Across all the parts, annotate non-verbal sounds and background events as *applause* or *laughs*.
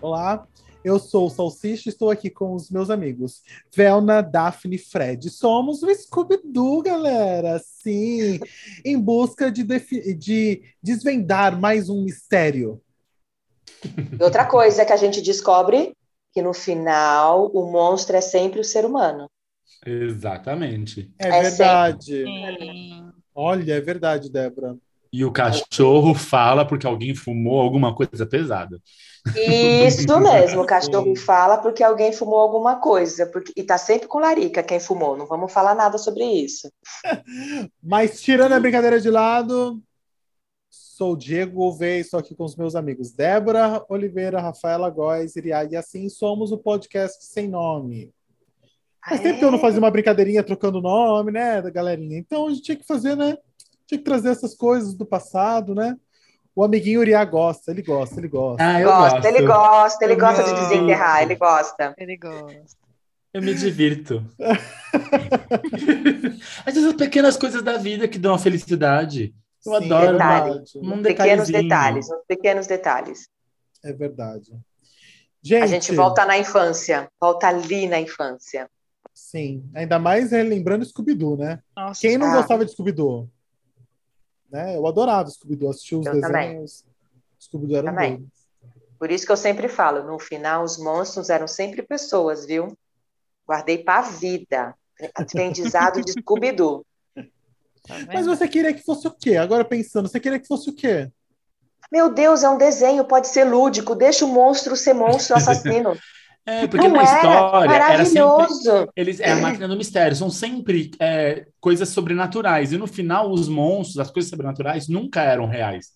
Olá, eu sou o Salsicha e estou aqui com os meus amigos Velna, Daphne e Fred. Somos o Scooby-Doo, galera! Sim, em busca de, de desvendar mais um mistério. E outra coisa que a gente descobre que no final o monstro é sempre o ser humano. Exatamente. É, é verdade. Olha, é verdade, Débora. E o cachorro fala porque alguém fumou alguma coisa pesada. Isso *laughs* mesmo, o cachorro Sim. fala porque alguém fumou alguma coisa. Porque, e tá sempre com larica quem fumou, não vamos falar nada sobre isso. *laughs* Mas tirando a brincadeira de lado, sou o Diego Gouveia, estou aqui com os meus amigos Débora Oliveira, Rafaela Góes, Iriá, e assim somos o podcast sem nome. Faz tempo que eu não fazia uma brincadeirinha trocando nome, né, da galerinha. Então a gente tinha que fazer, né? Tinha que trazer essas coisas do passado, né? O amiguinho Uriá gosta, ele gosta, ele gosta. Ah, eu gosta, gosto. ele gosta, ele eu gosta de desenterrar, ele gosta. Ele gosta. Eu me divirto. *laughs* Às vezes as pequenas coisas da vida que dão a felicidade. Eu Sim, adoro detalhe. um pequenos detalhes, uns pequenos detalhes. É verdade. Gente, a gente volta na infância, volta ali na infância. Sim, ainda mais lembrando Scooby-Doo, né? Nossa, Quem não ah. gostava de Scooby-Doo? Né? Eu adorava Scooby-Doo, assistia os eu desenhos. Scooby-Doo era também. Bom. Por isso que eu sempre falo, no final os monstros eram sempre pessoas, viu? Guardei para a vida. Aprendizado de Scooby-Doo. Tá Mas você queria que fosse o quê? Agora pensando, você queria que fosse o quê? Meu Deus, é um desenho, pode ser lúdico, deixa o monstro ser monstro assassino. *laughs* É, porque Não na história era sempre. Eles, é a máquina do mistério, são sempre é, coisas sobrenaturais. E no final, os monstros, as coisas sobrenaturais, nunca eram reais.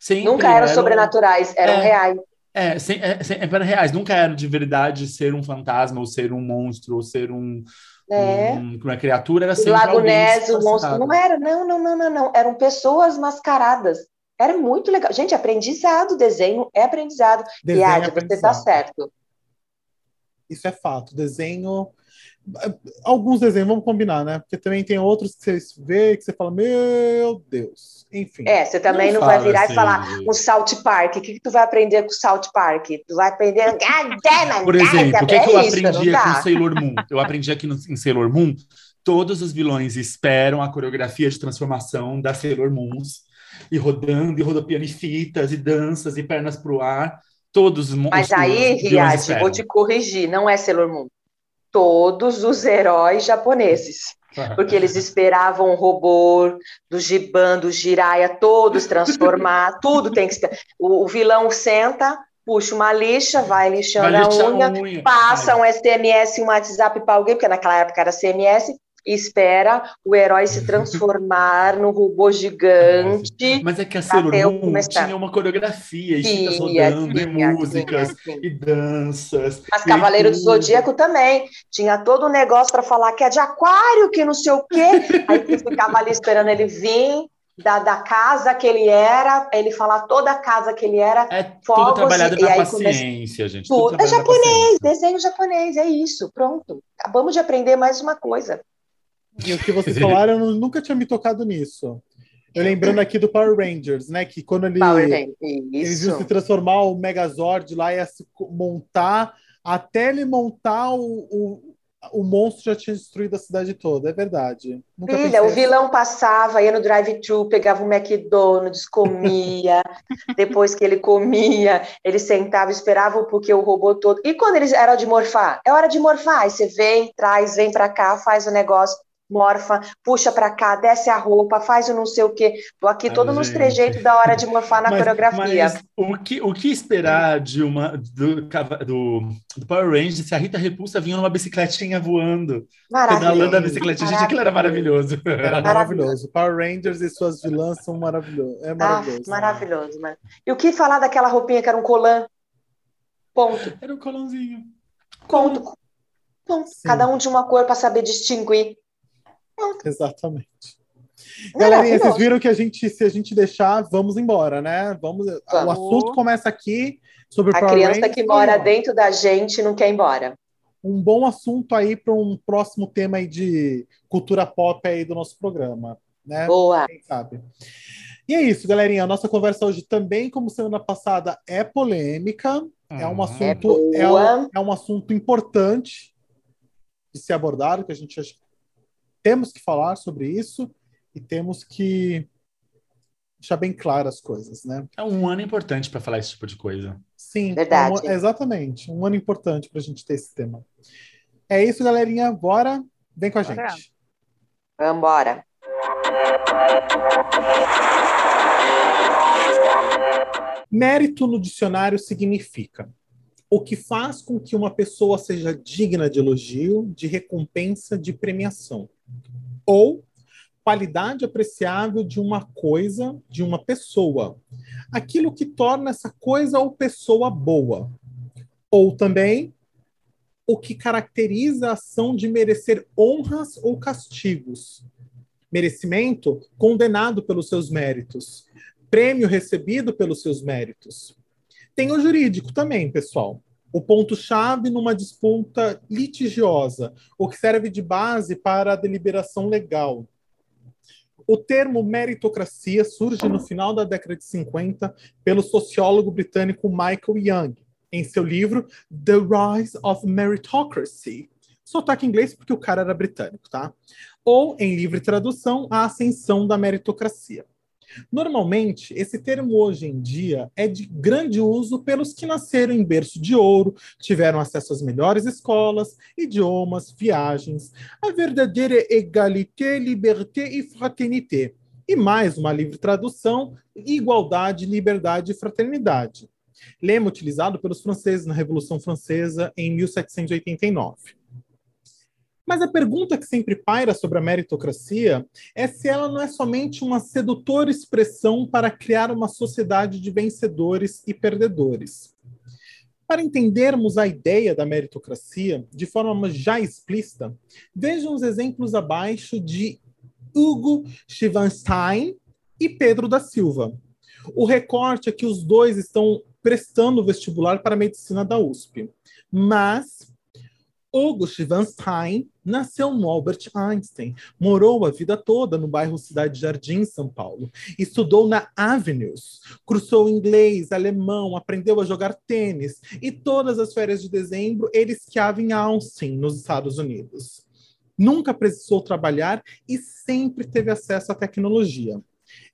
Sempre nunca eram, eram sobrenaturais, eram é, reais. É, sem, é, sem, eram reais, nunca eram de verdade ser um fantasma, ou ser um monstro, ou ser um. É. Um, uma criatura era sempre. Lago Ness, o monstro. Não era, não, não, não, não, não. Eram pessoas mascaradas. Era muito legal. Gente, aprendizado, desenho é aprendizado. Desenho e Adi, é você tá certo. Isso é fato. Desenho. Alguns desenhos, vamos combinar, né? Porque também tem outros que você vê que você fala, meu Deus. Enfim. É, você também não, não vai virar assim, e falar um South Park. O que, que tu vai aprender com South Park? Tu vai aprender. Por exemplo, o que, é que eu é aprendi aqui no Sailor Moon? Eu aprendi aqui no, em Sailor Moon. Todos os vilões esperam a coreografia de transformação da Sailor Moons e rodando, e rodopiando e fitas, e danças, e pernas pro ar Todos os Mas aí, Riad, vou te corrigir, não é Sailor Moon. Todos os heróis japoneses. *laughs* Porque eles esperavam o robô do Giban, do Jiraya, todos transformar, *laughs* tudo tem que o, o vilão senta, puxa uma lixa, vai lixando vai a, unha, a unha, passa Ai. um SMS, um WhatsApp para alguém, porque naquela época era CMS, espera o herói se *laughs* transformar num robô gigante. Mas é que a Moon tinha uma coreografia, e tinha, rodando, tinha, e músicas, tinha, e danças. As Cavaleiros do Zodíaco também. Tinha todo um negócio para falar que é de aquário, que não sei o quê. Aí ficava ali esperando ele vir. Da, da casa que ele era, ele falar toda a casa que ele era. É fogos, tudo trabalhado e, na e paciência, gente. Tudo, tudo é japonês, desenho japonês, é isso, pronto. Acabamos de aprender mais uma coisa. E o que vocês falaram, eu nunca tinha me tocado nisso. Eu lembrando aqui do Power Rangers, né? Que quando ele, eles iam se transformar o Megazord lá, ia se montar, até ele montar o, o, o monstro já tinha destruído a cidade toda, é verdade. Nunca Filha, o vilão passava, ia no drive-thru, pegava um McDonald's, comia. *laughs* Depois que ele comia, ele sentava, esperava porque o robô todo. E quando eles eram de morfar? É hora de morfar. Aí você vem, traz, vem para cá, faz o negócio morfa, puxa para cá, desce a roupa, faz o não sei o quê. Tô aqui todo nos trejeitos da hora de morfar na mas, coreografia. Mas o que, o que esperar de uma do, do, do Power Rangers se a Rita Repulsa vinha numa bicicletinha voando, pedalando a bicicletinha? Gente, aquilo era maravilhoso. Era maravilhoso. Power Rangers e suas vilãs são maravilhosos. É maravilhoso. Ah, maravilhoso, né? E o que falar daquela roupinha que era um colã? Ponto. Era um colãozinho. Ponto. Ponto. Cada um de uma cor para saber distinguir. *laughs* Exatamente. Galerinha, vocês viram que a gente, se a gente deixar, vamos embora, né? Vamos. vamos. O assunto começa aqui sobre a Power criança Rangers, que mora dentro da gente não quer ir embora. um bom assunto aí para um próximo tema aí de cultura pop aí do nosso programa, né? Boa. Quem sabe. E é isso, galerinha. A nossa conversa hoje também, como semana passada, é polêmica. É um assunto, é, é, um, é um assunto importante de ser abordado, que a gente temos que falar sobre isso e temos que deixar bem claras as coisas, né? É um ano importante para falar esse tipo de coisa. Sim, verdade. Um, exatamente. Um ano importante para a gente ter esse tema. É isso, galerinha. Bora, vem com a Bora. gente. Vambora. Mérito no dicionário significa o que faz com que uma pessoa seja digna de elogio, de recompensa, de premiação. Ou qualidade apreciável de uma coisa, de uma pessoa. Aquilo que torna essa coisa ou pessoa boa. Ou também o que caracteriza a ação de merecer honras ou castigos. Merecimento condenado pelos seus méritos. Prêmio recebido pelos seus méritos. Tem o jurídico também, pessoal. O ponto-chave numa disputa litigiosa, o que serve de base para a deliberação legal. O termo meritocracia surge no final da década de 50 pelo sociólogo britânico Michael Young, em seu livro The Rise of Meritocracy. Sotaque em inglês porque o cara era britânico, tá? Ou, em livre tradução, A Ascensão da Meritocracia. Normalmente, esse termo hoje em dia é de grande uso pelos que nasceram em berço de ouro, tiveram acesso às melhores escolas, idiomas, viagens, a verdadeira égalité, liberté e fraternité. E mais uma livre tradução, igualdade, liberdade e fraternidade. Lema utilizado pelos franceses na Revolução Francesa em 1789. Mas a pergunta que sempre paira sobre a meritocracia é se ela não é somente uma sedutora expressão para criar uma sociedade de vencedores e perdedores. Para entendermos a ideia da meritocracia de forma já explícita, vejam os exemplos abaixo de Hugo Schwanstein e Pedro da Silva. O recorte é que os dois estão prestando o vestibular para a medicina da USP, mas August Van Stein nasceu no Albert Einstein, morou a vida toda no bairro Cidade Jardim, São Paulo, estudou na Avenues, cursou inglês, alemão, aprendeu a jogar tênis e todas as férias de dezembro ele esquiava em Austin, nos Estados Unidos. Nunca precisou trabalhar e sempre teve acesso à tecnologia.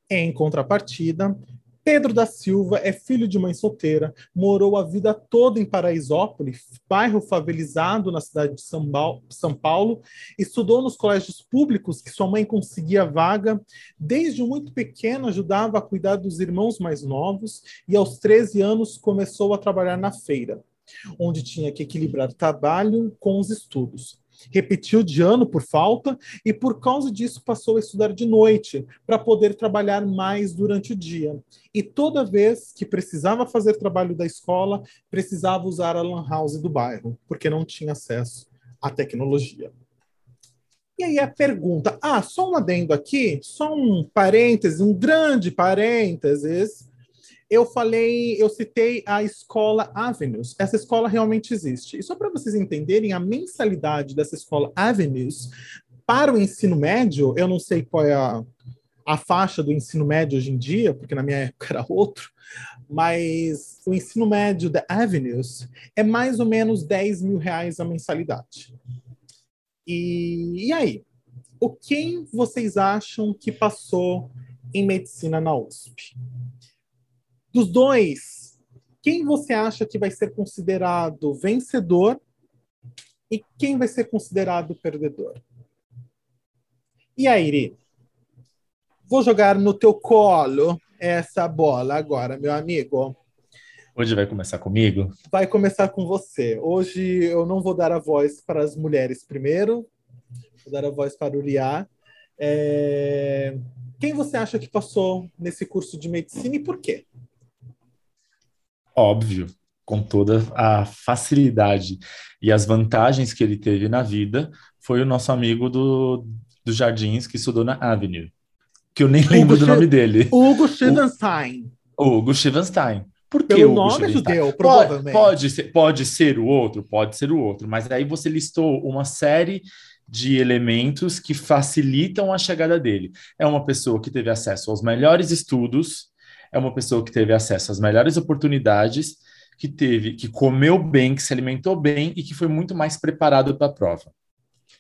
Em contrapartida, Pedro da Silva é filho de mãe solteira, morou a vida toda em Paraisópolis, bairro favelizado na cidade de São Paulo, estudou nos colégios públicos que sua mãe conseguia vaga, desde muito pequeno ajudava a cuidar dos irmãos mais novos e aos 13 anos começou a trabalhar na feira, onde tinha que equilibrar trabalho com os estudos repetiu de ano por falta e por causa disso passou a estudar de noite para poder trabalhar mais durante o dia. E toda vez que precisava fazer trabalho da escola, precisava usar a lan house do bairro, porque não tinha acesso à tecnologia. E aí a pergunta, ah, só um adendo aqui, só um parênteses, um grande parênteses eu falei, eu citei a escola Avenues. Essa escola realmente existe. E só para vocês entenderem, a mensalidade dessa escola Avenues para o ensino médio, eu não sei qual é a, a faixa do ensino médio hoje em dia, porque na minha época era outro, mas o ensino médio da Avenues é mais ou menos 10 mil reais a mensalidade. E, e aí? O quem vocês acham que passou em medicina na USP? Dos dois, quem você acha que vai ser considerado vencedor e quem vai ser considerado perdedor? E aí, Iri? Vou jogar no teu colo essa bola agora, meu amigo. Hoje vai começar comigo? Vai começar com você. Hoje eu não vou dar a voz para as mulheres primeiro, vou dar a voz para o Liá. É... Quem você acha que passou nesse curso de medicina e por quê? Óbvio, com toda a facilidade e as vantagens que ele teve na vida, foi o nosso amigo do, dos Jardins que estudou na Avenue, que eu nem lembro Hugo do nome dele. Hugo Stevenstein. Hugo Stevenstein. Por que Pelo nome judeu, provavelmente. Pode, pode, ser, pode ser o outro, pode ser o outro, mas aí você listou uma série de elementos que facilitam a chegada dele. É uma pessoa que teve acesso aos melhores estudos, é uma pessoa que teve acesso às melhores oportunidades, que teve, que comeu bem, que se alimentou bem e que foi muito mais preparado para a prova.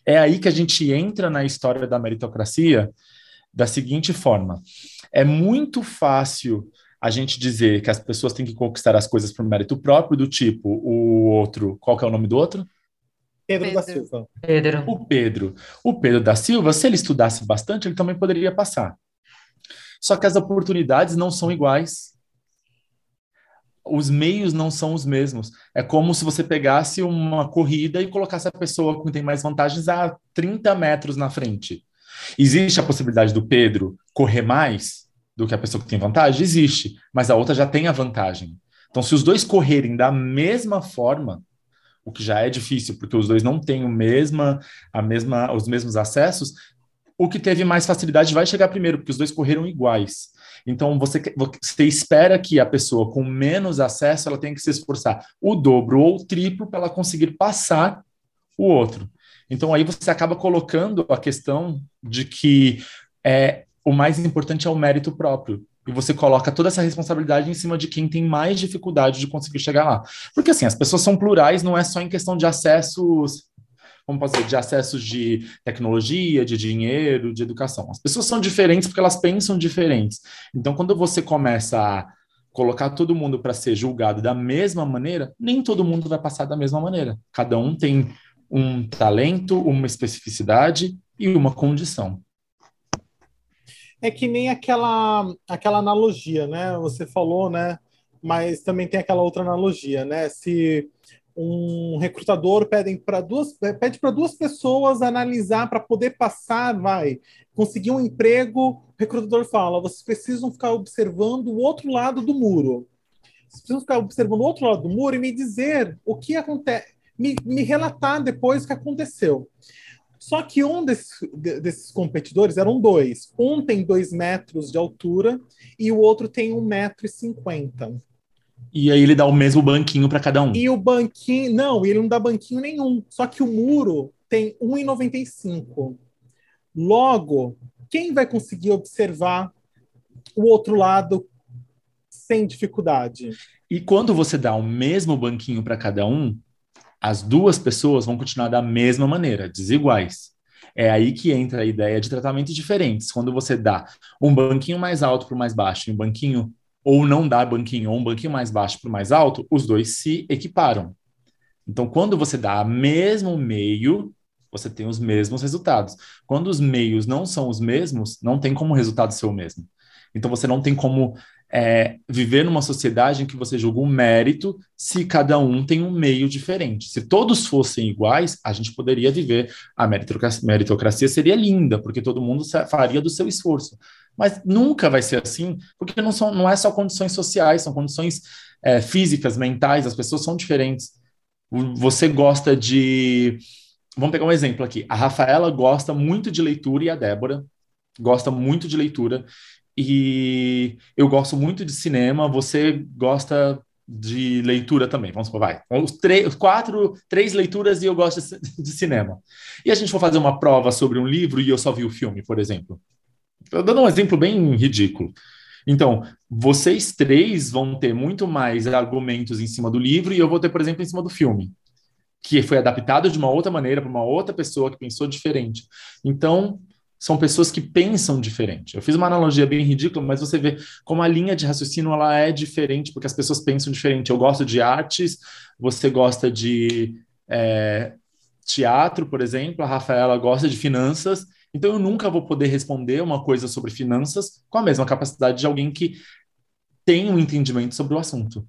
É aí que a gente entra na história da meritocracia da seguinte forma: é muito fácil a gente dizer que as pessoas têm que conquistar as coisas por mérito próprio, do tipo o outro, qual que é o nome do outro? Pedro, Pedro. da Silva. Pedro. O Pedro. O Pedro da Silva, se ele estudasse bastante, ele também poderia passar. Só que as oportunidades não são iguais. Os meios não são os mesmos. É como se você pegasse uma corrida e colocasse a pessoa que tem mais vantagens a 30 metros na frente. Existe a possibilidade do Pedro correr mais do que a pessoa que tem vantagem? Existe, mas a outra já tem a vantagem. Então, se os dois correrem da mesma forma, o que já é difícil, porque os dois não têm o mesma, a mesma, os mesmos acessos, o que teve mais facilidade vai chegar primeiro, porque os dois correram iguais. Então, você, você espera que a pessoa com menos acesso ela tenha que se esforçar o dobro ou o triplo para ela conseguir passar o outro. Então, aí você acaba colocando a questão de que é, o mais importante é o mérito próprio e você coloca toda essa responsabilidade em cima de quem tem mais dificuldade de conseguir chegar lá. Porque assim, as pessoas são plurais, não é só em questão de acessos, como posso dizer, de acessos de tecnologia, de dinheiro, de educação. As pessoas são diferentes porque elas pensam diferentes. Então, quando você começa a colocar todo mundo para ser julgado da mesma maneira, nem todo mundo vai passar da mesma maneira. Cada um tem um talento, uma especificidade e uma condição é que nem aquela, aquela analogia, né? Você falou, né? Mas também tem aquela outra analogia, né? Se um recrutador pede para duas, pede para duas pessoas analisar para poder passar, vai, conseguir um emprego, o recrutador fala: vocês precisam ficar observando o outro lado do muro. Vocês precisam ficar observando o outro lado do muro e me dizer o que acontece, me, me relatar depois o que aconteceu. Só que um desses, desses competidores eram dois. Um tem dois metros de altura e o outro tem um metro e cinquenta. E aí ele dá o mesmo banquinho para cada um. E o banquinho, não, ele não dá banquinho nenhum. Só que o muro tem 1,95. Logo, quem vai conseguir observar o outro lado sem dificuldade? E quando você dá o mesmo banquinho para cada um, as duas pessoas vão continuar da mesma maneira, desiguais. É aí que entra a ideia de tratamentos diferentes. Quando você dá um banquinho mais alto para o mais baixo e um banquinho, ou não dá banquinho, ou um banquinho mais baixo para o mais alto, os dois se equiparam. Então, quando você dá o mesmo meio, você tem os mesmos resultados. Quando os meios não são os mesmos, não tem como o resultado ser o mesmo. Então, você não tem como é, viver numa sociedade em que você julga um mérito se cada um tem um meio diferente. Se todos fossem iguais, a gente poderia viver. A meritocracia, meritocracia seria linda, porque todo mundo faria do seu esforço. Mas nunca vai ser assim, porque não, são, não é só condições sociais, são condições é, físicas, mentais, as pessoas são diferentes. Você gosta de. Vamos pegar um exemplo aqui. A Rafaela gosta muito de leitura e a Débora gosta muito de leitura e eu gosto muito de cinema, você gosta de leitura também, vamos supor, vai. Os três, quatro, três leituras e eu gosto *laughs* de cinema. E a gente for fazer uma prova sobre um livro e eu só vi o filme, por exemplo. Estou dando um exemplo bem ridículo. Então, vocês três vão ter muito mais argumentos em cima do livro e eu vou ter, por exemplo, em cima do filme, que foi adaptado de uma outra maneira para uma outra pessoa que pensou diferente. Então, são pessoas que pensam diferente. Eu fiz uma analogia bem ridícula, mas você vê como a linha de raciocínio ela é diferente, porque as pessoas pensam diferente. Eu gosto de artes, você gosta de é, teatro, por exemplo, a Rafaela gosta de finanças, então eu nunca vou poder responder uma coisa sobre finanças com a mesma capacidade de alguém que tem um entendimento sobre o assunto.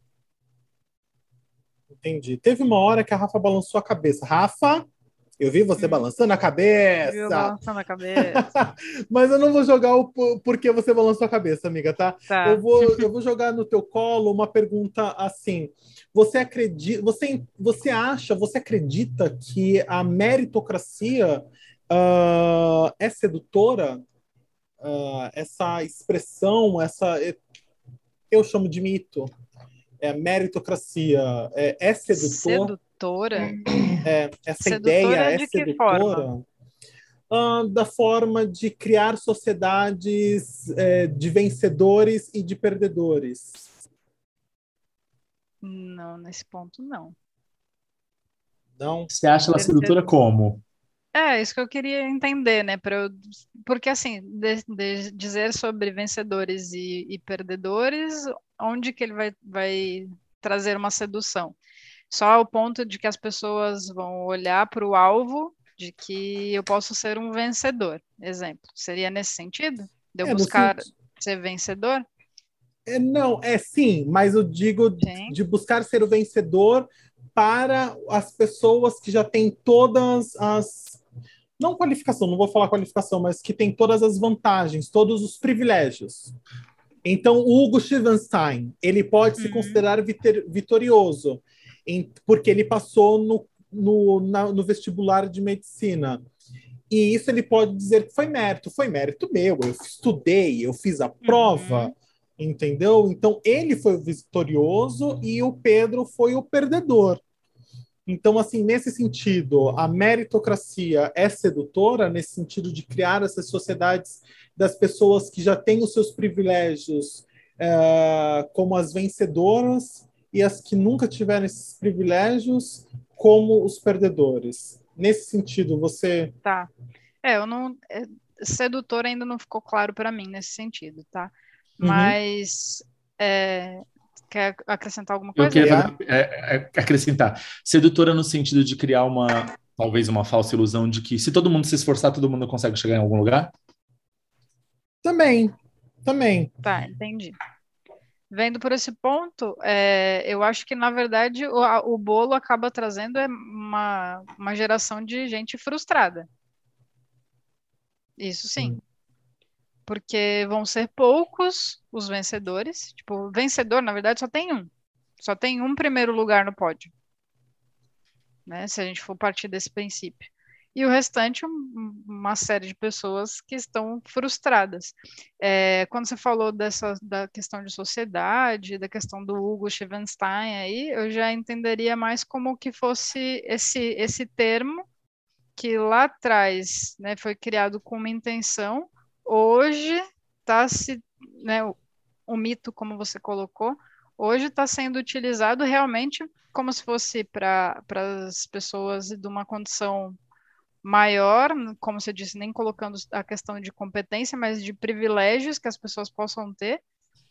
Entendi. Teve uma hora que a Rafa balançou a cabeça. Rafa, eu vi você balançando a cabeça. Eu balançando a cabeça. *laughs* Mas eu não vou jogar o porquê você balançou a cabeça, amiga, tá? tá? Eu, vou, eu vou jogar no teu colo uma pergunta assim. Você acredita, você, você acha, você acredita que a meritocracia uh, é sedutora? Uh, essa expressão, essa eu chamo de mito. é a meritocracia é, é sedutor? Sedutora? É, essa sedutora ideia é sedutora? Uh, da forma de criar sociedades é, de vencedores e de perdedores. Não, nesse ponto não. Não? Você acha ela sedutora como? É, isso que eu queria entender, né? Pra eu, porque, assim, de, de dizer sobre vencedores e, e, perdedores, onde que ele vai, vai trazer uma sedução? Só ao ponto de que as pessoas vão olhar para o alvo de que eu posso ser um vencedor. Exemplo, seria nesse sentido? De eu é, buscar ser vencedor? É, não, é sim, mas eu digo sim. de buscar ser o vencedor para as pessoas que já têm todas as não qualificação, não vou falar qualificação, mas que tem todas as vantagens, todos os privilégios. Então, o Hugo Schievenstein, ele pode uhum. se considerar vitorioso, em, porque ele passou no, no, na, no vestibular de medicina. E isso ele pode dizer que foi mérito. Foi mérito meu, eu estudei, eu fiz a prova, uhum. entendeu? Então, ele foi o vitorioso e o Pedro foi o perdedor. Então, assim, nesse sentido, a meritocracia é sedutora, nesse sentido de criar essas sociedades das pessoas que já têm os seus privilégios é, como as vencedoras e as que nunca tiveram esses privilégios como os perdedores. Nesse sentido, você. Tá. É, eu não. É, sedutor ainda não ficou claro para mim nesse sentido, tá? Uhum. Mas é, Quer acrescentar alguma coisa? Eu queria é, é, acrescentar. Sedutora no sentido de criar uma, talvez uma falsa ilusão de que se todo mundo se esforçar, todo mundo consegue chegar em algum lugar? Também, também. Tá, entendi. Vendo por esse ponto, é, eu acho que, na verdade, o, o bolo acaba trazendo é uma, uma geração de gente frustrada. Isso sim. Hum porque vão ser poucos os vencedores. Tipo, vencedor, na verdade, só tem um. Só tem um primeiro lugar no pódio. Né? Se a gente for partir desse princípio. E o restante, um, uma série de pessoas que estão frustradas. É, quando você falou dessa, da questão de sociedade, da questão do Hugo Schievenstein aí, eu já entenderia mais como que fosse esse, esse termo que lá atrás né, foi criado com uma intenção hoje está se, né, o, o mito, como você colocou, hoje está sendo utilizado realmente como se fosse para as pessoas de uma condição maior, como você disse, nem colocando a questão de competência, mas de privilégios que as pessoas possam ter,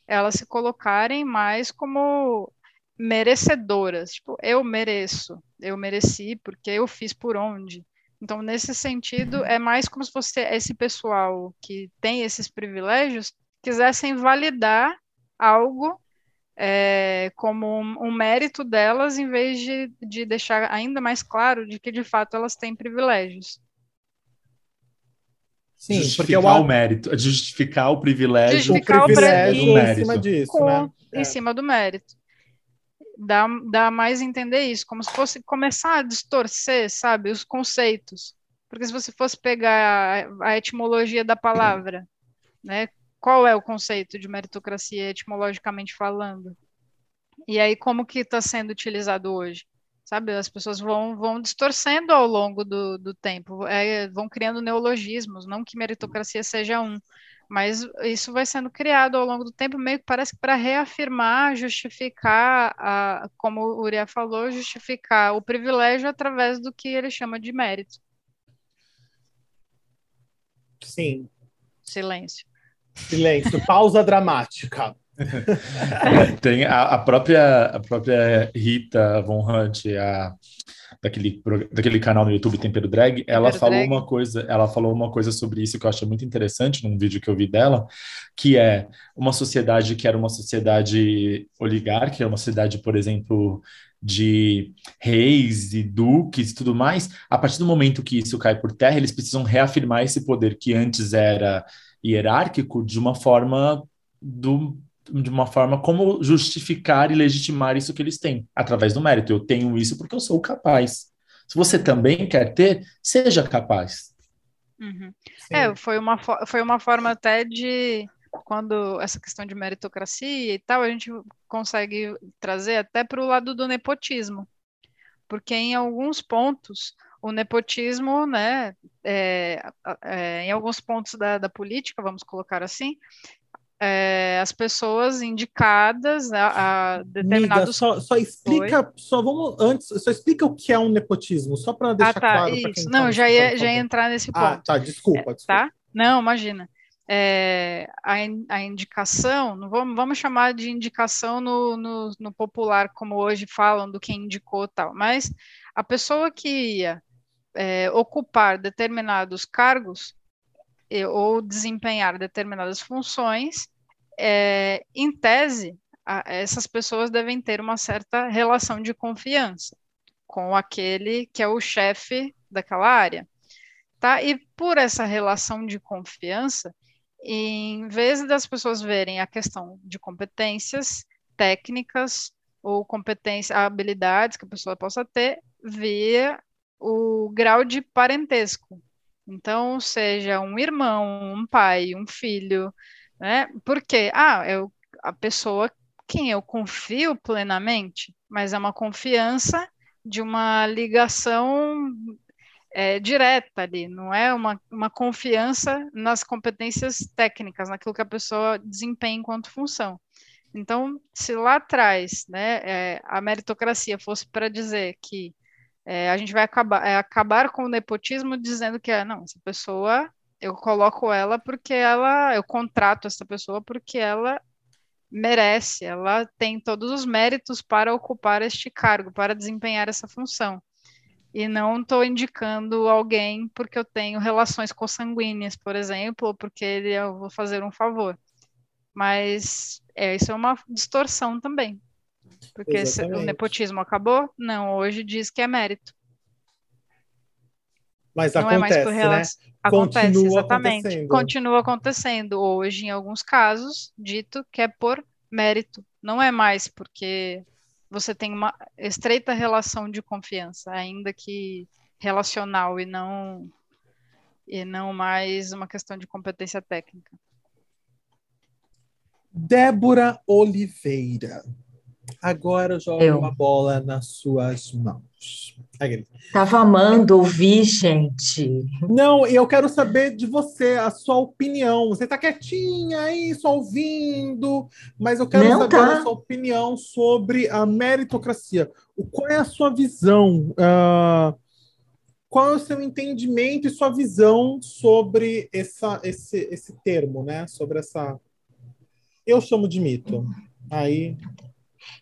elas se colocarem mais como merecedoras, tipo, eu mereço, eu mereci porque eu fiz por onde, então, nesse sentido, é mais como se fosse esse pessoal que tem esses privilégios quisessem validar algo é, como um, um, mérito delas, em vez de, de deixar ainda mais claro de que de fato elas têm privilégios. Sim, justificar porque o mérito, justificar o privilégio, justificar o privilégio o mérito. em cima disso, com, né? Em é. cima do mérito dá, dá mais entender isso, como se fosse começar a distorcer, sabe, os conceitos. Porque se você fosse pegar a, a etimologia da palavra, né, qual é o conceito de meritocracia etimologicamente falando? E aí como que está sendo utilizado hoje? Sabe, as pessoas vão, vão distorcendo ao longo do, do tempo, é, vão criando neologismos, não que meritocracia seja um, mas isso vai sendo criado ao longo do tempo, meio que parece que para reafirmar, justificar, a, como o Uriah falou, justificar o privilégio através do que ele chama de mérito. Sim. Silêncio. Silêncio. Pausa dramática. *laughs* Tem a, a, própria a própria Rita Von Hunt, a daquele, daquele canal no YouTube Tempero Drag, ela Tempero falou Drag. uma coisa, ela falou uma coisa sobre isso que eu achei muito interessante num vídeo que eu vi dela, que é uma sociedade que era uma sociedade oligárquica, uma sociedade, por exemplo, de reis e duques e tudo mais, a partir do momento que isso cai por terra, eles precisam reafirmar esse poder que antes era hierárquico de uma forma do de uma forma como justificar e legitimar isso que eles têm, através do mérito. Eu tenho isso porque eu sou capaz. Se você também quer ter, seja capaz. Uhum. É, foi uma, foi uma forma até de quando essa questão de meritocracia e tal, a gente consegue trazer até para o lado do nepotismo, porque em alguns pontos o nepotismo, né, é, é, em alguns pontos da, da política, vamos colocar assim, é, as pessoas indicadas a, a determinados. Miga, só, só explica, só vamos antes, só explica o que é um nepotismo, só para deixar ah, tá, claro. Isso. Não, tá já ia, já ia entrar nesse ah, ponto. Ah, tá, desculpa, desculpa. Tá? Não, imagina. É, a, a, indicação, não vamos, vamos chamar de indicação no, no, no, popular, como hoje falam, do que indicou tal, mas a pessoa que ia é, ocupar determinados cargos ou desempenhar determinadas funções, é, em tese, a, essas pessoas devem ter uma certa relação de confiança com aquele que é o chefe daquela área. Tá? E por essa relação de confiança, em vez das pessoas verem a questão de competências técnicas ou competências, habilidades que a pessoa possa ter, via o grau de parentesco. Então, seja um irmão, um pai, um filho, né? Porque, ah, eu, a pessoa quem eu confio plenamente, mas é uma confiança de uma ligação é, direta ali, não é uma, uma confiança nas competências técnicas, naquilo que a pessoa desempenha enquanto função. Então, se lá atrás né, é, a meritocracia fosse para dizer que é, a gente vai acabar, é, acabar com o nepotismo dizendo que é, não, essa pessoa eu coloco ela porque ela, eu contrato essa pessoa porque ela merece, ela tem todos os méritos para ocupar este cargo, para desempenhar essa função. E não estou indicando alguém porque eu tenho relações consanguíneas, por exemplo, ou porque eu vou fazer um favor. Mas é, isso é uma distorção também. Porque se, o nepotismo acabou? Não, hoje diz que é mérito. Mas não acontece, é mais por relação. Né? Acontece, Continua exatamente. Acontecendo. Continua acontecendo. Hoje, em alguns casos, dito que é por mérito. Não é mais porque você tem uma estreita relação de confiança, ainda que relacional e não e não mais uma questão de competência técnica. Débora Oliveira. Agora eu jogo eu. a bola nas suas mãos. Tava amando ouvir, gente. Não, eu quero saber de você, a sua opinião. Você tá quietinha aí, só ouvindo, mas eu quero Não, saber tá. a sua opinião sobre a meritocracia. Qual é a sua visão? Uh, qual é o seu entendimento e sua visão sobre essa, esse, esse termo, né? Sobre essa. Eu chamo de mito. Aí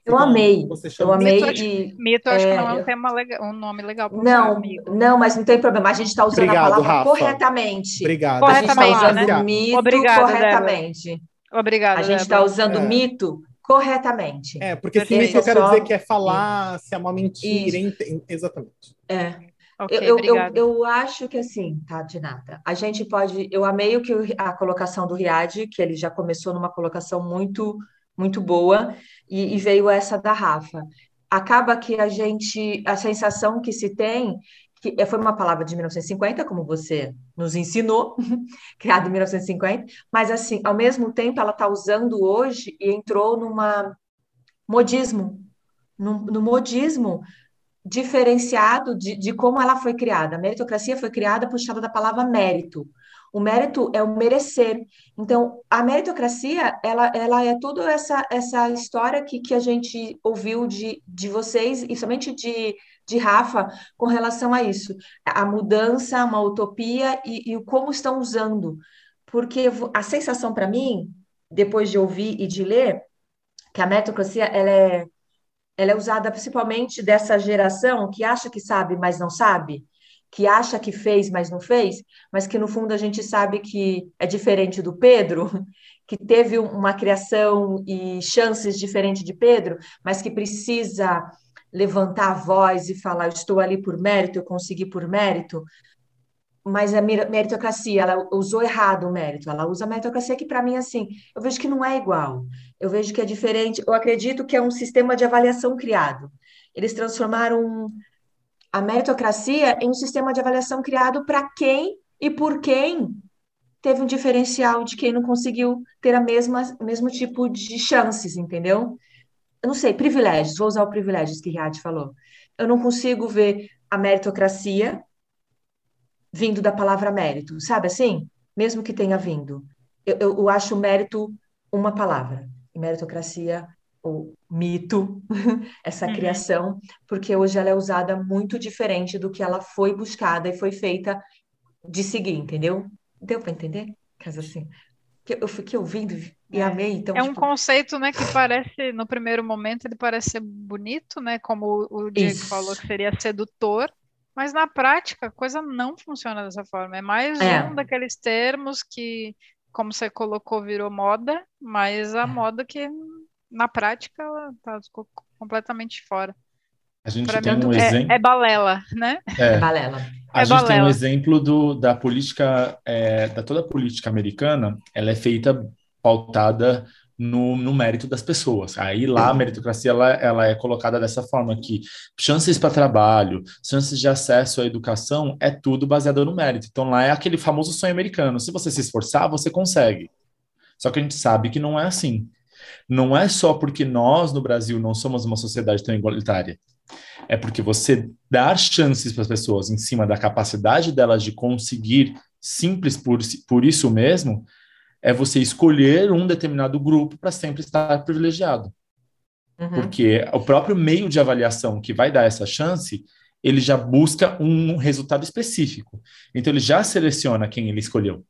eu amei. Eu amei. Mito, e, mito acho é, que não é um, tema legal, um nome legal para Não, amigo. não, mas não tem problema. A gente está usando Obrigado, a palavra Rafa. corretamente. Obrigado. Corretamente, a gente está usando né? mito Obrigada, corretamente. Obrigada. A gente está usando é. mito corretamente. É, porque esse mito eu quero só... dizer que é falar se é uma mentira. Ent... Exatamente. É. Okay, eu, eu, eu, eu, acho que assim, tá, de nada. A gente pode. Eu amei o que a colocação do Riad, que ele já começou numa colocação muito muito boa, e, e veio essa da Rafa. Acaba que a gente, a sensação que se tem que foi uma palavra de 1950, como você nos ensinou, *laughs* criada em 1950, mas assim, ao mesmo tempo ela está usando hoje e entrou numa modismo, no, no modismo diferenciado de, de como ela foi criada. A meritocracia foi criada puxada da palavra mérito. O mérito é o merecer. Então, a meritocracia, ela, ela é toda essa, essa história que, que a gente ouviu de, de vocês, e somente de, de Rafa, com relação a isso. A mudança, uma utopia e, e como estão usando. Porque a sensação para mim, depois de ouvir e de ler, que a meritocracia, ela é, ela é usada principalmente dessa geração que acha que sabe, mas não sabe que acha que fez, mas não fez, mas que no fundo a gente sabe que é diferente do Pedro, *laughs* que teve uma criação e chances diferentes de Pedro, mas que precisa levantar a voz e falar: estou ali por mérito, eu consegui por mérito. Mas a meritocracia, ela usou errado o mérito, ela usa a meritocracia que, para mim, assim, eu vejo que não é igual, eu vejo que é diferente, eu acredito que é um sistema de avaliação criado. Eles transformaram a meritocracia em um sistema de avaliação criado para quem e por quem teve um diferencial de quem não conseguiu ter a mesma mesmo tipo de chances, entendeu? Eu não sei, privilégios, vou usar o privilégios que Riad falou. Eu não consigo ver a meritocracia vindo da palavra mérito, sabe assim? Mesmo que tenha vindo. Eu, eu, eu acho mérito uma palavra. E meritocracia, ou mito, *laughs* essa uhum. criação, porque hoje ela é usada muito diferente do que ela foi buscada e foi feita de seguir, entendeu? Deu para entender? Caso assim. Eu fiquei ouvindo e é. amei. Então, é tipo... um conceito, né, que parece, no primeiro momento, ele parece ser bonito, né? Como o Diego Isso. falou que seria sedutor, mas na prática a coisa não funciona dessa forma. É mais é. um daqueles termos que, como você colocou, virou moda, mas a é. moda que na prática ela tá completamente fora. A gente pra tem um é, exemplo. É balela, né? É, balela. A é gente balela. tem um exemplo do, da política, é, da toda a política americana, ela é feita pautada no, no, mérito das pessoas. Aí lá a meritocracia ela, ela é colocada dessa forma que chances para trabalho, chances de acesso à educação é tudo baseado no mérito. Então lá é aquele famoso sonho americano. Se você se esforçar, você consegue. Só que a gente sabe que não é assim. Não é só porque nós no Brasil não somos uma sociedade tão igualitária. É porque você dar chances para as pessoas em cima da capacidade delas de conseguir simples por, por isso mesmo, é você escolher um determinado grupo para sempre estar privilegiado. Uhum. Porque o próprio meio de avaliação que vai dar essa chance, ele já busca um resultado específico. Então, ele já seleciona quem ele escolheu.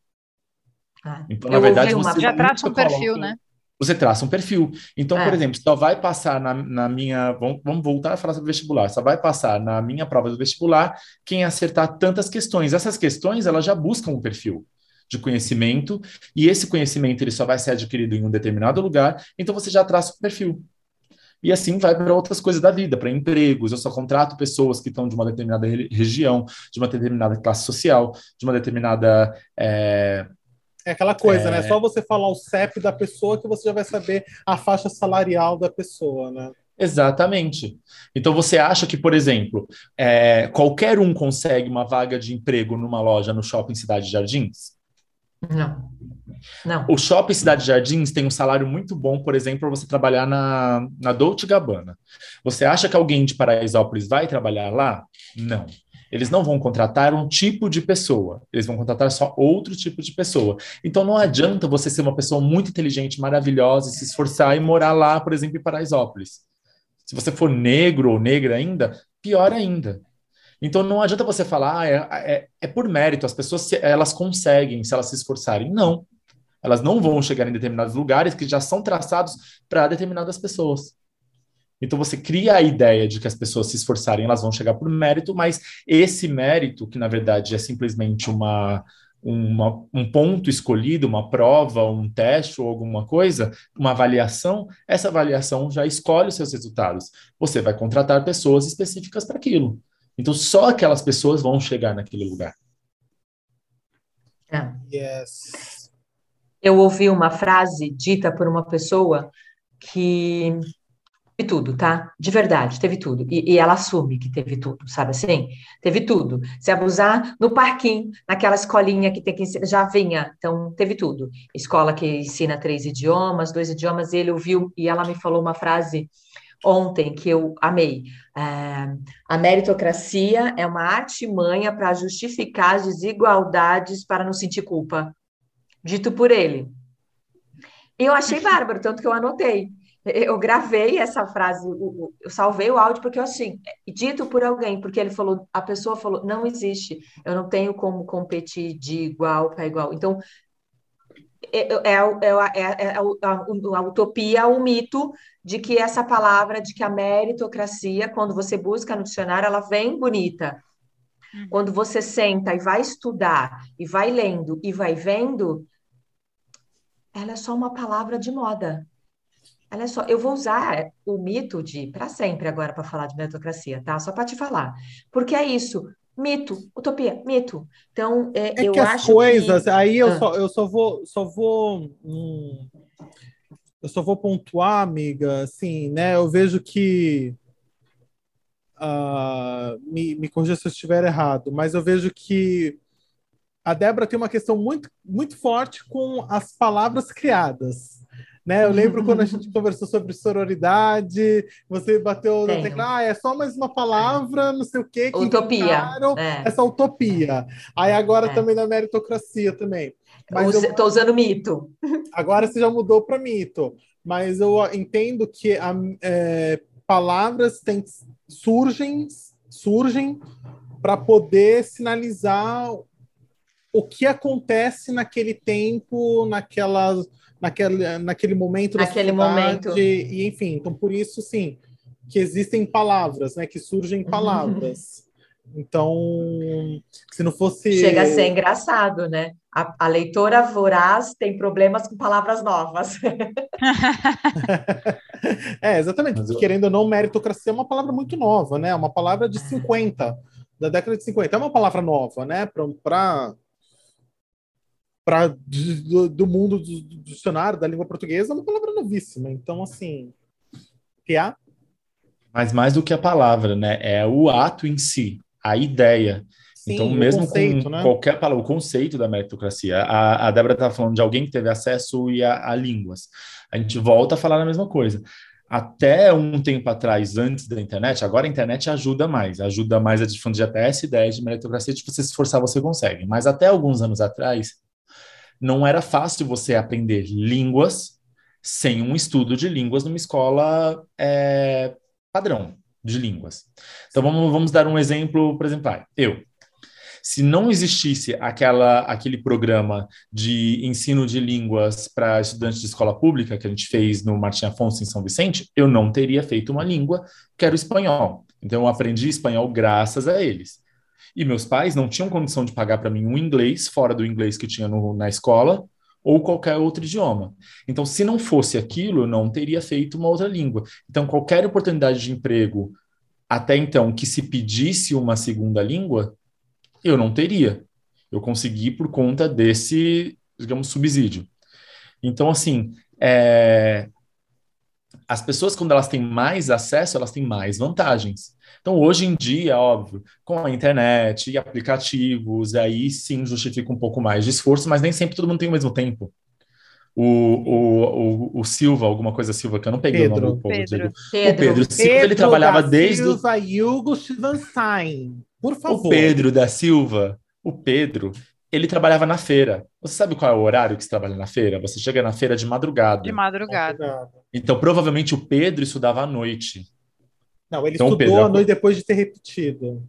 Ah, então, na verdade, você já traça um perfil, né? Você traça um perfil. Então, é. por exemplo, só vai passar na, na minha. Vamos, vamos, voltar a falar sobre vestibular. Só vai passar na minha prova do vestibular quem acertar tantas questões. Essas questões, elas já buscam um perfil de conhecimento, e esse conhecimento ele só vai ser adquirido em um determinado lugar, então você já traça o perfil. E assim vai para outras coisas da vida, para empregos. Eu só contrato pessoas que estão de uma determinada região, de uma determinada classe social, de uma determinada. É, é aquela coisa, é... né? Só você falar o CEP da pessoa que você já vai saber a faixa salarial da pessoa, né? Exatamente. Então você acha que, por exemplo, é, qualquer um consegue uma vaga de emprego numa loja no shopping Cidade de Jardins? Não. Não. O Shopping Cidade Jardins tem um salário muito bom, por exemplo, para você trabalhar na, na Dolce Gabbana. Você acha que alguém de Paraisópolis vai trabalhar lá? Não. Eles não vão contratar um tipo de pessoa, eles vão contratar só outro tipo de pessoa. Então não adianta você ser uma pessoa muito inteligente, maravilhosa, e se esforçar e morar lá, por exemplo, em Paraisópolis. Se você for negro ou negra ainda, pior ainda. Então não adianta você falar, ah, é, é, é por mérito, as pessoas elas conseguem se elas se esforçarem. Não. Elas não vão chegar em determinados lugares que já são traçados para determinadas pessoas. Então você cria a ideia de que as pessoas se esforçarem, elas vão chegar por mérito, mas esse mérito, que na verdade é simplesmente uma, uma, um ponto escolhido, uma prova, um teste ou alguma coisa, uma avaliação, essa avaliação já escolhe os seus resultados. Você vai contratar pessoas específicas para aquilo. Então, só aquelas pessoas vão chegar naquele lugar. É. Yes. Eu ouvi uma frase dita por uma pessoa que tudo, tá? De verdade, teve tudo. E, e, ela assume que teve tudo, sabe assim? Teve tudo. Se abusar no parquinho, naquela escolinha que tem que ensinar, já vinha. Então, teve tudo. Escola que ensina três idiomas, dois idiomas, ele ouviu e ela me falou uma frase ontem que eu amei. É, a meritocracia é uma artimanha para justificar as desigualdades para não sentir culpa. Dito por ele. Eu achei bárbaro, tanto que eu anotei. Eu gravei essa frase, eu salvei o áudio porque eu assim, dito por alguém, porque ele falou, a pessoa falou, não existe, eu não tenho como competir de igual para igual. Então, é, é, é, é, a, a, utopia, o mito de que essa palavra, de que a meritocracia, quando você busca no dicionário, ela vem bonita. Quando você senta e vai estudar, e vai lendo, e vai vendo, ela é só uma palavra de moda. É só. Eu vou usar o mito de para sempre agora para falar de meritocracia, tá? Só para te falar. Porque é isso. Mito, utopia, mito. Então, é, é eu que acho as coisas, que... aí eu, ah. só, eu só vou, só vou, hum, eu só vou pontuar, amiga, assim, né? Eu vejo que uh, me, me corrija se eu estiver errado, mas eu vejo que a Débora tem uma questão muito, muito forte com as palavras criadas. Né? Eu lembro quando a gente *laughs* conversou sobre sororidade, você bateu na tecla, ah, é só mais uma palavra, não sei o quê. Que utopia. É. Essa utopia. Aí agora é. também na meritocracia também. Estou usando mito. Agora você já mudou para mito. Mas eu entendo que a, é, palavras tem, surgem, surgem para poder sinalizar o que acontece naquele tempo, naquela, naquele, naquele momento naquele momento e enfim, então por isso sim que existem palavras, né, que surgem palavras. Então, se não fosse chega a ser engraçado, né? A, a leitora voraz tem problemas com palavras novas. *laughs* é, exatamente. Eu... Querendo ou não, meritocracia é uma palavra muito nova, né? É uma palavra de 50, da década de 50. É uma palavra nova, né? Para do, do, mundo do, do, dicionário da língua portuguesa é uma palavra novíssima. Então, assim, que há? Mas mais do que a palavra, né? É o ato em si, a ideia. Sim, então, mesmo conceito, com né? qualquer palavra, o conceito da meritocracia. A, a Débora estava falando de alguém que teve acesso a, a línguas. A gente volta a falar a mesma coisa até um tempo atrás, antes da internet, agora a internet ajuda mais, ajuda mais a difundir até essa ideia de meritocracia, de você se esforçar, você consegue. Mas até alguns anos atrás, não era fácil você aprender línguas sem um estudo de línguas numa escola é, padrão de línguas. Então vamos, vamos dar um exemplo, por exemplo, eu. Se não existisse aquela, aquele programa de ensino de línguas para estudantes de escola pública que a gente fez no Martim Afonso em São Vicente, eu não teria feito uma língua que era o espanhol. Então eu aprendi espanhol graças a eles. E meus pais não tinham condição de pagar para mim um inglês, fora do inglês que tinha no, na escola, ou qualquer outro idioma. Então, se não fosse aquilo, eu não teria feito uma outra língua. Então, qualquer oportunidade de emprego, até então, que se pedisse uma segunda língua, eu não teria. Eu consegui por conta desse, digamos, subsídio. Então, assim, é... as pessoas, quando elas têm mais acesso, elas têm mais vantagens. Então, hoje em dia, óbvio, com a internet e aplicativos, aí sim justifica um pouco mais de esforço, mas nem sempre todo mundo tem o mesmo tempo. O, o, o, o Silva, alguma coisa Silva, que eu não peguei Pedro. o nome do povo, Pedro. Pedro. O Pedro Silva, Pedro ele trabalhava desde. Silva Hugo. Por favor. O Pedro da Silva, o Pedro, ele trabalhava na feira. Você sabe qual é o horário que você trabalha na feira? Você chega na feira de madrugada. De madrugada. Então, provavelmente, o Pedro estudava à noite. Não, ele então, estudou Pedro, a noite depois de ter repetido.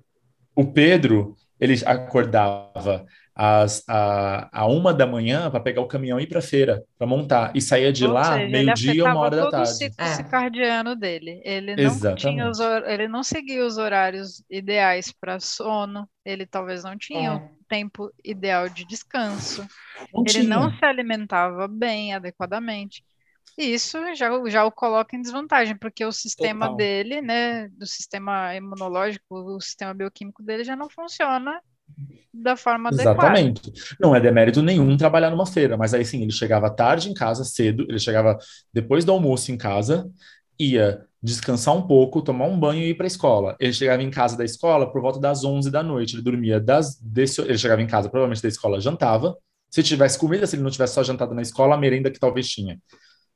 O Pedro, ele acordava às, a, a uma da manhã para pegar o caminhão e ir para a feira, para montar. E saía de Ou lá meio-dia, uma hora da tarde. o ciclo é. circadiano dele. Ele não, tinha os, ele não seguia os horários ideais para sono, ele talvez não tinha é. o tempo ideal de descanso. Não ele tinha. não se alimentava bem, adequadamente. E isso já, já o coloca em desvantagem, porque o sistema Total. dele, né, do sistema imunológico, o sistema bioquímico dele já não funciona da forma Exatamente. Adequada. Não é demérito nenhum trabalhar numa feira, mas aí sim, ele chegava tarde em casa, cedo, ele chegava depois do almoço em casa, ia descansar um pouco, tomar um banho e ir para a escola. Ele chegava em casa da escola por volta das 11 da noite, ele dormia das desse, ele chegava em casa provavelmente da escola, jantava. Se tivesse comida, se ele não tivesse só jantado na escola, a merenda que talvez tinha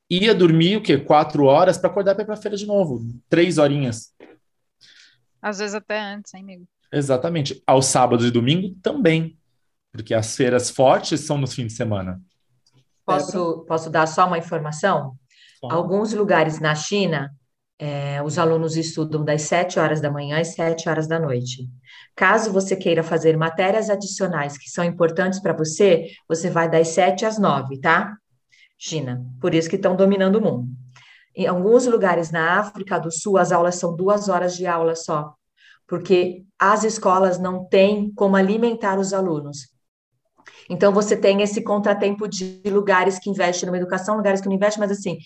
ia dormir o quê? Quatro horas para acordar para ir para a feira de novo. Três horinhas. Às vezes até antes, hein, amigo? Exatamente. Ao sábado e domingo também. Porque as feiras fortes são nos fins de semana. Posso, posso dar só uma informação? Alguns lugares na China, é, os alunos estudam das 7 horas da manhã às 7 horas da noite. Caso você queira fazer matérias adicionais que são importantes para você, você vai das 7 às 9, tá? China. Por isso que estão dominando o mundo. Em alguns lugares na África do Sul, as aulas são duas horas de aula só, porque as escolas não têm como alimentar os alunos. Então, você tem esse contratempo de lugares que investem numa educação, lugares que não investem, mas assim,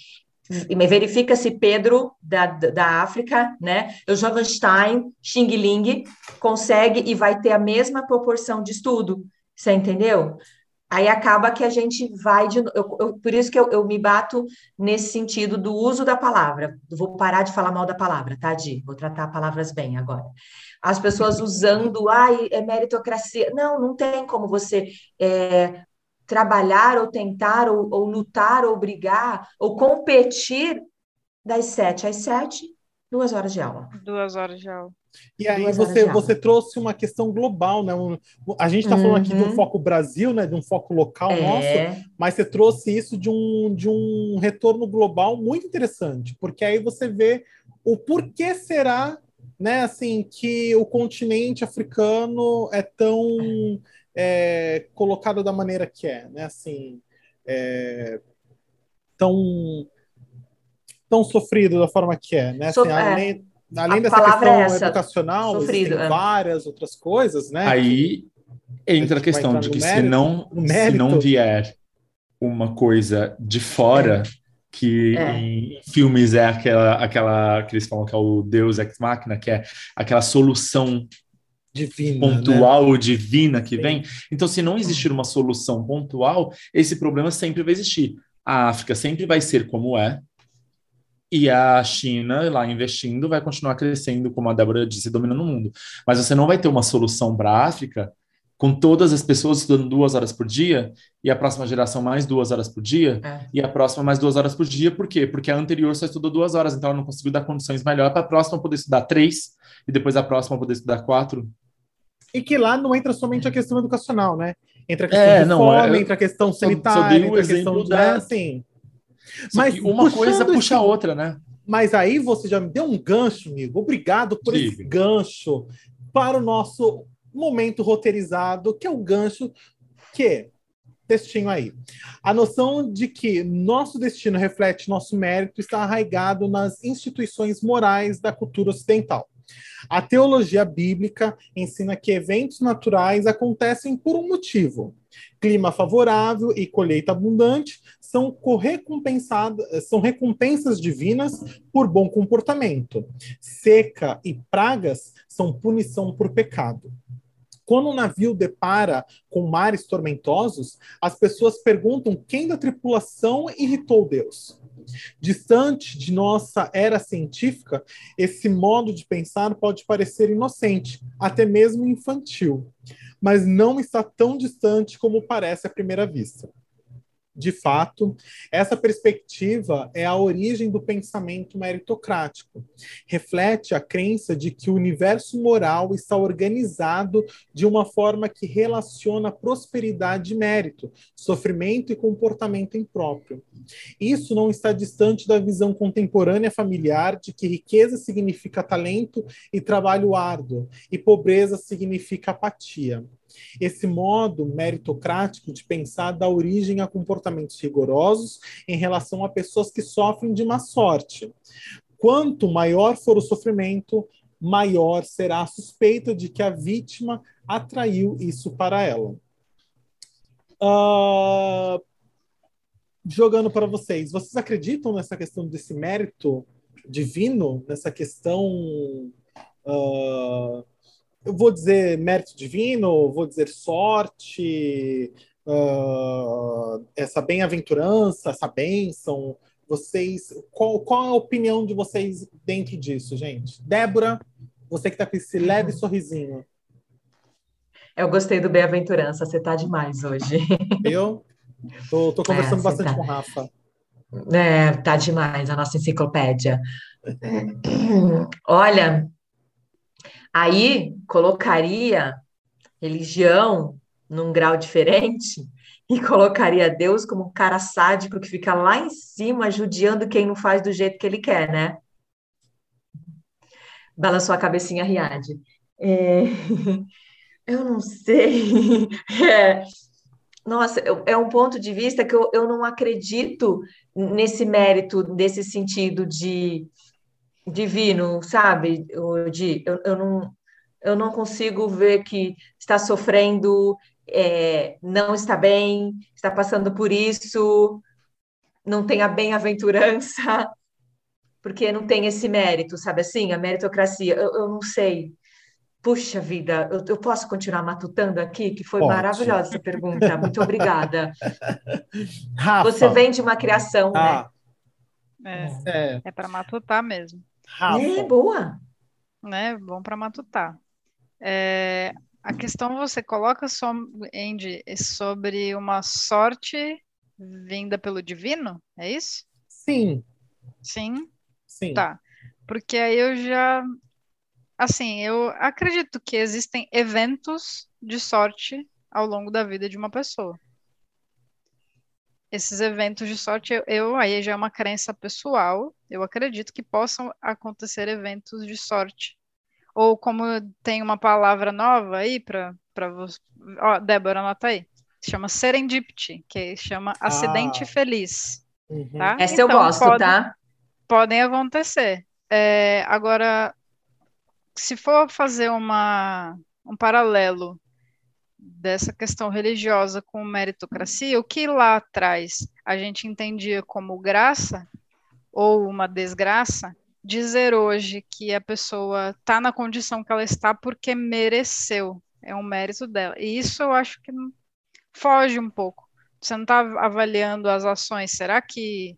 verifica se Pedro, da, da África, né, o Jovenstein, Xing Ling, consegue e vai ter a mesma proporção de estudo, você entendeu? Aí acaba que a gente vai de eu, eu, por isso que eu, eu, me bato nesse sentido do uso da palavra. Vou parar de falar mal da palavra, tá, Di? Vou tratar palavras bem agora. As pessoas usando, ai, é meritocracia. Não, não tem como você é, trabalhar ou tentar, ou, ou lutar, ou brigar, ou competir das sete às sete, duas horas de aula. Duas horas de aula. E aí você, você trouxe uma questão global, né? A gente está falando aqui de um uhum. foco Brasil, né? De um foco local é. nosso, mas você trouxe isso de um, de um retorno global muito interessante, porque aí você vê o porquê será, né? Assim, que o continente africano é tão é, colocado da maneira que é, né? Assim, é, tão tão sofrido da forma que é, né? Assim, so, além, além dessa questão é educacional, Sofrido, existem é. várias outras coisas, né? Aí entra a, a questão de que mérito, se, não, se não vier uma coisa de fora, é. que é. em filmes é aquela, aquela que eles falam que é o Deus Ex Machina, que é aquela solução divina, pontual, né? divina que Sim. vem. Então, se não existir uma solução pontual, esse problema sempre vai existir. A África sempre vai ser como é, e a China, lá investindo, vai continuar crescendo, como a Débora disse, dominando o mundo. Mas você não vai ter uma solução para a África com todas as pessoas estudando duas horas por dia, e a próxima geração mais duas horas por dia, é. e a próxima mais duas horas por dia. Por quê? Porque a anterior só estudou duas horas, então ela não conseguiu dar condições melhores para a próxima poder estudar três, e depois a próxima poder estudar quatro. E que lá não entra somente a questão educacional, né? Entra a questão é, de não, fome, é, entra a questão sanitária, entra a questão da... Né, assim, mas uma coisa puxa a outra, né? Mas aí você já me deu um gancho, amigo. Obrigado por Sim. esse gancho para o nosso momento roteirizado, que é o gancho que textinho aí. A noção de que nosso destino reflete nosso mérito está arraigado nas instituições morais da cultura ocidental. A teologia bíblica ensina que eventos naturais acontecem por um motivo. Clima favorável e colheita abundante são, são recompensas divinas por bom comportamento. Seca e pragas são punição por pecado. Quando o navio depara com mares tormentosos, as pessoas perguntam quem da tripulação irritou Deus. Distante de nossa era científica, esse modo de pensar pode parecer inocente, até mesmo infantil, mas não está tão distante como parece à primeira vista de fato, essa perspectiva é a origem do pensamento meritocrático. Reflete a crença de que o universo moral está organizado de uma forma que relaciona prosperidade e mérito, sofrimento e comportamento impróprio. Isso não está distante da visão contemporânea familiar de que riqueza significa talento e trabalho árduo, e pobreza significa apatia. Esse modo meritocrático de pensar dá origem a comportamentos rigorosos em relação a pessoas que sofrem de má sorte. Quanto maior for o sofrimento, maior será a suspeita de que a vítima atraiu isso para ela. Uh, jogando para vocês, vocês acreditam nessa questão desse mérito divino, nessa questão uh, eu vou dizer mérito divino, vou dizer sorte, uh, essa bem-aventurança, essa bênção. Vocês, qual, qual é a opinião de vocês dentro disso, gente? Débora, você que está com esse leve sorrisinho. Eu gostei do bem-aventurança, você tá demais hoje. Eu? Tô, tô conversando é, bastante tá... com o Rafa. É, tá demais a nossa enciclopédia. Olha, Aí colocaria religião num grau diferente e colocaria Deus como um cara sádico que fica lá em cima judiando quem não faz do jeito que ele quer, né? Balançou a cabecinha Riad. É... *laughs* Eu não sei. *laughs* É... Nossa, é um ponto de vista que eu, eu não acredito nesse mérito, nesse sentido de divino, sabe, de eu, eu, não, eu não consigo ver que está sofrendo, é, não está bem, está passando por isso, não tem a bem-aventurança, *laughs* porque não tem esse mérito, sabe assim, a meritocracia, eu, eu não sei. Puxa vida, eu, eu, posso continuar matutando aqui? Que foi Pode. maravilhosa essa pergunta. Muito obrigada. *laughs* Rafa. Você vem de uma criação, né? ah. né? É, é. é para matutar mesmo. Rafa. É, boa. Né? Bom para matutar. É, a questão você coloca, só, Andy, é sobre uma sorte vinda pelo divino, é isso? Sim. Sim? Sim. Tá. Porque aí eu já assim, eu acredito que existem eventos de sorte ao longo da vida de uma pessoa. Esses eventos de sorte, eu, eu aí já é uma crença pessoal, eu acredito que possam acontecer eventos de sorte. Ou como tem uma palavra nova aí para você. Ó, Débora, anota aí. Chama serendipity, que chama ah. acidente feliz. Uhum. Tá? Essa então, eu gosto, pode, tá? Podem acontecer. É, agora, se for fazer uma, um paralelo dessa questão religiosa com meritocracia, o que lá atrás a gente entendia como graça ou uma desgraça, dizer hoje que a pessoa está na condição que ela está porque mereceu, é um mérito dela. E isso eu acho que foge um pouco. Você não está avaliando as ações. Será que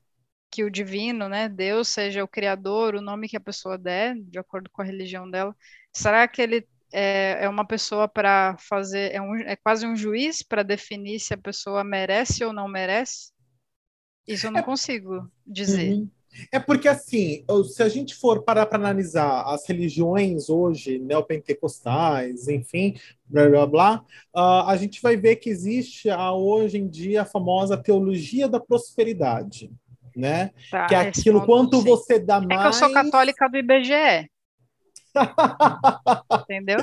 que o divino, né, Deus seja o criador, o nome que a pessoa der, de acordo com a religião dela, será que ele é, é uma pessoa para fazer, é, um, é quase um juiz para definir se a pessoa merece ou não merece? Isso eu não é, consigo dizer. Uhum. É porque, assim, se a gente for parar para analisar as religiões hoje, neopentecostais, enfim, blá blá blá, uh, a gente vai ver que existe a, hoje em dia a famosa teologia da prosperidade né? Tá, que é aquilo quanto você dá mais. É que eu sou católica do IBGE. Entendeu?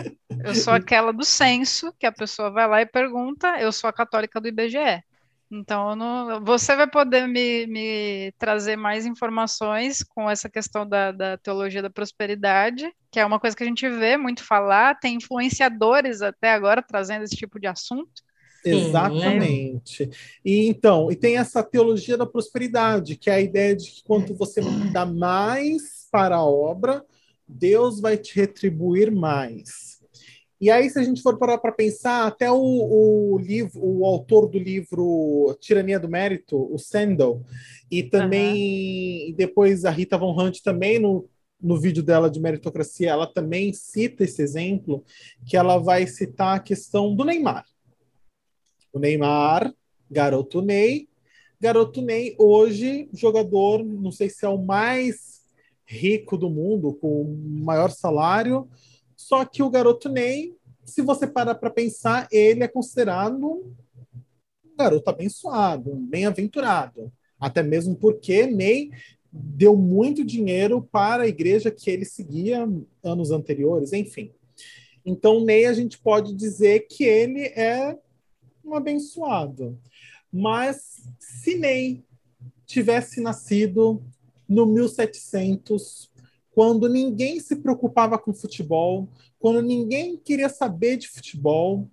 Eu sou aquela do censo, que a pessoa vai lá e pergunta, eu sou a católica do IBGE. Então, não, você vai poder me, me, trazer mais informações com essa questão da, da, teologia da prosperidade, que é uma coisa que a gente vê muito falar, tem influenciadores até agora trazendo esse tipo de assunto. Exatamente. E então, e tem essa teologia da prosperidade, que é a ideia de que quanto você dá mais para a obra, Deus vai te retribuir mais. E aí, se a gente for parar para pensar, até o, o, livro, o autor do livro Tirania do Mérito, o Sandel, e também uhum. depois a Rita Von Hunt também no, no vídeo dela de meritocracia, ela também cita esse exemplo, que ela vai citar a questão do Neymar. O Neymar, garoto Ney. Garoto Ney, hoje, jogador, não sei se é o mais rico do mundo, com o maior salário. Só que o garoto Ney, se você parar para pensar, ele é considerado um garoto abençoado, bem-aventurado. Até mesmo porque Ney deu muito dinheiro para a igreja que ele seguia anos anteriores, enfim. Então, Ney, a gente pode dizer que ele é um abençoado. Mas se Ney tivesse nascido no 1700, quando ninguém se preocupava com futebol, quando ninguém queria saber de futebol,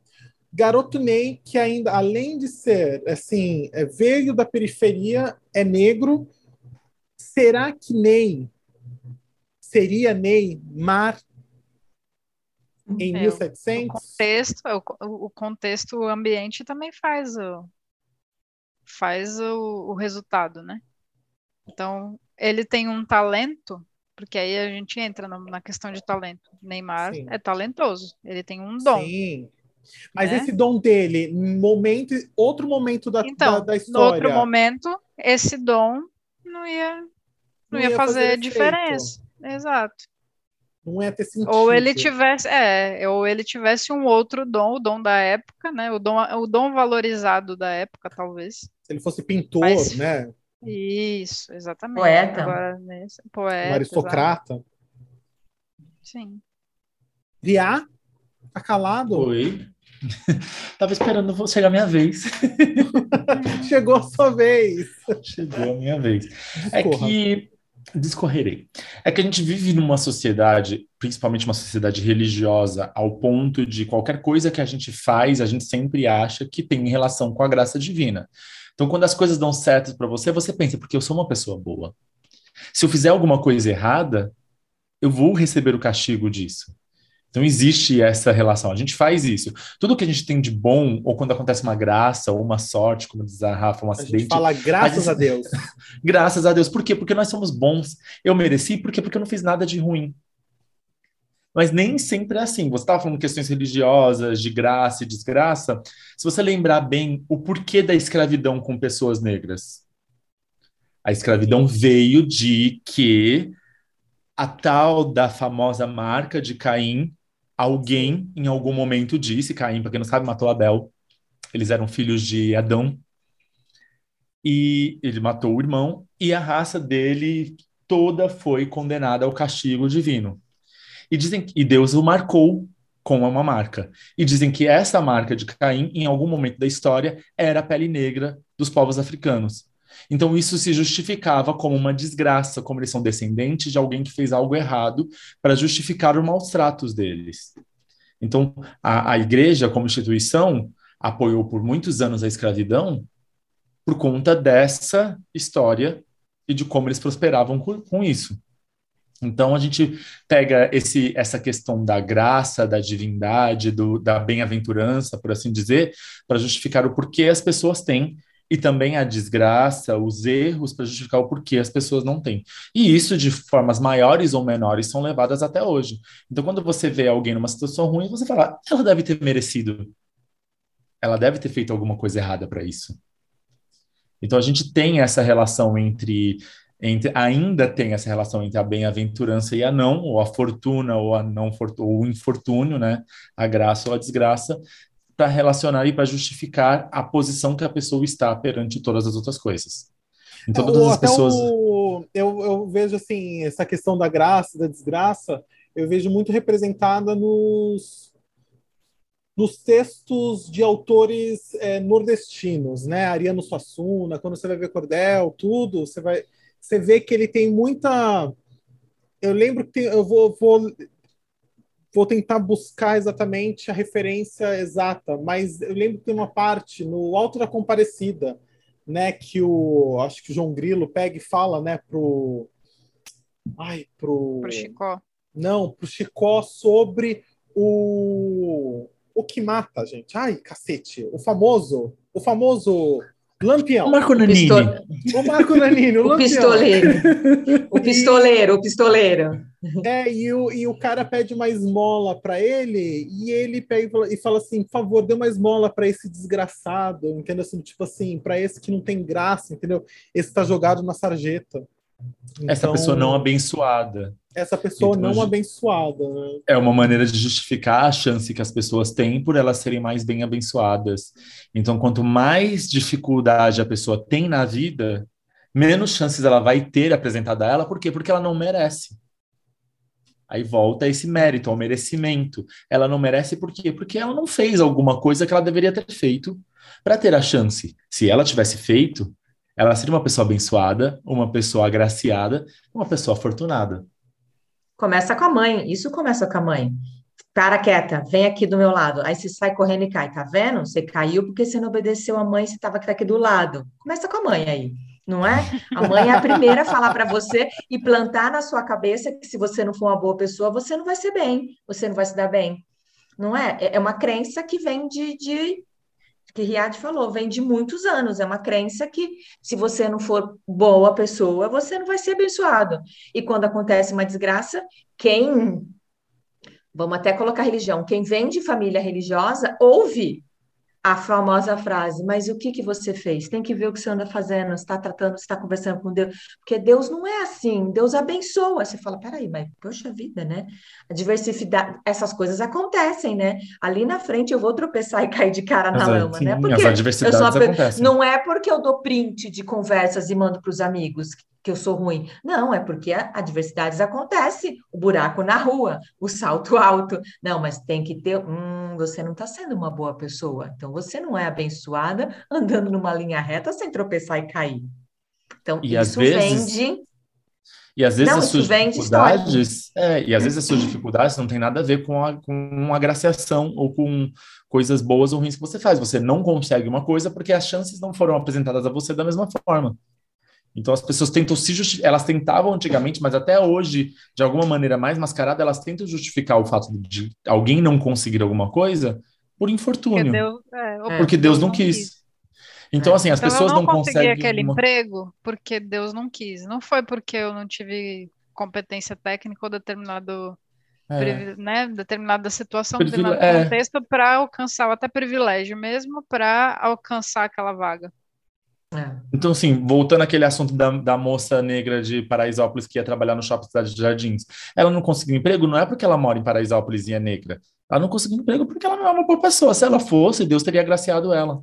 garoto Ney, que ainda, além de ser, assim, é, veio da periferia, é negro, será que Ney seria Ney Mar em é, 1700. O contexto, o, o contexto, o ambiente também faz o, faz o, o resultado, né? Então, ele tem um talento, porque aí a gente entra na questão de talento. Neymar Sim. é talentoso, ele tem um dom. Sim. Mas né? esse dom dele, momento, outro momento da, então, da, da história. No outro momento, esse dom não ia, não, não ia, ia, fazer, fazer diferença. Exato. Não é ter sentido. Ou ele tivesse, é, ou ele tivesse um outro dom, o dom da época, né? O dom, o dom valorizado da época, talvez. Se ele fosse pintor, Mas, né? Isso, exatamente. Poeta. Agora, nesse, poeta. Um aristocrata. Exatamente. Sim. Viá? Tá calado? Oi. *laughs* Tava esperando chegar a minha vez. *laughs* Chegou a sua vez. Chegou a minha vez. É que discorrerei. É que a gente vive numa sociedade, principalmente uma sociedade religiosa, ao ponto de qualquer coisa que a gente faz, a gente sempre acha que tem relação com a graça divina. Então, quando as coisas dão certo para você, você pensa, porque eu sou uma pessoa boa. Se eu fizer alguma coisa errada, eu vou receber o castigo disso. Então existe essa relação, a gente faz isso. Tudo que a gente tem de bom, ou quando acontece uma graça, ou uma sorte, como diz a Rafa, um acidente. A gente fala graças a, gente... a Deus. *laughs* graças a Deus. Por quê? Porque nós somos bons. Eu mereci, por quê? Porque eu não fiz nada de ruim. Mas nem sempre é assim. Você estava falando questões religiosas, de graça e desgraça. Se você lembrar bem o porquê da escravidão com pessoas negras. A escravidão veio de que a tal da famosa marca de Caim alguém em algum momento disse, Caim, para quem não sabe, matou Abel. Eles eram filhos de Adão. E ele matou o irmão e a raça dele toda foi condenada ao castigo divino. E dizem e Deus o marcou com uma marca. E dizem que essa marca de Caim, em algum momento da história, era a pele negra dos povos africanos. Então, isso se justificava como uma desgraça, como eles são descendentes de alguém que fez algo errado, para justificar os maus tratos deles. Então, a, a igreja, como instituição, apoiou por muitos anos a escravidão por conta dessa história e de como eles prosperavam com, com isso. Então a gente pega esse, essa questão da graça, da divindade, do, da bem-aventurança, por assim dizer, para justificar o porquê as pessoas têm e também a desgraça, os erros para justificar o porquê as pessoas não têm. E isso, de formas maiores ou menores, são levadas até hoje. Então, quando você vê alguém numa situação ruim, você fala, ela deve ter merecido. Ela deve ter feito alguma coisa errada para isso. Então, a gente tem essa relação entre, entre. Ainda tem essa relação entre a bem-aventurança e a não, ou a fortuna, ou a não ou o infortúnio, né? A graça ou a desgraça, para relacionar e para justificar a posição que a pessoa está perante todas as outras coisas. Então, é, todas as pessoas. O, eu, eu vejo assim, essa questão da graça, da desgraça, eu vejo muito representada nos, nos textos de autores é, nordestinos, né? Ariano Suassuna, quando você vai ver Cordel, tudo, você vai. Você vê que ele tem muita. Eu lembro que tem, eu vou, vou vou tentar buscar exatamente a referência exata, mas eu lembro que tem uma parte no Alto da Comparecida, né, que o acho que o João Grilo pega e fala, né, pro ai, pro pro Chicó. Não, pro Chicó sobre o o que mata, gente. Ai, cacete, o famoso, o famoso Lampião. O Marco Nanini. O Marco *laughs* Nanini, o, o pistoleiro. O pistoleiro, o pistoleiro. É, e o, e o cara pede uma esmola para ele, e ele pega e fala assim: por favor, dê uma esmola para esse desgraçado, entendeu? Assim, tipo assim, para esse que não tem graça, entendeu? Esse tá jogado na sarjeta. Então, essa pessoa não abençoada. Essa pessoa então, não abençoada. Né? É uma maneira de justificar a chance que as pessoas têm por elas serem mais bem abençoadas. Então, quanto mais dificuldade a pessoa tem na vida, menos chances ela vai ter apresentada a ela. Por quê? Porque ela não merece. Aí volta esse mérito, ao merecimento. Ela não merece por quê? Porque ela não fez alguma coisa que ela deveria ter feito para ter a chance. Se ela tivesse feito, ela seria uma pessoa abençoada, uma pessoa agraciada, uma pessoa afortunada. Começa com a mãe, isso começa com a mãe. Para quieta, vem aqui do meu lado. Aí você sai correndo e cai, tá vendo? Você caiu porque você não obedeceu a mãe, você estava aqui do lado. Começa com a mãe aí, não é? A mãe é a primeira a falar para você e plantar na sua cabeça que se você não for uma boa pessoa, você não vai ser bem, você não vai se dar bem. Não é? É, é uma crença que vem de, de que Riad falou, vem de muitos anos. É uma crença que, se você não for boa pessoa, você não vai ser abençoado. E quando acontece uma desgraça, quem. Vamos até colocar religião. Quem vem de família religiosa ouve a famosa frase, mas o que, que você fez? Tem que ver o que você anda fazendo, está tratando, está conversando com Deus, porque Deus não é assim, Deus abençoa. Você fala, peraí, mas poxa vida, né? A diversidade, essas coisas acontecem, né? Ali na frente eu vou tropeçar e *laughs* cair de cara na lama, sim, né? Porque eu acontecem. Não é porque eu dou print de conversas e mando para os amigos que eu sou ruim. Não, é porque adversidades acontecem, o buraco na rua, o salto *laughs* alto. Não, mas tem que ter. Hum, você não está sendo uma boa pessoa. Então você não é abençoada andando numa linha reta sem tropeçar e cair. Então, e isso vezes... vem de. E às vezes não, as suas dificuldades, é, e às vezes as suas dificuldades não tem nada a ver com, a, com uma agraciação ou com coisas boas ou ruins que você faz. Você não consegue uma coisa porque as chances não foram apresentadas a você da mesma forma. Então as pessoas tentam se justificar, elas tentavam antigamente, mas até hoje, de alguma maneira mais mascarada, elas tentam justificar o fato de alguém não conseguir alguma coisa por infortúnio. Porque Deus, é, porque Deus, Deus não quis. quis. Então, é. assim, as então, pessoas não, não conseguem. aquele uma... emprego porque Deus não quis. Não foi porque eu não tive competência técnica ou determinado. É. Né, determinada situação, Privile... determinado é. contexto para alcançar, até privilégio mesmo, para alcançar aquela vaga. É. Então, assim, voltando àquele assunto da, da moça negra de Paraisópolis que ia trabalhar no shopping Cidade de Jardins, ela não conseguiu emprego não é porque ela mora em Paraisópolis e é negra. Ela não conseguiu emprego porque ela não é uma boa pessoa. Se ela fosse, Deus teria agraciado ela.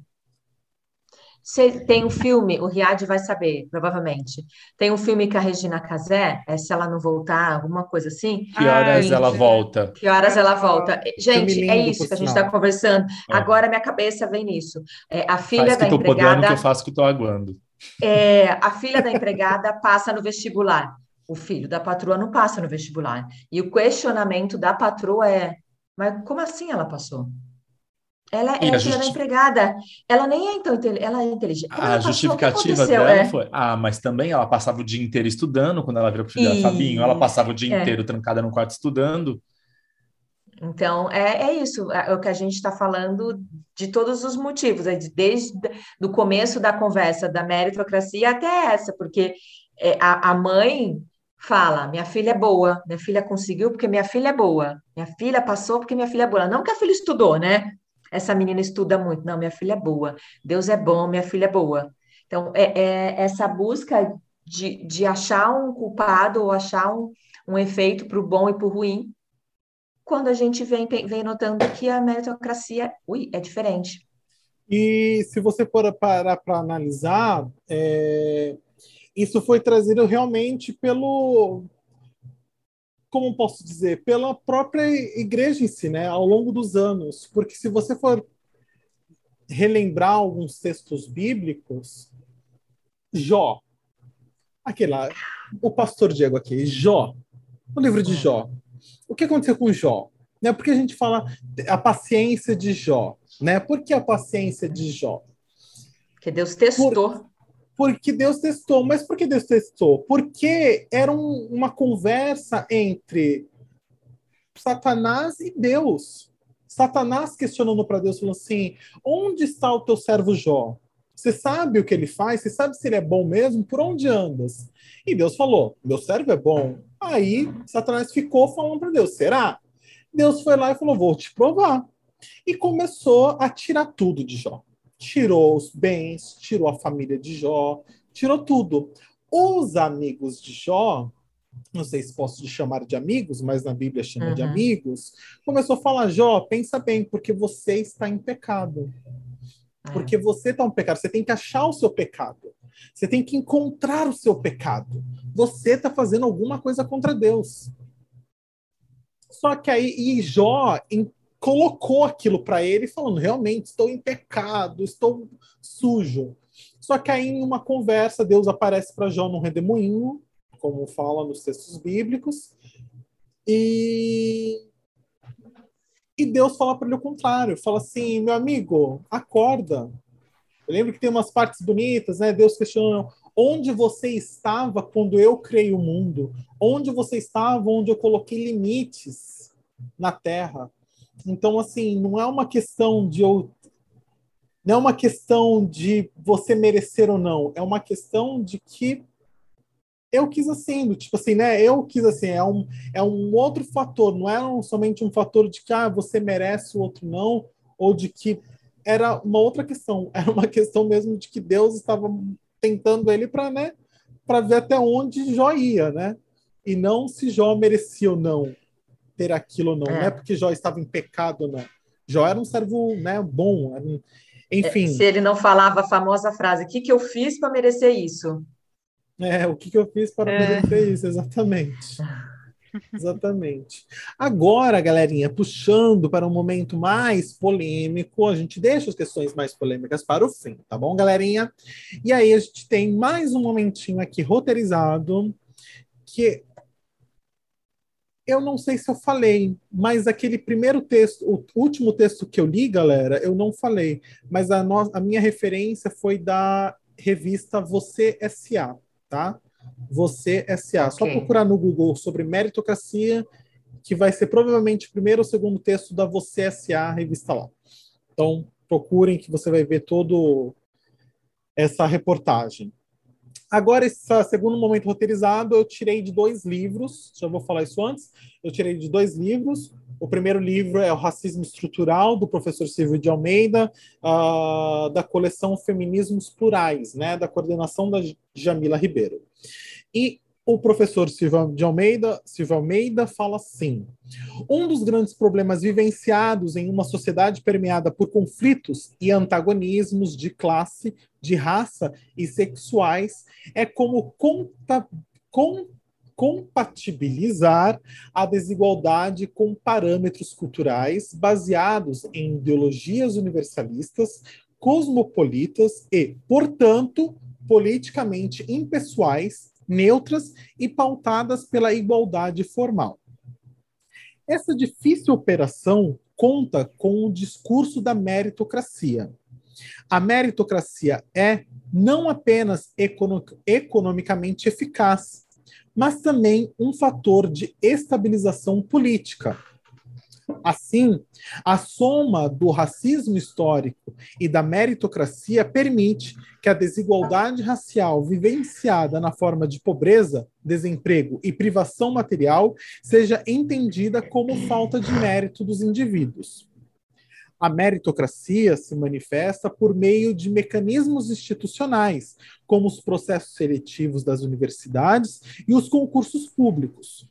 Tem um filme, o Riad vai saber, provavelmente. Tem um filme que a Regina Casé, é Se Ela Não Voltar, alguma coisa assim. Que horas ela volta? Que horas ela volta? Gente, lindo, é isso que a gente está conversando. É. Agora minha cabeça vem nisso. É, a filha Faz da que empregada. Podendo, que eu faço que estou aguando. É, a filha da empregada passa no vestibular. O filho da patroa não passa no vestibular. E o questionamento da patroa é: mas como assim ela passou? Ela é filha da empregada. Ela nem é então ela é inteligente. Como a justificativa dela é. foi: ah, mas também ela passava o dia inteiro estudando quando ela virou para o Fabinho. Ela passava o dia é. inteiro trancada no quarto estudando. Então, é, é isso, é, é o que a gente está falando de todos os motivos, é desde o começo da conversa da meritocracia até essa, porque é, a, a mãe fala: minha filha é boa, minha filha conseguiu porque minha filha é boa, minha filha passou porque minha filha é boa. Não que a filha estudou, né? Essa menina estuda muito. Não, minha filha é boa. Deus é bom, minha filha é boa. Então, é, é essa busca de, de achar um culpado ou achar um, um efeito para o bom e para o ruim, quando a gente vem, vem notando que a meritocracia ui, é diferente. E se você for parar para analisar, é, isso foi trazido realmente pelo, como posso dizer, pela própria igreja em si, né, ao longo dos anos. Porque se você for relembrar alguns textos bíblicos, Jó, aquele lá, o pastor Diego aqui, Jó, o livro de Jó. O que aconteceu com Jó? Né, porque a gente fala a paciência de Jó, né? Por que a paciência de Jó? Que Deus testou. Por porque Deus testou. Mas por que Deus testou? Porque era um, uma conversa entre Satanás e Deus. Satanás questionando para Deus, falando assim: onde está o teu servo Jó? Você sabe o que ele faz? Você sabe se ele é bom mesmo? Por onde andas? E Deus falou: meu servo é bom. Aí Satanás ficou falando para Deus: será? Deus foi lá e falou: vou te provar. E começou a tirar tudo de Jó tirou os bens, tirou a família de Jó, tirou tudo. Os amigos de Jó, não sei se posso chamar de amigos, mas na Bíblia chama uhum. de amigos, começou a falar: Jó, pensa bem, porque você está em pecado. É. Porque você está em pecado, você tem que achar o seu pecado. Você tem que encontrar o seu pecado. Você está fazendo alguma coisa contra Deus. Só que aí, e Jó colocou aquilo para ele, falando: realmente estou em pecado, estou sujo. Só que aí, em uma conversa, Deus aparece para Jó num redemoinho, como fala nos textos bíblicos, e, e Deus fala para ele o contrário: fala assim, meu amigo, acorda. Eu lembro que tem umas partes bonitas, né? Deus questiona onde você estava quando eu criei o mundo, onde você estava, onde eu coloquei limites na terra. Então, assim, não é uma questão de. Não é uma questão de você merecer ou não. É uma questão de que eu quis assim, tipo assim, né? Eu quis assim, é um, é um outro fator, não era é somente um fator de que ah, você merece, o outro não, ou de que era uma outra questão, *laughs* era uma questão mesmo de que Deus estava tentando ele para, né, para ver até onde Jó ia, né? E não se Jó merecia ou não ter aquilo ou não. É. Não é porque Jó estava em pecado não. Jó era um servo né, bom. Um... Enfim. É, se ele não falava a famosa frase: O que, que eu fiz para merecer isso? É, o que, que eu fiz para é. merecer isso, exatamente. *laughs* Exatamente. Agora, galerinha, puxando para um momento mais polêmico, a gente deixa as questões mais polêmicas para o fim, tá bom, galerinha? E aí a gente tem mais um momentinho aqui roteirizado, que eu não sei se eu falei, mas aquele primeiro texto, o último texto que eu li, galera, eu não falei, mas a, no, a minha referência foi da revista Você S.A., tá? Você SA. Okay. Só procurar no Google sobre meritocracia, que vai ser provavelmente o primeiro ou segundo texto da Você SA, revista lá. Então, procurem que você vai ver todo essa reportagem. Agora, esse segundo momento roteirizado, eu tirei de dois livros, já vou falar isso antes. Eu tirei de dois livros. O primeiro livro é O Racismo Estrutural, do professor Silvio de Almeida, uh, da coleção Feminismos Plurais, né, da coordenação da Jamila Ribeiro. E o professor Silvio de Almeida, Silvio Almeida fala assim: um dos grandes problemas vivenciados em uma sociedade permeada por conflitos e antagonismos de classe, de raça e sexuais é como conta, com, compatibilizar a desigualdade com parâmetros culturais baseados em ideologias universalistas, cosmopolitas e, portanto, politicamente impessoais neutras e pautadas pela igualdade formal. Essa difícil operação conta com o discurso da meritocracia. A meritocracia é não apenas economicamente eficaz, mas também um fator de estabilização política Assim, a soma do racismo histórico e da meritocracia permite que a desigualdade racial vivenciada na forma de pobreza, desemprego e privação material seja entendida como falta de mérito dos indivíduos. A meritocracia se manifesta por meio de mecanismos institucionais, como os processos seletivos das universidades e os concursos públicos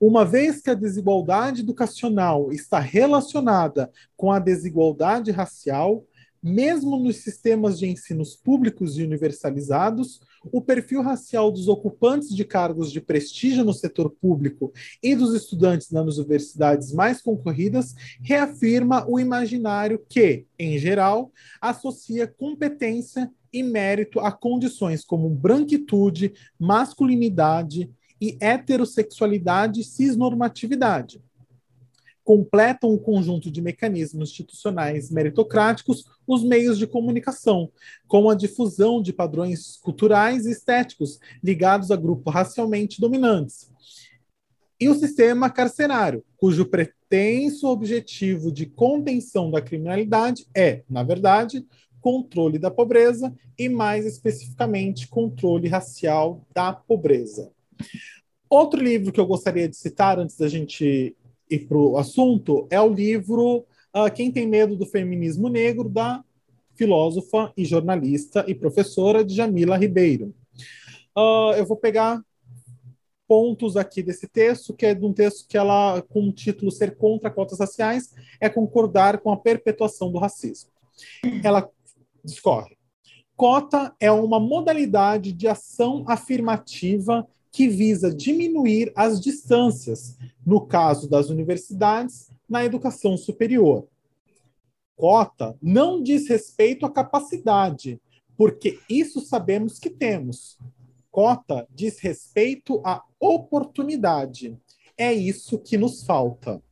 uma vez que a desigualdade educacional está relacionada com a desigualdade racial, mesmo nos sistemas de ensinos públicos e universalizados, o perfil racial dos ocupantes de cargos de prestígio no setor público e dos estudantes nas universidades mais concorridas reafirma o imaginário que, em geral, associa competência e mérito a condições como branquitude, masculinidade, e heterossexualidade e cisnormatividade. Completam o conjunto de mecanismos institucionais meritocráticos os meios de comunicação, com a difusão de padrões culturais e estéticos ligados a grupos racialmente dominantes. E o sistema carcerário, cujo pretenso objetivo de contenção da criminalidade é, na verdade, controle da pobreza e, mais especificamente, controle racial da pobreza. Outro livro que eu gostaria de citar antes da gente ir para o assunto é o livro uh, Quem Tem Medo do Feminismo Negro, da filósofa e jornalista e professora Jamila Ribeiro. Uh, eu vou pegar pontos aqui desse texto, que é de um texto que ela, com o título Ser contra cotas raciais, é concordar com a perpetuação do racismo. Ela discorre. Cota é uma modalidade de ação afirmativa que visa diminuir as distâncias, no caso das universidades, na educação superior. Cota não diz respeito à capacidade, porque isso sabemos que temos. Cota diz respeito à oportunidade. É isso que nos falta.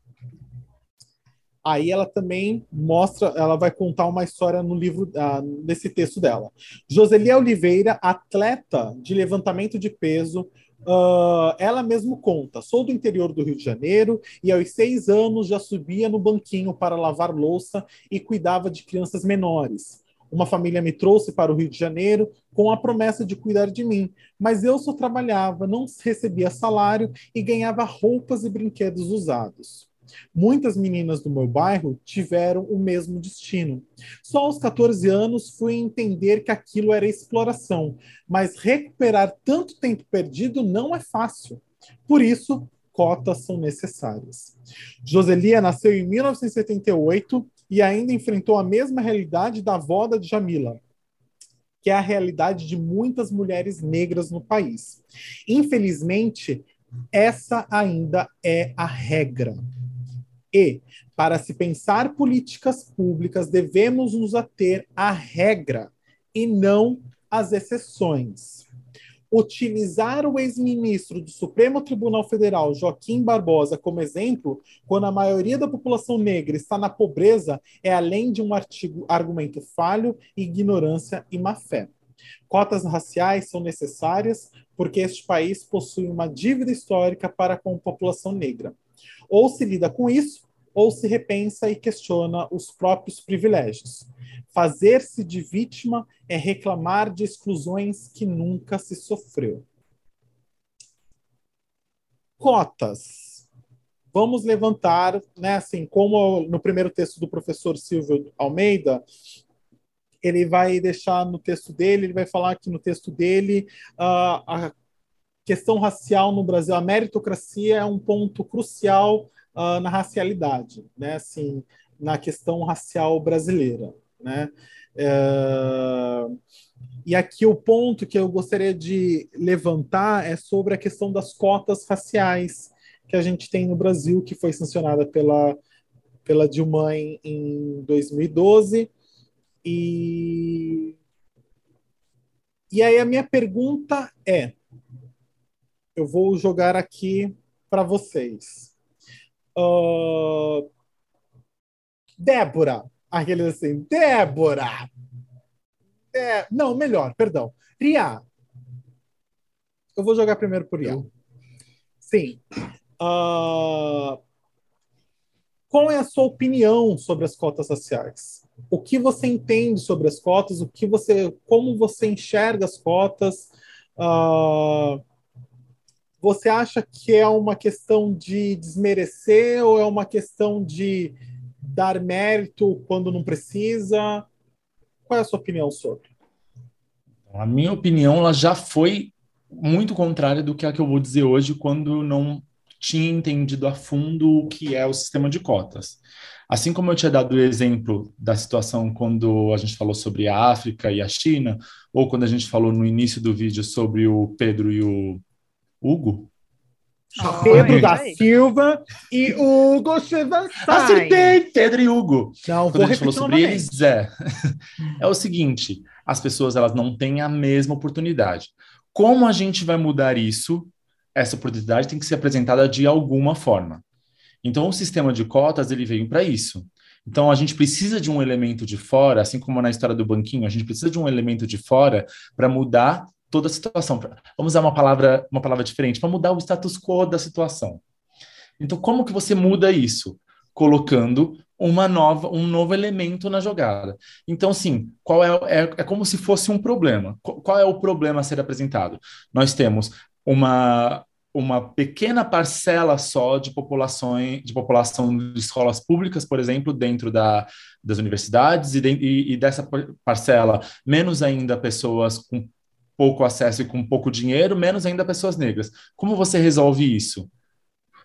Aí ela também mostra, ela vai contar uma história no livro, ah, nesse texto dela. Joselia Oliveira, atleta de levantamento de peso, Uh, ela mesmo conta: sou do interior do Rio de Janeiro e aos seis anos já subia no banquinho para lavar louça e cuidava de crianças menores. Uma família me trouxe para o Rio de Janeiro com a promessa de cuidar de mim, mas eu só trabalhava, não recebia salário e ganhava roupas e brinquedos usados. Muitas meninas do meu bairro tiveram o mesmo destino. Só aos 14 anos fui entender que aquilo era exploração, mas recuperar tanto tempo perdido não é fácil. Por isso, cotas são necessárias. Joselia nasceu em 1978 e ainda enfrentou a mesma realidade da avó da Jamila, que é a realidade de muitas mulheres negras no país. Infelizmente, essa ainda é a regra. E, para se pensar políticas públicas, devemos nos ater à regra e não às exceções. Utilizar o ex-ministro do Supremo Tribunal Federal, Joaquim Barbosa, como exemplo, quando a maioria da população negra está na pobreza, é além de um artigo, argumento falho, ignorância e má-fé. Cotas raciais são necessárias porque este país possui uma dívida histórica para com a população negra. Ou se lida com isso, ou se repensa e questiona os próprios privilégios. Fazer-se de vítima é reclamar de exclusões que nunca se sofreu. Cotas. Vamos levantar, né, assim, como no primeiro texto do professor Silvio Almeida, ele vai deixar no texto dele, ele vai falar que no texto dele uh, a questão racial no Brasil, a meritocracia é um ponto crucial uh, na racialidade, né? Assim, na questão racial brasileira, né? Uh, e aqui o ponto que eu gostaria de levantar é sobre a questão das cotas raciais que a gente tem no Brasil, que foi sancionada pela, pela Dilma em, em 2012 e, e aí a minha pergunta é: eu vou jogar aqui para vocês. Uh, Débora, aquele assim, Débora. É, não, melhor, perdão. Ria. Eu vou jogar primeiro por Ria. Sim. Uh, qual é a sua opinião sobre as cotas raciais? o que você entende sobre as cotas, o que você, como você enxerga as cotas. Uh, você acha que é uma questão de desmerecer ou é uma questão de dar mérito quando não precisa? Qual é a sua opinião sobre? A minha opinião ela já foi muito contrária do que a que eu vou dizer hoje quando não tinha entendido a fundo o que é o sistema de cotas. Assim como eu tinha dado o exemplo da situação quando a gente falou sobre a África e a China, ou quando a gente falou no início do vídeo sobre o Pedro e o Hugo. Oh, Pedro da Silva e Hugo Chevanstein. Acertei, Pedro e Hugo. Não, quando a gente falou sobre eles, é, *laughs* é o seguinte, as pessoas elas não têm a mesma oportunidade. Como a gente vai mudar isso? Essa oportunidade tem que ser apresentada de alguma forma. Então, o sistema de cotas ele veio para isso. Então, a gente precisa de um elemento de fora, assim como na história do banquinho, a gente precisa de um elemento de fora para mudar toda a situação. Vamos usar uma palavra, uma palavra diferente, para mudar o status quo da situação. Então, como que você muda isso? Colocando uma nova, um novo elemento na jogada. Então, assim, qual é, é, é como se fosse um problema. Qual é o problema a ser apresentado? Nós temos uma, uma pequena parcela só de populações de população de escolas públicas, por exemplo, dentro da, das universidades e, de, e, e, dessa parcela menos ainda pessoas com pouco acesso e com pouco dinheiro, menos ainda pessoas negras. Como você resolve isso?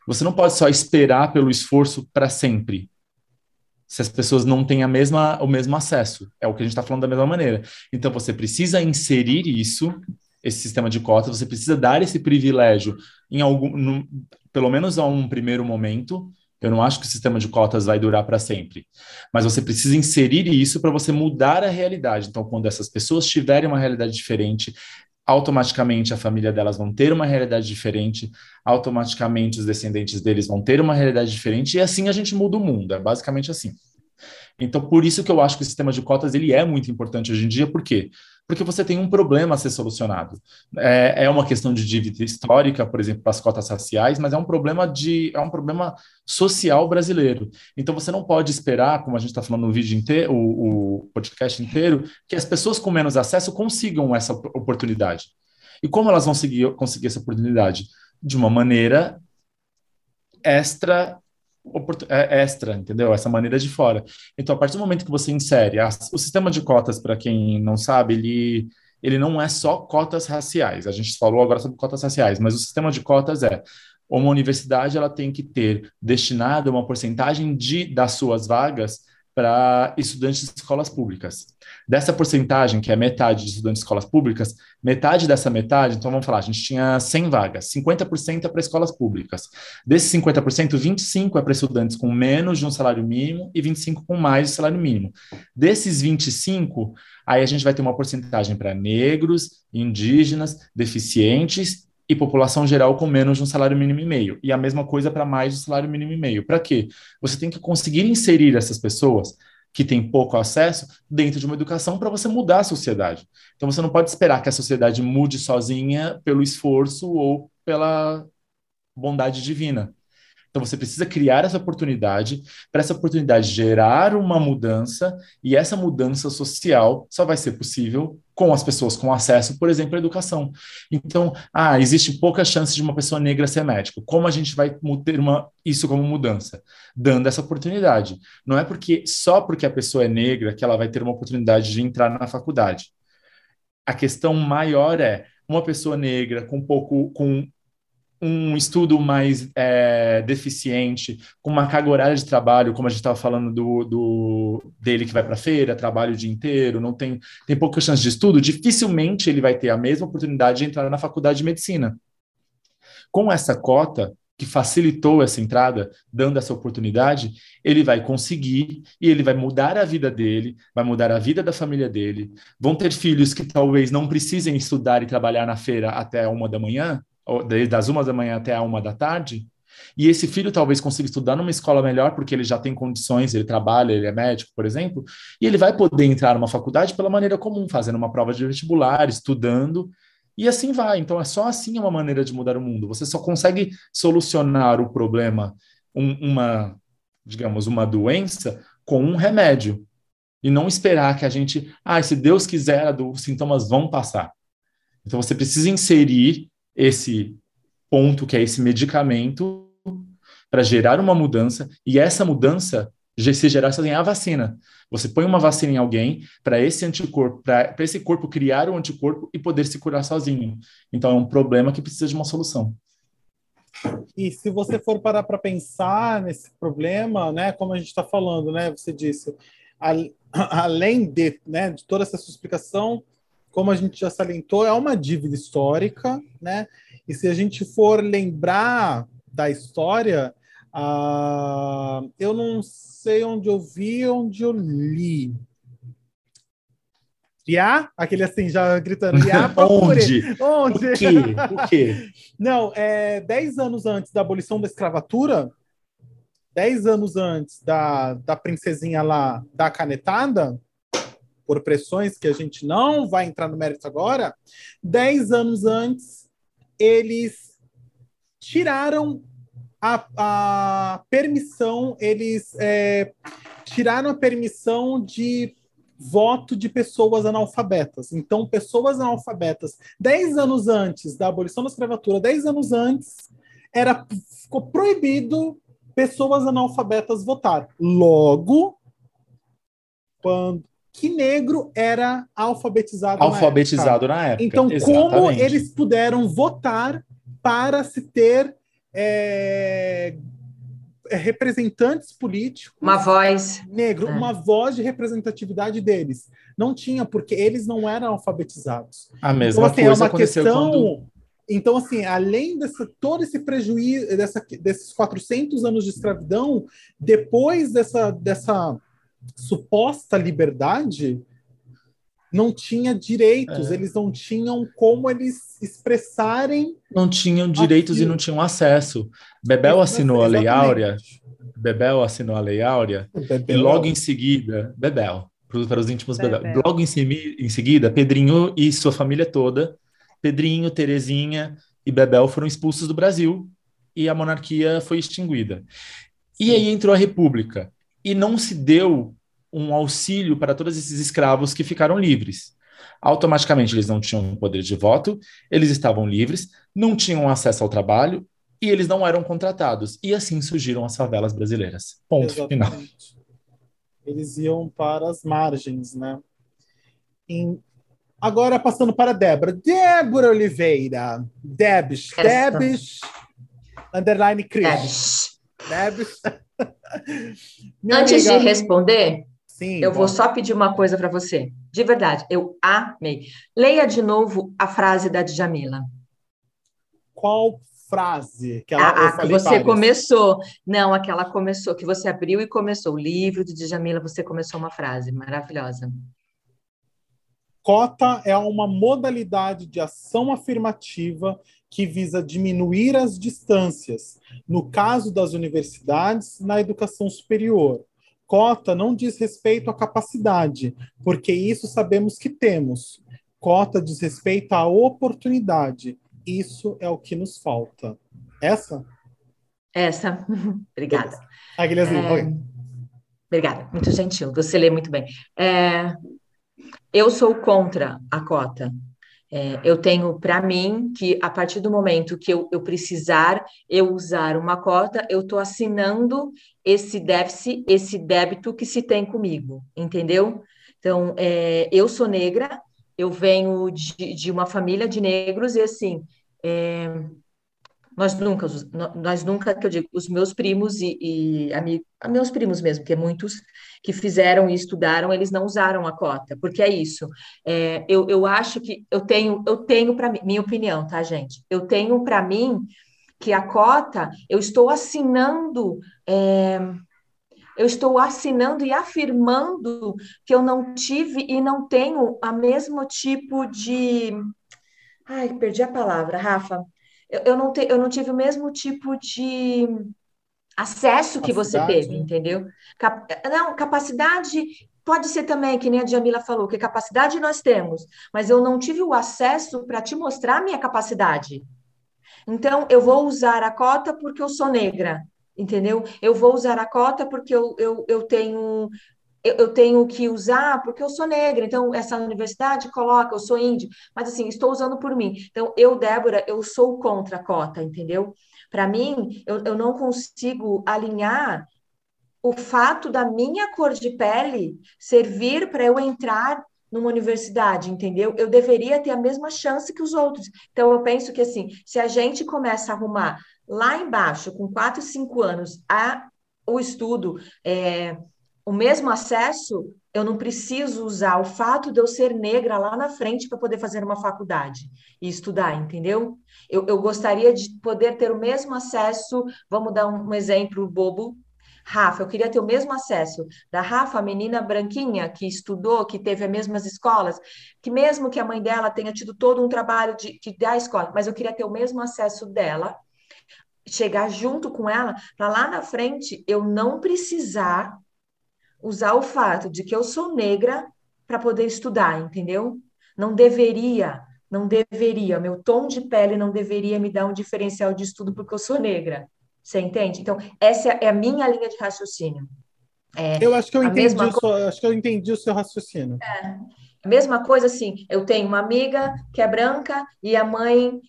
Você não pode só esperar pelo esforço para sempre. Se as pessoas não têm a mesma, o mesmo acesso, é o que a gente está falando da mesma maneira. Então você precisa inserir isso esse sistema de cotas, você precisa dar esse privilégio em algum, no, pelo menos a um primeiro momento. Eu não acho que o sistema de cotas vai durar para sempre, mas você precisa inserir isso para você mudar a realidade. Então, quando essas pessoas tiverem uma realidade diferente, automaticamente a família delas vão ter uma realidade diferente, automaticamente os descendentes deles vão ter uma realidade diferente, e assim a gente muda o mundo. É basicamente assim. Então, por isso que eu acho que o sistema de cotas ele é muito importante hoje em dia, por quê? Você tem um problema a ser solucionado. É, é uma questão de dívida histórica, por exemplo, para as cotas raciais, mas é um problema de é um problema social brasileiro. Então, você não pode esperar, como a gente está falando no vídeo inteiro, o, o podcast inteiro, que as pessoas com menos acesso consigam essa oportunidade. E como elas vão conseguir, conseguir essa oportunidade? De uma maneira extra extra, entendeu? Essa maneira de fora. Então, a partir do momento que você insere a, o sistema de cotas, para quem não sabe, ele, ele não é só cotas raciais. A gente falou agora sobre cotas raciais, mas o sistema de cotas é uma universidade ela tem que ter destinado uma porcentagem de das suas vagas para estudantes de escolas públicas. Dessa porcentagem, que é metade de estudantes de escolas públicas, metade dessa metade, então vamos falar, a gente tinha 100 vagas, 50% é para escolas públicas. Desses 50%, 25% é para estudantes com menos de um salário mínimo e 25% com mais de salário mínimo. Desses 25%, aí a gente vai ter uma porcentagem para negros, indígenas, deficientes e população geral com menos de um salário mínimo e meio. E a mesma coisa para mais de um salário mínimo e meio. Para quê? Você tem que conseguir inserir essas pessoas que tem pouco acesso dentro de uma educação para você mudar a sociedade. Então você não pode esperar que a sociedade mude sozinha pelo esforço ou pela bondade divina. Então você precisa criar essa oportunidade, para essa oportunidade gerar uma mudança, e essa mudança social só vai ser possível com as pessoas com acesso, por exemplo, à educação. Então, ah, existe pouca chance de uma pessoa negra ser médico. Como a gente vai ter uma, isso como mudança? Dando essa oportunidade. Não é porque só porque a pessoa é negra que ela vai ter uma oportunidade de entrar na faculdade. A questão maior é uma pessoa negra com pouco com um estudo mais é, deficiente, com uma carga horária de trabalho, como a gente estava falando do, do, dele que vai para a feira, trabalha o dia inteiro, não tem, tem pouca chance de estudo, dificilmente ele vai ter a mesma oportunidade de entrar na faculdade de medicina. Com essa cota, que facilitou essa entrada, dando essa oportunidade, ele vai conseguir e ele vai mudar a vida dele, vai mudar a vida da família dele. Vão ter filhos que talvez não precisem estudar e trabalhar na feira até uma da manhã, das uma da manhã até a uma da tarde, e esse filho talvez consiga estudar numa escola melhor porque ele já tem condições, ele trabalha, ele é médico, por exemplo, e ele vai poder entrar numa faculdade pela maneira comum, fazendo uma prova de vestibular, estudando, e assim vai. Então é só assim uma maneira de mudar o mundo. Você só consegue solucionar o problema, um, uma, digamos, uma doença com um remédio. E não esperar que a gente, ah, se Deus quiser, os sintomas vão passar. Então você precisa inserir esse ponto, que é esse medicamento, para gerar uma mudança, e essa mudança se gerar sozinha a vacina. Você põe uma vacina em alguém para esse anticorpo, para esse corpo criar um anticorpo e poder se curar sozinho. Então é um problema que precisa de uma solução. E se você for parar para pensar nesse problema, né, como a gente está falando, né, você disse, a, *clears throat* além de, né, de toda essa sua explicação, como a gente já salientou, é uma dívida histórica, né? E se a gente for lembrar da história, uh, eu não sei onde eu vi, onde eu li. Iá? Aquele assim, já gritando, Iá, *laughs* Onde? Onde? O quê? O quê? *laughs* Não, é, dez anos antes da abolição da escravatura, dez anos antes da, da princesinha lá da canetada, por pressões que a gente não vai entrar no mérito agora, dez anos antes, eles tiraram a, a permissão, eles é, tiraram a permissão de voto de pessoas analfabetas. Então, pessoas analfabetas, dez anos antes da abolição da escravatura, dez anos antes, era, ficou proibido pessoas analfabetas votar. Logo, quando que negro era alfabetizado, alfabetizado na época. Na época. Então, Exatamente. como eles puderam votar para se ter é, representantes políticos. Uma voz. Negro, é. uma voz de representatividade deles. Não tinha, porque eles não eram alfabetizados. A mesma então, assim, é coisa é uma questão. Quando... Então, assim, além desse, todo esse prejuízo, dessa, desses 400 anos de escravidão, depois dessa, dessa suposta liberdade, não tinha direitos, é. eles não tinham como eles expressarem. Não tinham direitos aquilo. e não tinham acesso. Bebel assinou a Lei Áurea. Bebel assinou a Lei Áurea. Bebel. E logo em seguida, Bebel, para os íntimos Bebel. Bebel. Logo em, em seguida, Pedrinho e sua família toda, Pedrinho, Terezinha e Bebel foram expulsos do Brasil e a monarquia foi extinguida. E aí entrou a República e não se deu um auxílio para todos esses escravos que ficaram livres. Automaticamente eles não tinham poder de voto, eles estavam livres, não tinham acesso ao trabalho e eles não eram contratados. E assim surgiram as favelas brasileiras. Ponto Exatamente. final. Eles iam para as margens, né? Em... Agora passando para Débora. Débora Oliveira. Debs. Debs. Underline Cris. Debs. Debs. Antes amiga... de responder, Sim, eu bom. vou só pedir uma coisa para você. De verdade, eu amei. Leia de novo a frase da Djamila. Qual frase que ela a, a que você várias. começou? Não, aquela começou, que você abriu e começou. O livro de Djamila, você começou uma frase maravilhosa. Cota é uma modalidade de ação afirmativa que visa diminuir as distâncias, no caso das universidades, na educação superior, Cota não diz respeito à capacidade, porque isso sabemos que temos. Cota diz respeito à oportunidade. Isso é o que nos falta. Essa? Essa. *laughs* Obrigada. A Guilherme, é... Obrigada, muito gentil. Você lê muito bem. É... Eu sou contra a cota. É, eu tenho para mim que a partir do momento que eu, eu precisar eu usar uma cota, eu estou assinando esse déficit, esse débito que se tem comigo, entendeu? Então, é, eu sou negra, eu venho de, de, uma família de negros e assim, é, nós nunca, nós nunca, que eu digo, os meus primos e, e amigos, meus primos mesmo, que é muitos que fizeram e estudaram, eles não usaram a cota, porque é isso. É, eu, eu acho que eu tenho, eu tenho para mim, minha opinião, tá, gente? Eu tenho para mim que a cota, eu estou assinando. É, eu estou assinando e afirmando que eu não tive e não tenho a mesmo tipo de. Ai, perdi a palavra, Rafa eu, eu, não, te, eu não tive o mesmo tipo de acesso que você teve, entendeu? Cap, não, capacidade pode ser também, que nem a Jamila falou, que capacidade nós temos, mas eu não tive o acesso para te mostrar a minha capacidade. Então, eu vou usar a cota porque eu sou negra, entendeu? Eu vou usar a cota porque eu, eu, eu tenho eu, eu, tenho que usar porque eu sou negra, então essa universidade coloca, eu sou índio, mas assim, estou usando por mim. Então, eu, Débora, eu sou contra a cota, entendeu? Para mim, eu, eu não consigo alinhar o fato da minha cor de pele servir para eu entrar numa universidade, entendeu? Eu deveria ter a mesma chance que os outros. Então, eu penso que, assim, se a gente começa a arrumar lá embaixo, com 4, 5 anos, a, o estudo, é, o mesmo acesso, eu não preciso usar o fato de eu ser negra lá na frente para poder fazer uma faculdade e estudar, entendeu? Eu, eu, gostaria de poder ter o mesmo acesso. Vamos dar um, um exemplo bobo. Rafa, eu queria ter o mesmo acesso da Rafa, menina branquinha que estudou, que teve as mesmas escolas, que mesmo que a mãe dela tenha tido todo um trabalho de, de dar escola, mas eu queria ter o mesmo acesso dela, chegar junto com ela, para lá na frente eu não precisar usar o fato de que eu sou negra para poder estudar, entendeu? Não deveria, não deveria, meu tom de pele não deveria me dar um diferencial de estudo porque eu sou negra. Você entende? Então, essa é a minha linha de raciocínio. É, eu acho que eu entendi, o acho que eu entendi o seu raciocínio. É. A mesma coisa assim, eu tenho uma amiga que é branca e a mãe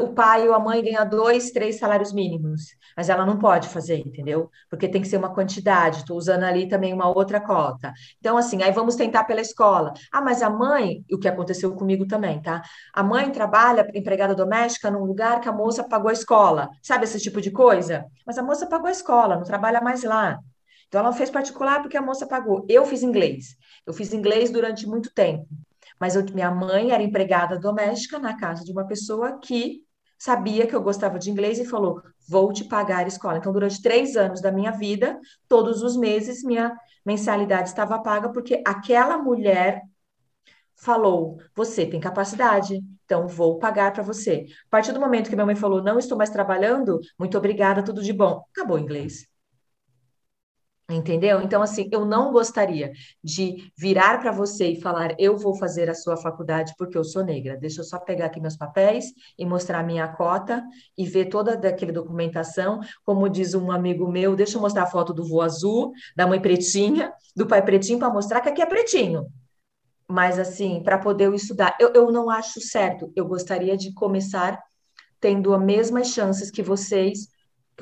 o pai ou a mãe ganha dois, três salários mínimos, mas ela não pode fazer, entendeu? Porque tem que ser uma quantidade, estou usando ali também uma outra cota. Então, assim, aí vamos tentar pela escola. Ah, mas a mãe, o que aconteceu comigo também, tá? A mãe trabalha empregada doméstica num lugar que a moça pagou a escola, sabe esse tipo de coisa? Mas a moça pagou a escola, não trabalha mais lá. Então, ela fez particular porque a moça pagou. Eu fiz inglês. Eu fiz inglês durante muito tempo. Mas eu, minha mãe era empregada doméstica na casa de uma pessoa que sabia que eu gostava de inglês e falou: vou te pagar a escola. Então, durante três anos da minha vida, todos os meses, minha mensalidade estava paga, porque aquela mulher falou: você tem capacidade, então vou pagar para você. A partir do momento que minha mãe falou: não estou mais trabalhando, muito obrigada, tudo de bom. Acabou o inglês. Entendeu? Então, assim, eu não gostaria de virar para você e falar, eu vou fazer a sua faculdade porque eu sou negra. Deixa eu só pegar aqui meus papéis e mostrar minha cota e ver toda aquela documentação. Como diz um amigo meu, deixa eu mostrar a foto do vô azul, da mãe pretinha, do pai pretinho, para mostrar que aqui é pretinho. Mas, assim, para poder eu estudar, eu, eu não acho certo. Eu gostaria de começar tendo as mesmas chances que vocês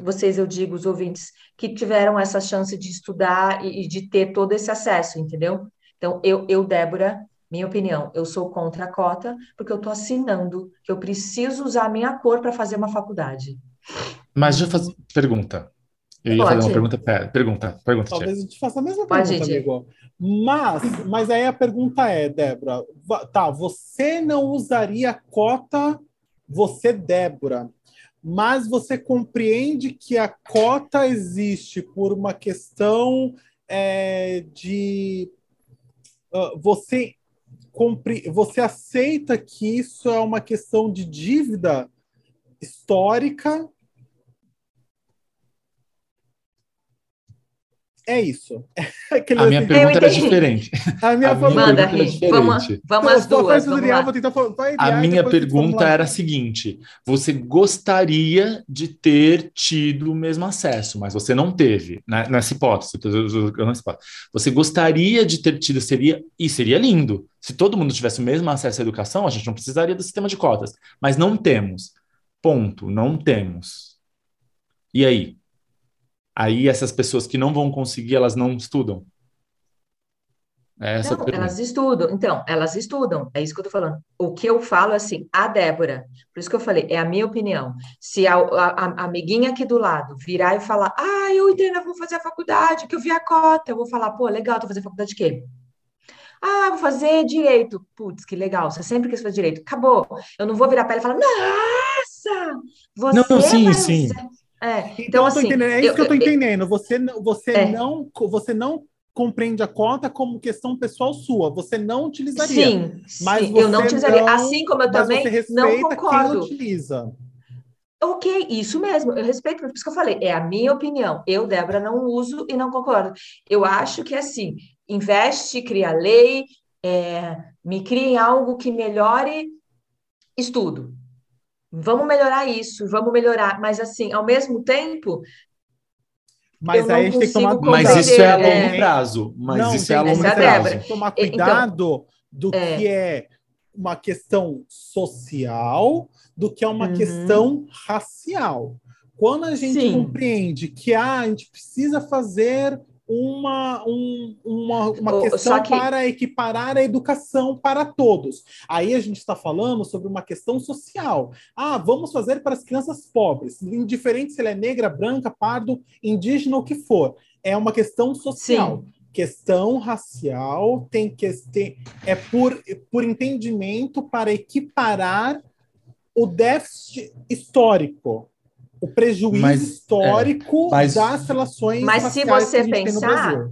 vocês, eu digo, os ouvintes, que tiveram essa chance de estudar e, e de ter todo esse acesso, entendeu? Então, eu, eu, Débora, minha opinião, eu sou contra a cota, porque eu estou assinando que eu preciso usar a minha cor para fazer uma faculdade. Mas deixa eu fazer pergunta. Eu ia Pode. fazer uma pergunta. Pera, pergunta, pergunta. Talvez tia. a gente faça a mesma Pode, pergunta, amigo. Mas, mas aí a pergunta é, Débora, tá, você não usaria cota, você, Débora, mas você compreende que a cota existe por uma questão é, de uh, você compre, você aceita que isso é uma questão de dívida histórica é isso. *laughs* Aquele a minha assim, pergunta era diferente. A minha, a minha Manda, pergunta era diferente. Vamos, vamos as duas. Vamos lá. Tentar, a minha pergunta era a seguinte: você gostaria de ter tido o mesmo acesso, mas você não teve, né? nessa hipótese. Você gostaria de ter tido, seria, e seria lindo. Se todo mundo tivesse o mesmo acesso à educação, a gente não precisaria do sistema de cotas. Mas não temos. Ponto. Não temos. E aí? Aí essas pessoas que não vão conseguir, elas não estudam? É essa não, elas estudam. Então, elas estudam. É isso que eu tô falando. O que eu falo é assim, a Débora, por isso que eu falei, é a minha opinião. Se a, a, a amiguinha aqui do lado virar e falar, ah, eu entendo, eu vou fazer a faculdade, que eu vi a cota, eu vou falar, pô, legal, tô fazendo faculdade de quê? Ah, vou fazer direito. Putz, que legal, você sempre quis fazer direito. Acabou. Eu não vou virar a pele e falar, nossa, você não, não, sim, sim. É, então, então assim, é isso eu, que eu estou entendendo. Você, você, é. não, você não compreende a conta como questão pessoal sua. Você não utilizaria. Sim, mas sim, eu não utilizaria. Não, assim como eu também não concordo. Quem utiliza. Ok, isso mesmo, eu respeito, por isso que eu falei, é a minha opinião. Eu, Débora, não uso e não concordo. Eu acho que assim, investe, cria lei, é, me crie em algo que melhore estudo. Vamos melhorar isso, vamos melhorar, mas assim, ao mesmo tempo. Mas aí a gente tem que tomar Mas isso é a longo é... prazo. Mas não, isso é a longo prazo. Tem que tomar então, cuidado então, do é... que é uma questão social, do que é uma uhum. questão racial. Quando a gente Sim. compreende que ah, a gente precisa fazer uma, um, uma, uma questão que... para equiparar a educação para todos. Aí a gente está falando sobre uma questão social. Ah, vamos fazer para as crianças pobres, indiferente se ela é negra, branca, pardo, indígena ou o que for. É uma questão social. Sim. Questão racial tem que ter, é por, por entendimento para equiparar o déficit histórico o prejuízo mas, histórico é, mas, das relações mas se você pensar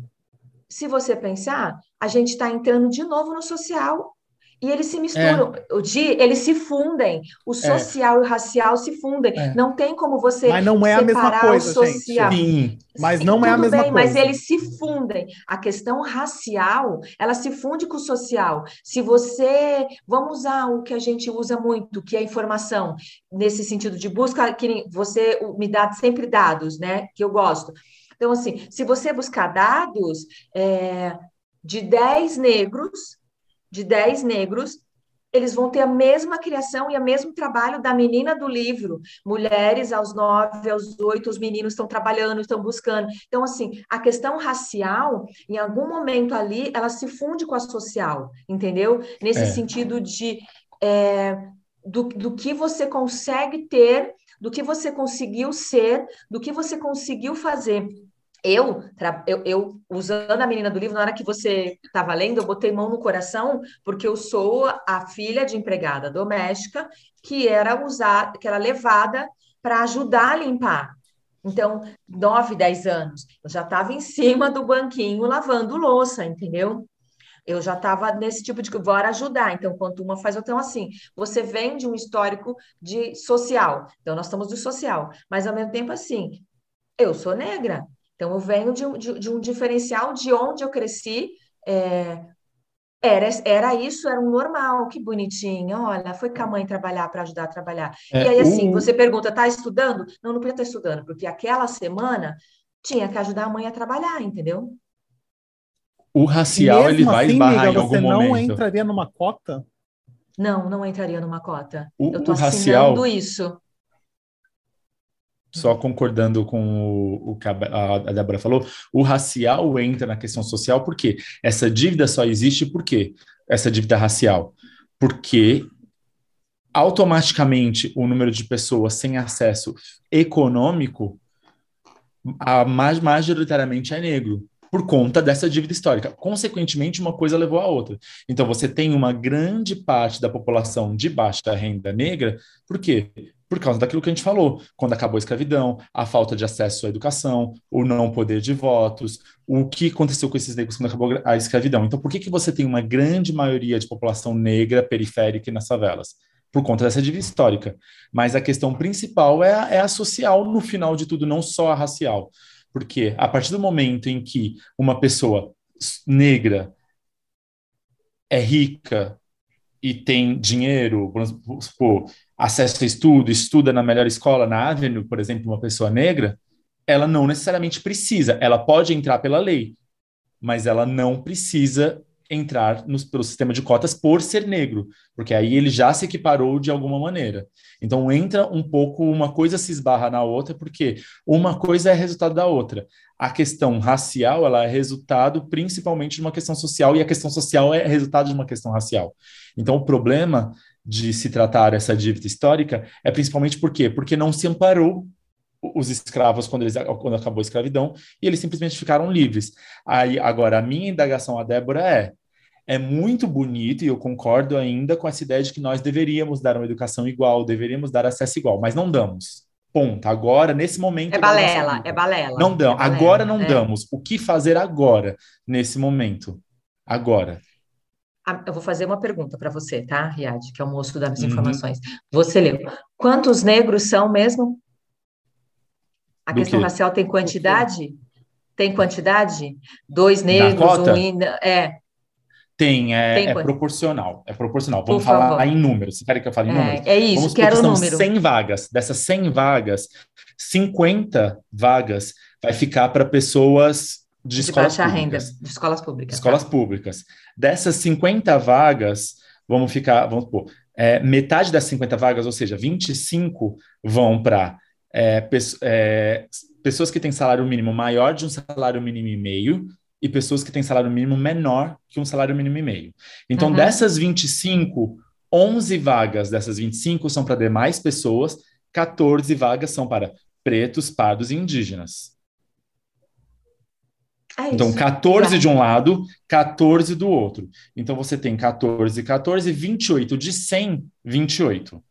se você pensar a gente está entrando de novo no social e eles se misturam. É. O dia, eles se fundem. O é. social é. e o racial se fundem. É. Não tem como você mas não é a mesma coisa, o social. Gente. Sim, mas não Sim, é a mesma bem, coisa. Mas eles se fundem. A questão racial, ela se funde com o social. Se você, vamos usar o que a gente usa muito, que é a informação, nesse sentido de busca, que você me dá sempre dados, né? Que eu gosto. Então, assim, se você buscar dados é, de 10 negros, de 10 negros, eles vão ter a mesma criação e o mesmo trabalho da menina do livro. Mulheres aos 9, aos 8, os meninos estão trabalhando, estão buscando. Então, assim, a questão racial, em algum momento ali, ela se funde com a social, entendeu? Nesse é. sentido de. É, do, do que você consegue ter, do que você conseguiu ser, do que você conseguiu fazer. Eu, eu, eu, usando a menina do livro, na hora que você estava lendo, eu botei mão no coração, porque eu sou a filha de empregada doméstica que era usada, que era levada para ajudar a limpar. Então, nove, dez anos, eu já estava em cima do banquinho lavando louça, entendeu? Eu já estava nesse tipo de bora ajudar. Então, quanto uma faz outra, então, assim, você vem de um histórico de social. Então, nós estamos do social. Mas, ao mesmo tempo, assim, eu sou negra. Então, eu venho de, de, de um diferencial de onde eu cresci. É, era, era isso, era um normal, que bonitinho. Olha, foi com a mãe trabalhar para ajudar a trabalhar. É, e aí, assim, você pergunta, tá estudando? Não, não podia estar estudando, porque aquela semana tinha que ajudar a mãe a trabalhar, entendeu? O racial, ele vai assim, esbarrar em algum você momento. Você não entraria numa cota? Não, não entraria numa cota. O, eu tô o assinando racial, isso só concordando com o, que a, a Débora falou, o racial entra na questão social porque essa dívida só existe por quê? Essa dívida racial. Porque automaticamente o número de pessoas sem acesso econômico a, majoritariamente é negro por conta dessa dívida histórica. Consequentemente, uma coisa levou à outra. Então, você tem uma grande parte da população de baixa renda negra, por quê? Por causa daquilo que a gente falou, quando acabou a escravidão, a falta de acesso à educação, o não poder de votos, o que aconteceu com esses negros quando acabou a escravidão. Então, por que, que você tem uma grande maioria de população negra periférica nas favelas? Por conta dessa dívida histórica. Mas a questão principal é a, é a social, no final de tudo, não só a racial Porque a partir do momento em que uma pessoa negra é rica e tem dinheiro, vamos supor, acesso a estudo, estuda na melhor escola, na Avenue, por exemplo, uma pessoa negra, ela não necessariamente precisa, ela pode entrar pela lei, mas ela não precisa entrar no, pelo sistema de cotas por ser negro, porque aí ele já se equiparou de alguma maneira. Então entra um pouco, uma coisa se esbarra na outra, porque uma coisa é resultado da outra. A questão racial, ela é resultado principalmente de uma questão social, e a questão social é resultado de uma questão racial. Então o problema de se tratar essa dívida histórica é principalmente por quê? Porque não se amparou os escravos quando, eles, quando acabou a escravidão e eles simplesmente ficaram livres. Aí, agora, a minha indagação a Débora é: é muito bonito e eu concordo ainda com essa ideia de que nós deveríamos dar uma educação igual, deveríamos dar acesso igual, mas não damos. Ponto. Agora, nesse momento. É balela, é balela. Não damos. É agora não é. damos. O que fazer agora, nesse momento? Agora. Eu vou fazer uma pergunta para você, tá, Riad, que é o moço das uhum. informações. Você leu. Quantos negros são mesmo? A Do questão quê? racial tem quantidade? Tem quantidade? Dois negros, um. É. Tem, é, Tem é proporcional. É proporcional. Vamos Por falar favor. em números. Você quer que eu fale em é, números? É isso, Vamos quero o número. 100 vagas. Dessas 100 vagas, 50 vagas vai ficar para pessoas de, de escolas baixa públicas. renda, de escolas públicas. Escolas tá? públicas. Dessas 50 vagas, vamos ficar, vamos pôr, é, metade das 50 vagas, ou seja, 25 vão para é, é, pessoas que têm salário mínimo maior de um salário mínimo e meio, e pessoas que têm salário mínimo menor que um salário mínimo e meio. Então, uhum. dessas 25, 11 vagas dessas 25 são para demais pessoas, 14 vagas são para pretos, pardos e indígenas. É então, 14 de um lado, 14 do outro. Então, você tem 14, 14, 28 de 100, 28.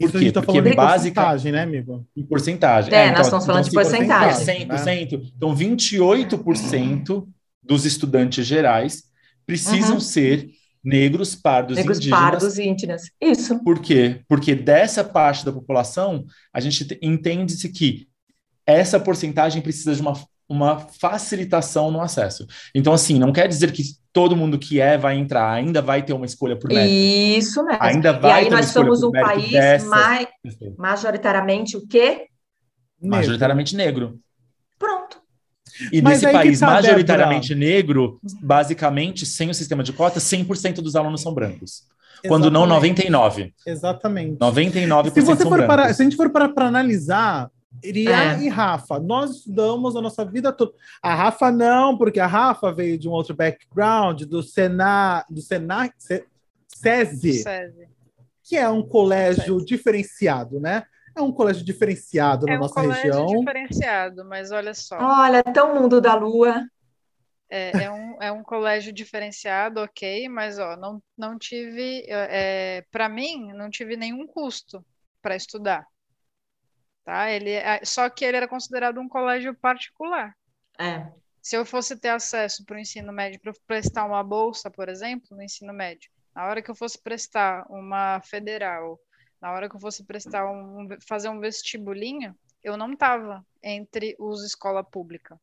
Por quê? Tá Porque de porcentagem, né, amigo? Em porcentagem. É, é nós então, estamos falando então, de porcentagem. 100%. Né? Então, 28% dos estudantes gerais precisam uhum. ser negros, pardos negros, indígenas. pardos e indígenas. Isso. Por quê? Porque dessa parte da população, a gente entende-se que essa porcentagem precisa de uma uma facilitação no acesso. Então, assim, não quer dizer que todo mundo que é vai entrar, ainda vai ter uma escolha por mérito. Isso mesmo. Ainda vai e aí nós somos um país dessas... mais, majoritariamente o quê? Negro. Majoritariamente negro. Pronto. E Mas nesse país tá, majoritariamente negro, basicamente, sem o sistema de cotas, 100% dos alunos são brancos. Exatamente. Quando não 99. Exatamente. 99% se você são for brancos. Para, se a gente for para analisar, Iria é. e Rafa, nós estudamos a nossa vida toda. A Rafa não, porque a Rafa veio de um outro background, do Senar, do Senar, SESI, que é um colégio SESI. diferenciado, né? É um colégio diferenciado é na um nossa região. É um diferenciado, mas olha só. Olha, tão mundo da lua. É, é, um, é um colégio diferenciado, ok, mas ó, não, não tive, é, para mim, não tive nenhum custo para estudar tá? Ele, é, só que ele era considerado um colégio particular. É. Se eu fosse ter acesso para o ensino médio, para prestar uma bolsa, por exemplo, no ensino médio, na hora que eu fosse prestar uma federal, na hora que eu fosse prestar um, fazer um vestibulinho, eu não estava entre os escola pública.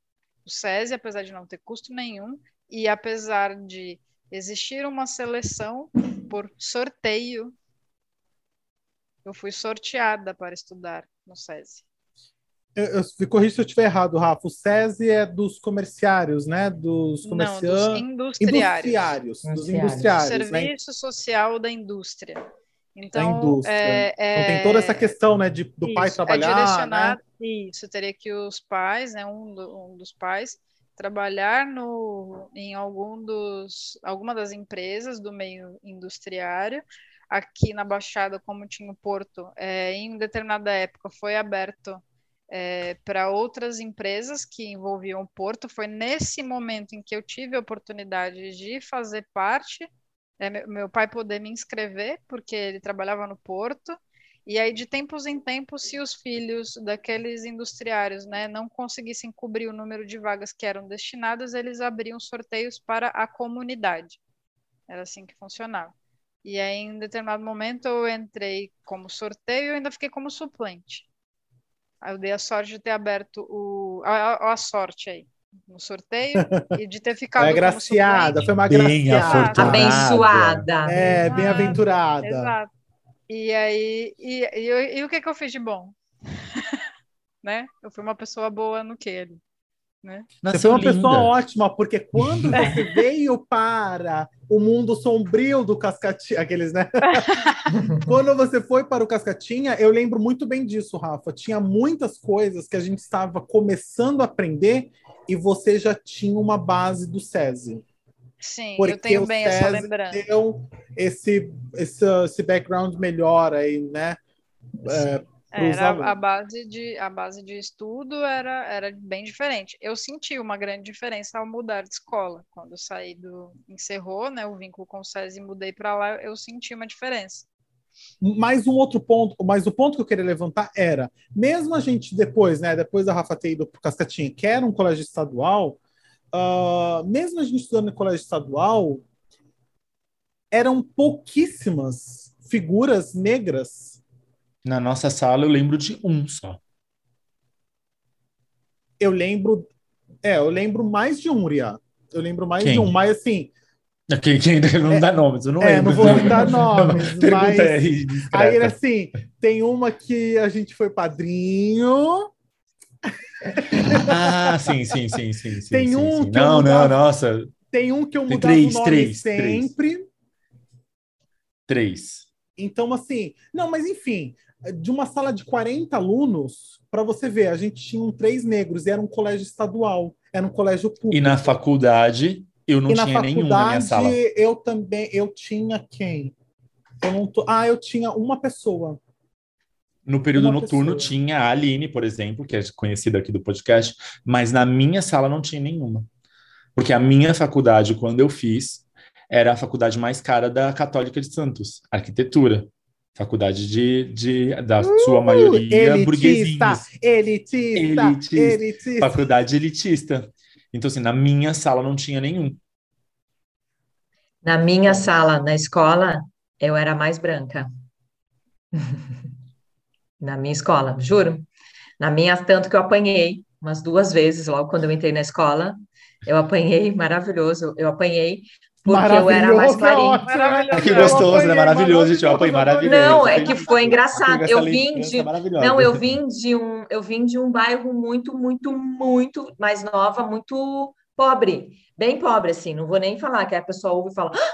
O SESI, apesar de não ter custo nenhum, e apesar de existir uma seleção por sorteio, eu fui sorteada para estudar no SESI. Eu, eu, me corrija se eu estiver errado, Rafa. O SESI é dos comerciários, né? Dos comerciantes. Não, dos industriários. industriários. Dos industriários. Né? Serviço né? social da indústria. Então, da indústria. É, é, então tem toda essa questão, né, de, do isso, pai é trabalhar. É direcionado, né? Isso, teria que os pais, né, um, do, um dos pais, trabalhar no, em algum dos, alguma das empresas do meio industriário aqui na Baixada, como tinha o Porto, é, em determinada época foi aberto é, para outras empresas que envolviam o Porto. Foi nesse momento em que eu tive a oportunidade de fazer parte, é, meu pai poder me inscrever, porque ele trabalhava no Porto. E aí, de tempos em tempos, se os filhos daqueles industriários né, não conseguissem cobrir o número de vagas que eram destinadas, eles abriam sorteios para a comunidade. Era assim que funcionava. E aí, em determinado momento, eu entrei como sorteio e ainda fiquei como suplente. Eu dei a sorte de ter aberto o. A, a sorte aí. No sorteio e de ter *laughs* ficado. É agraciada, foi uma bem abençoada. É, bem aventurada. Exato. E aí, e, e, e, o que, que eu fiz de bom? *laughs* né? Eu fui uma pessoa boa no que ele. Né? Você foi uma linda. pessoa ótima, porque quando *laughs* você veio para o mundo sombrio do Cascatinha, aqueles, né? *laughs* quando você foi para o Cascatinha, eu lembro muito bem disso, Rafa. Tinha muitas coisas que a gente estava começando a aprender e você já tinha uma base do SESI. Sim, porque eu tenho bem essa lembrança. Deu esse, esse, esse background melhor aí, né? É, era a base de a base de estudo era, era bem diferente. Eu senti uma grande diferença ao mudar de escola. Quando eu saí do encerrou, né, o vínculo com o SESI e mudei para lá, eu senti uma diferença. Mais um outro ponto, mas o ponto que eu queria levantar era, mesmo a gente depois, né, depois da Rafa ter ido para Cascatinha, que era um colégio estadual, uh, mesmo a gente estudando em colégio estadual, eram pouquíssimas figuras negras na nossa sala eu lembro de um só. Eu lembro. É, eu lembro mais de um, Ria. Eu lembro mais Quem? de um, mas assim. Quem, quem não é, dá nomes, eu não é, lembro. não vou dar nomes, *laughs* mas... Aí, aí, assim, tem uma que a gente foi padrinho... *laughs* Ah, sim, sim, sim, sim. sim tem um sim. não, mudava, não, nossa. Tem um que eu mudava três, o nome três, sempre. Três. três. Então, assim, não, mas enfim, de uma sala de 40 alunos, para você ver, a gente tinha um três negros e era um colégio estadual, era um colégio público. E na faculdade, eu não tinha nenhum na minha sala. Eu também, eu tinha quem? Eu não tô, ah, eu tinha uma pessoa. No período uma noturno pessoa. tinha a Aline, por exemplo, que é conhecida aqui do podcast, mas na minha sala não tinha nenhuma. Porque a minha faculdade, quando eu fiz, era a faculdade mais cara da Católica de Santos, arquitetura. Faculdade de, de da uh, sua maioria burguesinha. Elitista, elitista, elitista. Faculdade elitista. Então, assim, na minha sala não tinha nenhum. Na minha sala, na escola, eu era mais branca. *laughs* na minha escola, juro. Na minha, tanto que eu apanhei umas duas vezes, logo quando eu entrei na escola, eu apanhei, maravilhoso, eu apanhei, porque eu era mais clarinha. É que gostoso, né? Maravilhoso, gente. Eu apoio maravilhoso. Não, é que foi engraçado. Eu vim de. Não, eu vim de um, eu vim de um bairro muito, muito, muito mais nova, muito pobre. Bem pobre, assim. Não vou nem falar, que a pessoa ouve e fala: ah,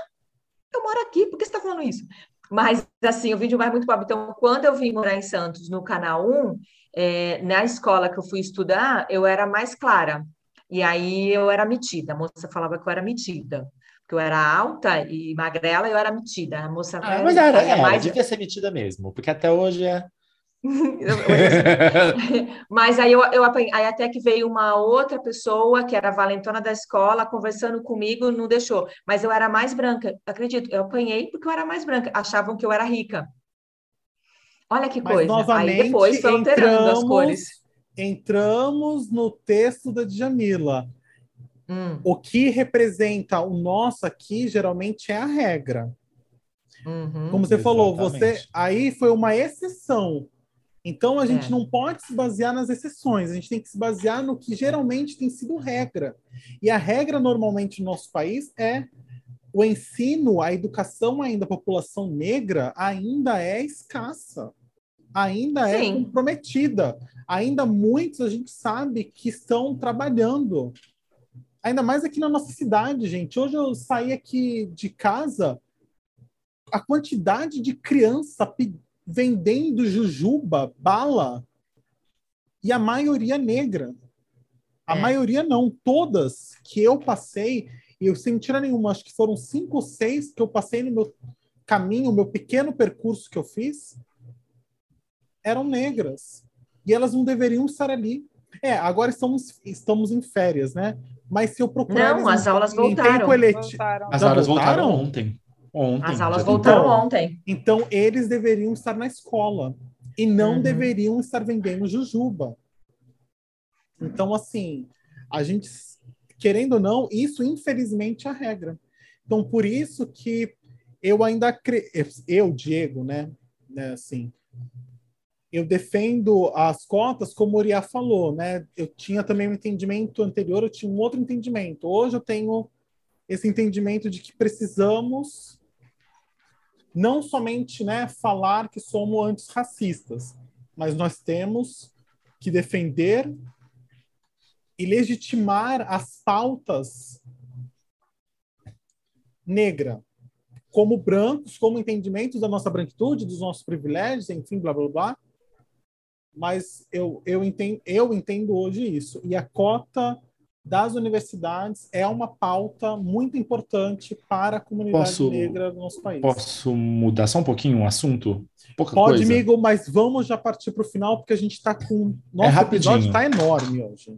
eu moro aqui, por que você está falando isso? Mas, assim, eu vim de um bairro muito pobre. Então, quando eu vim morar em Santos, no Canal 1, é, na escola que eu fui estudar, eu era mais clara. E aí eu era metida. A moça falava que eu era metida porque eu era alta e magrela, eu era metida. A moça ah, mas era, era, mais... devia ser metida mesmo, porque até hoje é. *laughs* *laughs* mas aí eu, eu apanhei, aí até que veio uma outra pessoa que era valentona da escola conversando comigo, não deixou. Mas eu era mais branca, acredito. Eu apanhei porque eu era mais branca. Achavam que eu era rica. Olha que mas, coisa. Novamente, aí depois foi alterando entramos, as cores. Entramos no texto da Djamila. Hum. O que representa o nosso aqui geralmente é a regra. Uhum, Como você exatamente. falou, você aí foi uma exceção. Então a gente é. não pode se basear nas exceções, a gente tem que se basear no que geralmente tem sido regra. E a regra normalmente no nosso país é o ensino, a educação ainda da população negra ainda é escassa, ainda é Sim. é comprometida. Ainda muitos a gente sabe que estão trabalhando Ainda mais aqui na nossa cidade, gente. Hoje eu saí aqui de casa, a quantidade de criança vendendo jujuba, bala, e a maioria negra. A é. maioria não, todas que eu passei, e eu sem mentira nenhuma, acho que foram cinco ou seis que eu passei no meu caminho, meu pequeno percurso que eu fiz, eram negras. E elas não deveriam estar ali. É, agora estamos, estamos em férias, né? Mas se eu procurar. Não, as aulas voltaram. voltaram. As aulas voltaram ontem. Ontem. As aulas voltaram então, ontem. Então, eles deveriam estar na escola e não uhum. deveriam estar vendendo jujuba. Então, assim, a gente, querendo ou não, isso infelizmente é a regra. Então, por isso que eu ainda cre... eu, Diego, né, né assim, eu defendo as cotas como o Uriah falou, né? Eu tinha também um entendimento anterior, eu tinha um outro entendimento. Hoje eu tenho esse entendimento de que precisamos não somente né, falar que somos antirracistas, mas nós temos que defender e legitimar as pautas negra, como brancos, como entendimentos da nossa branquitude, dos nossos privilégios, enfim, blá blá blá. Mas eu, eu, entendo, eu entendo hoje isso. E a cota das universidades é uma pauta muito importante para a comunidade posso, negra do nosso país. Posso mudar só um pouquinho o assunto? Pouca Pode, coisa. amigo, mas vamos já partir para o final, porque a gente está com. Nosso é episódio está enorme hoje.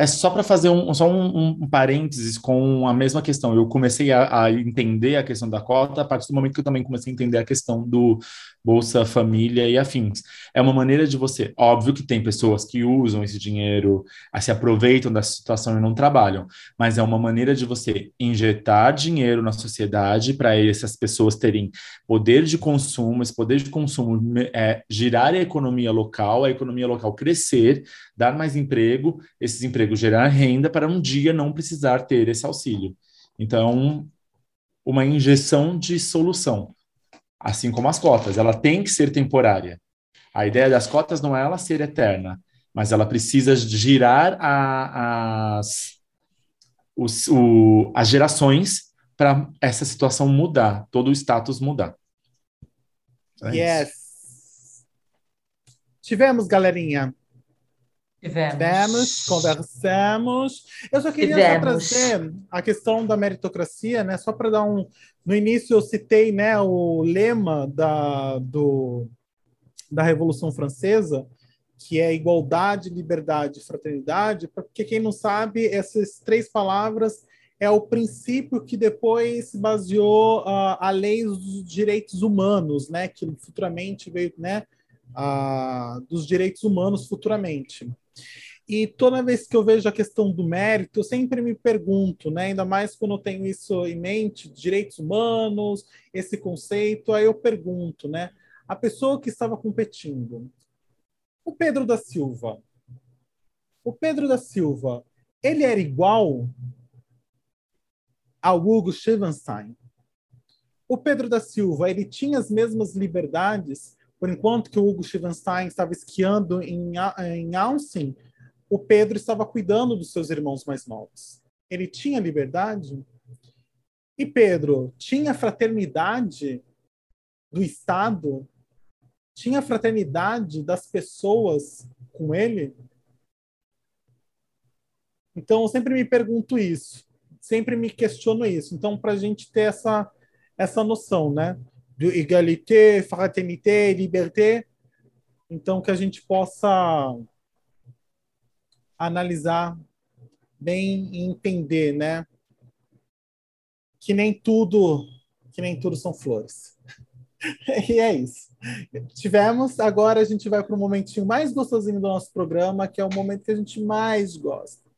É só para fazer um, só um, um, parênteses com a mesma questão. Eu comecei a, a, entender a questão da cota a partir do momento que eu também comecei a entender a questão do Bolsa Família e afins. É uma maneira de você. Óbvio que tem pessoas que usam esse dinheiro, se aproveitam da situação e não trabalham, mas é uma maneira de você injetar dinheiro na sociedade para essas pessoas terem poder de consumo, esse poder de consumo é girar a economia local, a economia local crescer, dar mais emprego, esses empregos emprego, gerar renda para um dia não precisar ter esse auxílio. Então, uma injeção de solução, assim como as cotas, ela tem que ser temporária. A ideia das cotas não é ela ser eterna, mas ela precisa girar a, as, os, o, as gerações para essa situação mudar, todo o status mudar. É yes. Isso. Tivemos, galerinha, Tivemos. Tivemos, conversamos. Eu só queria só trazer a questão da meritocracia, né? Só para dar um. No início eu citei né, o lema da, do, da Revolução Francesa, que é igualdade, liberdade e fraternidade, porque quem não sabe, essas três palavras é o princípio que depois baseou uh, a lei dos direitos humanos, né? Que futuramente veio, né? Uh, dos direitos humanos futuramente. E toda vez que eu vejo a questão do mérito, eu sempre me pergunto, né, ainda mais quando eu tenho isso em mente, direitos humanos, esse conceito, aí eu pergunto, né, a pessoa que estava competindo, o Pedro da Silva, o Pedro da Silva, ele era igual ao Hugo Schevenstein. O Pedro da Silva, ele tinha as mesmas liberdades por enquanto que o Hugo Schievenstein estava esquiando em, em Austin, o Pedro estava cuidando dos seus irmãos mais novos. Ele tinha liberdade? E Pedro tinha fraternidade do Estado? Tinha fraternidade das pessoas com ele? Então, eu sempre me pergunto isso, sempre me questiono isso. Então, para a gente ter essa, essa noção, né? De égalité, fraternité, liberté. Então, que a gente possa analisar bem e entender, né? Que nem tudo, que nem tudo são flores. *laughs* e é isso. Tivemos, agora a gente vai para o momentinho mais gostosinho do nosso programa, que é o momento que a gente mais gosta.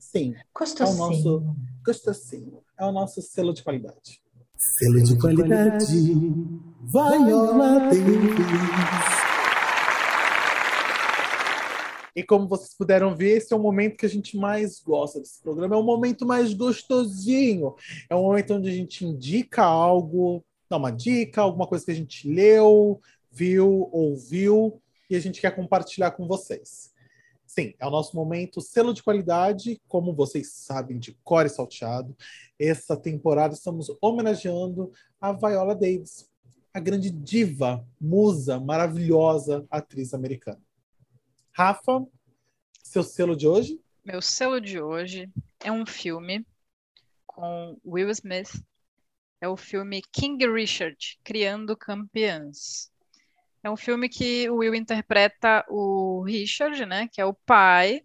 Sim. Gostosinho. É o nosso gostosinho. É o nosso selo de qualidade. Selo de qualidade, Viola Davis. E como vocês puderam ver, esse é o momento que a gente mais gosta desse programa. É o momento mais gostosinho. É o momento onde a gente indica algo, dá uma dica, alguma coisa que a gente leu, viu, ouviu, e a gente quer compartilhar com vocês. Sim, é o nosso momento selo de qualidade, como vocês sabem, de core salteado. Essa temporada estamos homenageando a Viola Davis, a grande diva, musa, maravilhosa atriz americana. Rafa, seu selo de hoje? Meu selo de hoje é um filme com Will Smith. É o filme King Richard, Criando Campeãs. É um filme que o Will interpreta o Richard, né, que é o pai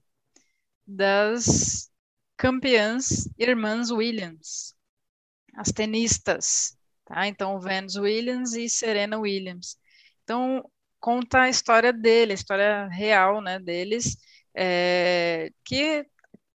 das campeãs irmãs Williams, as tenistas, tá? Então, Venus Williams e Serena Williams. Então, conta a história dele, a história real, né, deles, é, que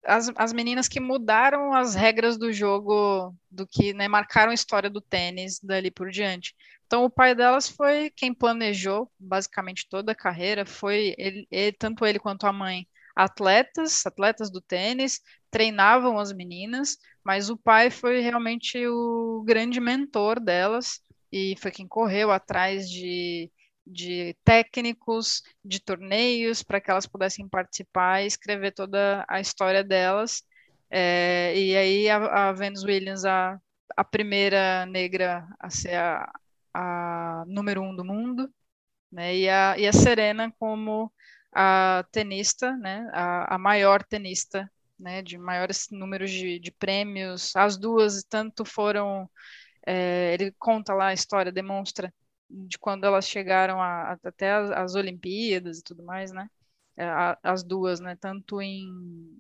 as, as meninas que mudaram as regras do jogo, do que né, marcaram a história do tênis dali por diante. Então, o pai delas foi quem planejou basicamente toda a carreira, foi ele, ele, tanto ele quanto a mãe atletas, atletas do tênis, treinavam as meninas, mas o pai foi realmente o grande mentor delas e foi quem correu atrás de, de técnicos, de torneios, para que elas pudessem participar e escrever toda a história delas. É, e aí a, a Venus Williams, a, a primeira negra a ser a, a número um do mundo, né? E a, e a Serena como a tenista, né? A, a maior tenista, né? De maiores números de, de prêmios. As duas tanto foram, é, ele conta lá a história, demonstra de quando elas chegaram a, a, até as, as, Olimpíadas e tudo mais, né? É, as duas, né? Tanto em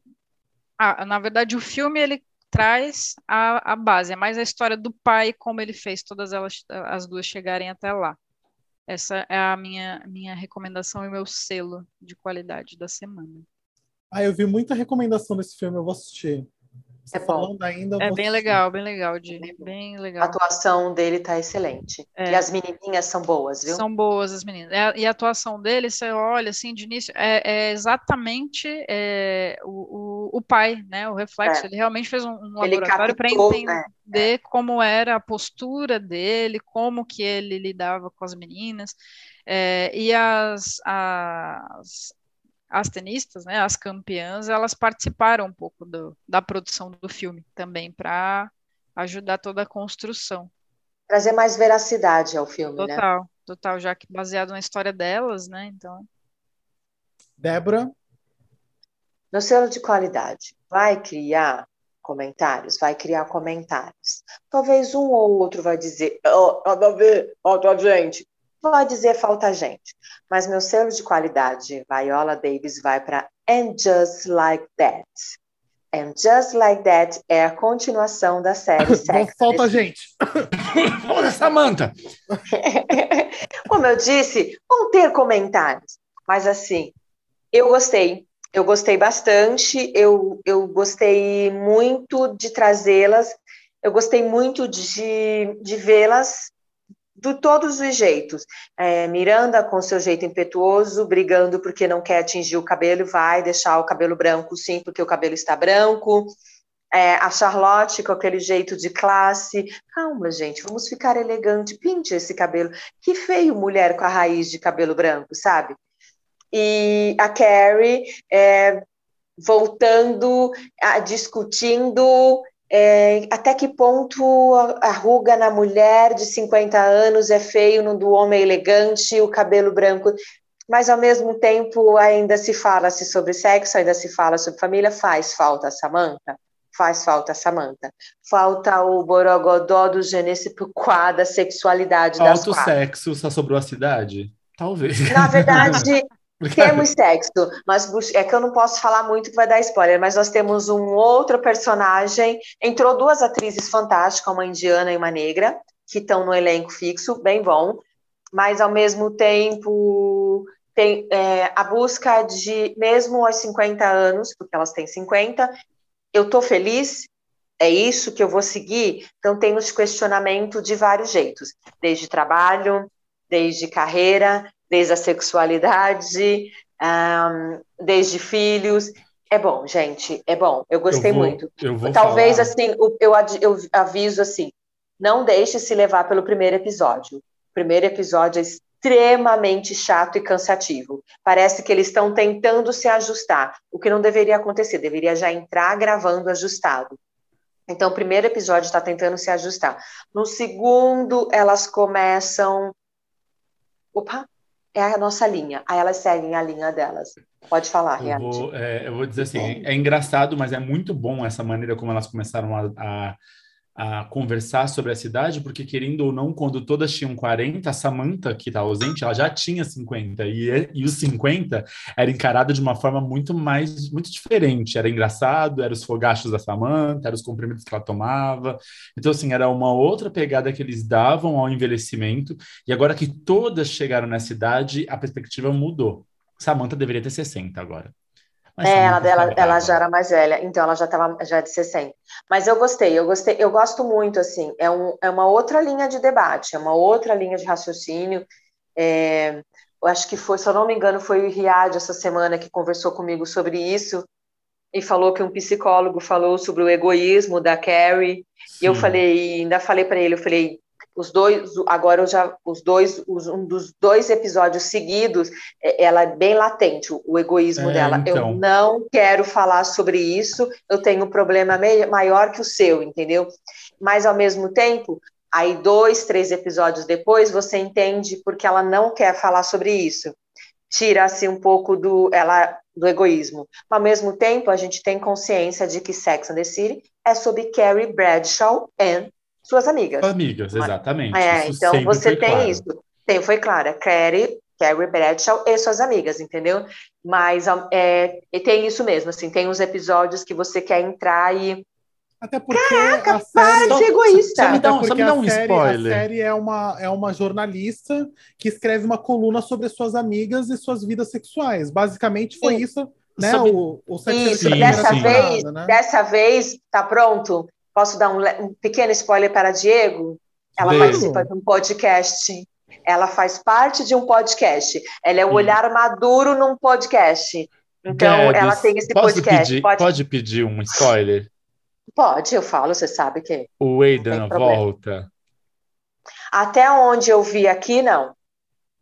na verdade, o filme ele traz a, a base, é mais a história do pai, como ele fez todas elas, as duas chegarem até lá. Essa é a minha, minha recomendação e meu selo de qualidade da semana. Ah, eu vi muita recomendação desse filme, eu vou assistir. Você é falando ainda. É bem legal, bem legal, de bem legal. A atuação dele tá excelente. É. E as menininhas são boas, viu? São boas as meninas. É, e a atuação dele, você olha assim de início, é, é exatamente é, o, o, o, pai, né? O reflexo. É. Ele realmente fez um, um laboratório para entender né? como era a postura dele, como que ele lidava com as meninas. e as, as, as tenistas, né, as campeãs, elas participaram um pouco do, da produção do filme também para ajudar toda a construção. Trazer mais veracidade ao filme, total, né? Total, total, já que baseado na história delas, né? Então. Débora? No selo de qualidade, vai criar comentários? Vai criar comentários. Talvez um ou outro vai dizer, oh, nada a ver, falta gente pode dizer falta gente, mas meu selo de qualidade, Viola Davis, vai para And Just Like That. And Just Like That é a continuação da série *coughs* Sex. Falta gente. *coughs* Olha, Samantha! *laughs* Como eu disse, vão ter comentários, mas assim, eu gostei. Eu gostei bastante, eu, eu gostei muito de trazê-las, eu gostei muito de, de vê-las de todos os jeitos. É, Miranda, com seu jeito impetuoso, brigando porque não quer atingir o cabelo, vai deixar o cabelo branco, sim, porque o cabelo está branco. É, a Charlotte, com aquele jeito de classe. Calma, gente, vamos ficar elegante, pinte esse cabelo. Que feio mulher com a raiz de cabelo branco, sabe? E a Carrie é, voltando, a, discutindo é, até que ponto a ruga na mulher de 50 anos é feio no do homem elegante, o cabelo branco, mas ao mesmo tempo ainda se fala-se sobre sexo, ainda se fala sobre família, faz falta a Samanta? Faz falta a Samanta. Falta o borogodó do genesse da sexualidade Falta das o sexo, só sobrou a cidade? Talvez. Na verdade, *laughs* Temos sexo, mas é que eu não posso falar muito que vai dar spoiler, mas nós temos um outro personagem. Entrou duas atrizes fantásticas, uma indiana e uma negra, que estão no elenco fixo, bem bom, mas ao mesmo tempo tem é, a busca de, mesmo aos 50 anos, porque elas têm 50, eu tô feliz, é isso que eu vou seguir? Então tem os questionamento de vários jeitos, desde trabalho, desde carreira, desde a sexualidade, um, desde filhos. É bom, gente, é bom. Eu gostei eu vou, muito. Eu Talvez, falar... assim, eu, eu aviso assim, não deixe se levar pelo primeiro episódio. O primeiro episódio é extremamente chato e cansativo. Parece que eles estão tentando se ajustar, o que não deveria acontecer, deveria já entrar gravando ajustado. Então, o primeiro episódio está tentando se ajustar. No segundo, elas começam. Opa, é a nossa linha. Aí elas seguem a linha delas. Pode falar, eu vou, é, eu vou dizer assim, é engraçado, mas é muito bom essa maneira como elas começaram a, a a conversar sobre a cidade, porque querendo ou não, quando todas tinham 40, a Samantha, que está ausente, ela já tinha 50, e, e os 50 era encarado de uma forma muito mais, muito diferente, era engraçado, eram os fogachos da Samantha, eram os comprimidos que ela tomava, então assim, era uma outra pegada que eles davam ao envelhecimento, e agora que todas chegaram nessa idade, a perspectiva mudou. Samantha deveria ter 60 agora. Mas é, ela, ela, ela, já era mais velha, então ela já estava já de 60. Mas eu gostei, eu gostei, eu gosto muito, assim, é, um, é uma outra linha de debate, é uma outra linha de raciocínio. É, eu acho que foi, se eu não me engano, foi o Riad essa semana que conversou comigo sobre isso e falou que um psicólogo falou sobre o egoísmo da Carrie. Sim. E eu falei, ainda falei para ele, eu falei, os dois, agora eu já, os dois, os, um dos dois episódios seguidos, é, ela é bem latente, o, o egoísmo é, dela. Então. Eu não quero falar sobre isso, eu tenho um problema maior que o seu, entendeu? Mas, ao mesmo tempo, aí dois, três episódios depois, você entende porque ela não quer falar sobre isso. Tira-se um pouco do, ela, do egoísmo. Mas, ao mesmo tempo, a gente tem consciência de que Sex and the City é sobre Carrie Bradshaw e suas amigas. Amigas, exatamente. É, isso então você tem claro. isso. Tem, foi clara, Carrie, Carrie Bradshaw e suas amigas, entendeu? Mas é, tem isso mesmo, assim, tem uns episódios que você quer entrar e até porque Caraca, série... para de ser egoísta. Só me dá um, só me dá um série, spoiler. A série é uma, é uma jornalista que escreve uma coluna sobre suas amigas e suas vidas sexuais. Basicamente foi Sim. isso, né? Sobre... O, o isso, dessa vez, né? dessa vez, tá pronto? Posso dar um, um pequeno spoiler para Diego? Ela Beijo. participa de um podcast. Ela faz parte de um podcast. Ela é o olhar maduro num podcast. Então, Gabs, ela tem esse podcast. Pedir, pode... pode pedir um spoiler? Pode, eu falo, você sabe que. O Aidan volta. Até onde eu vi aqui, não.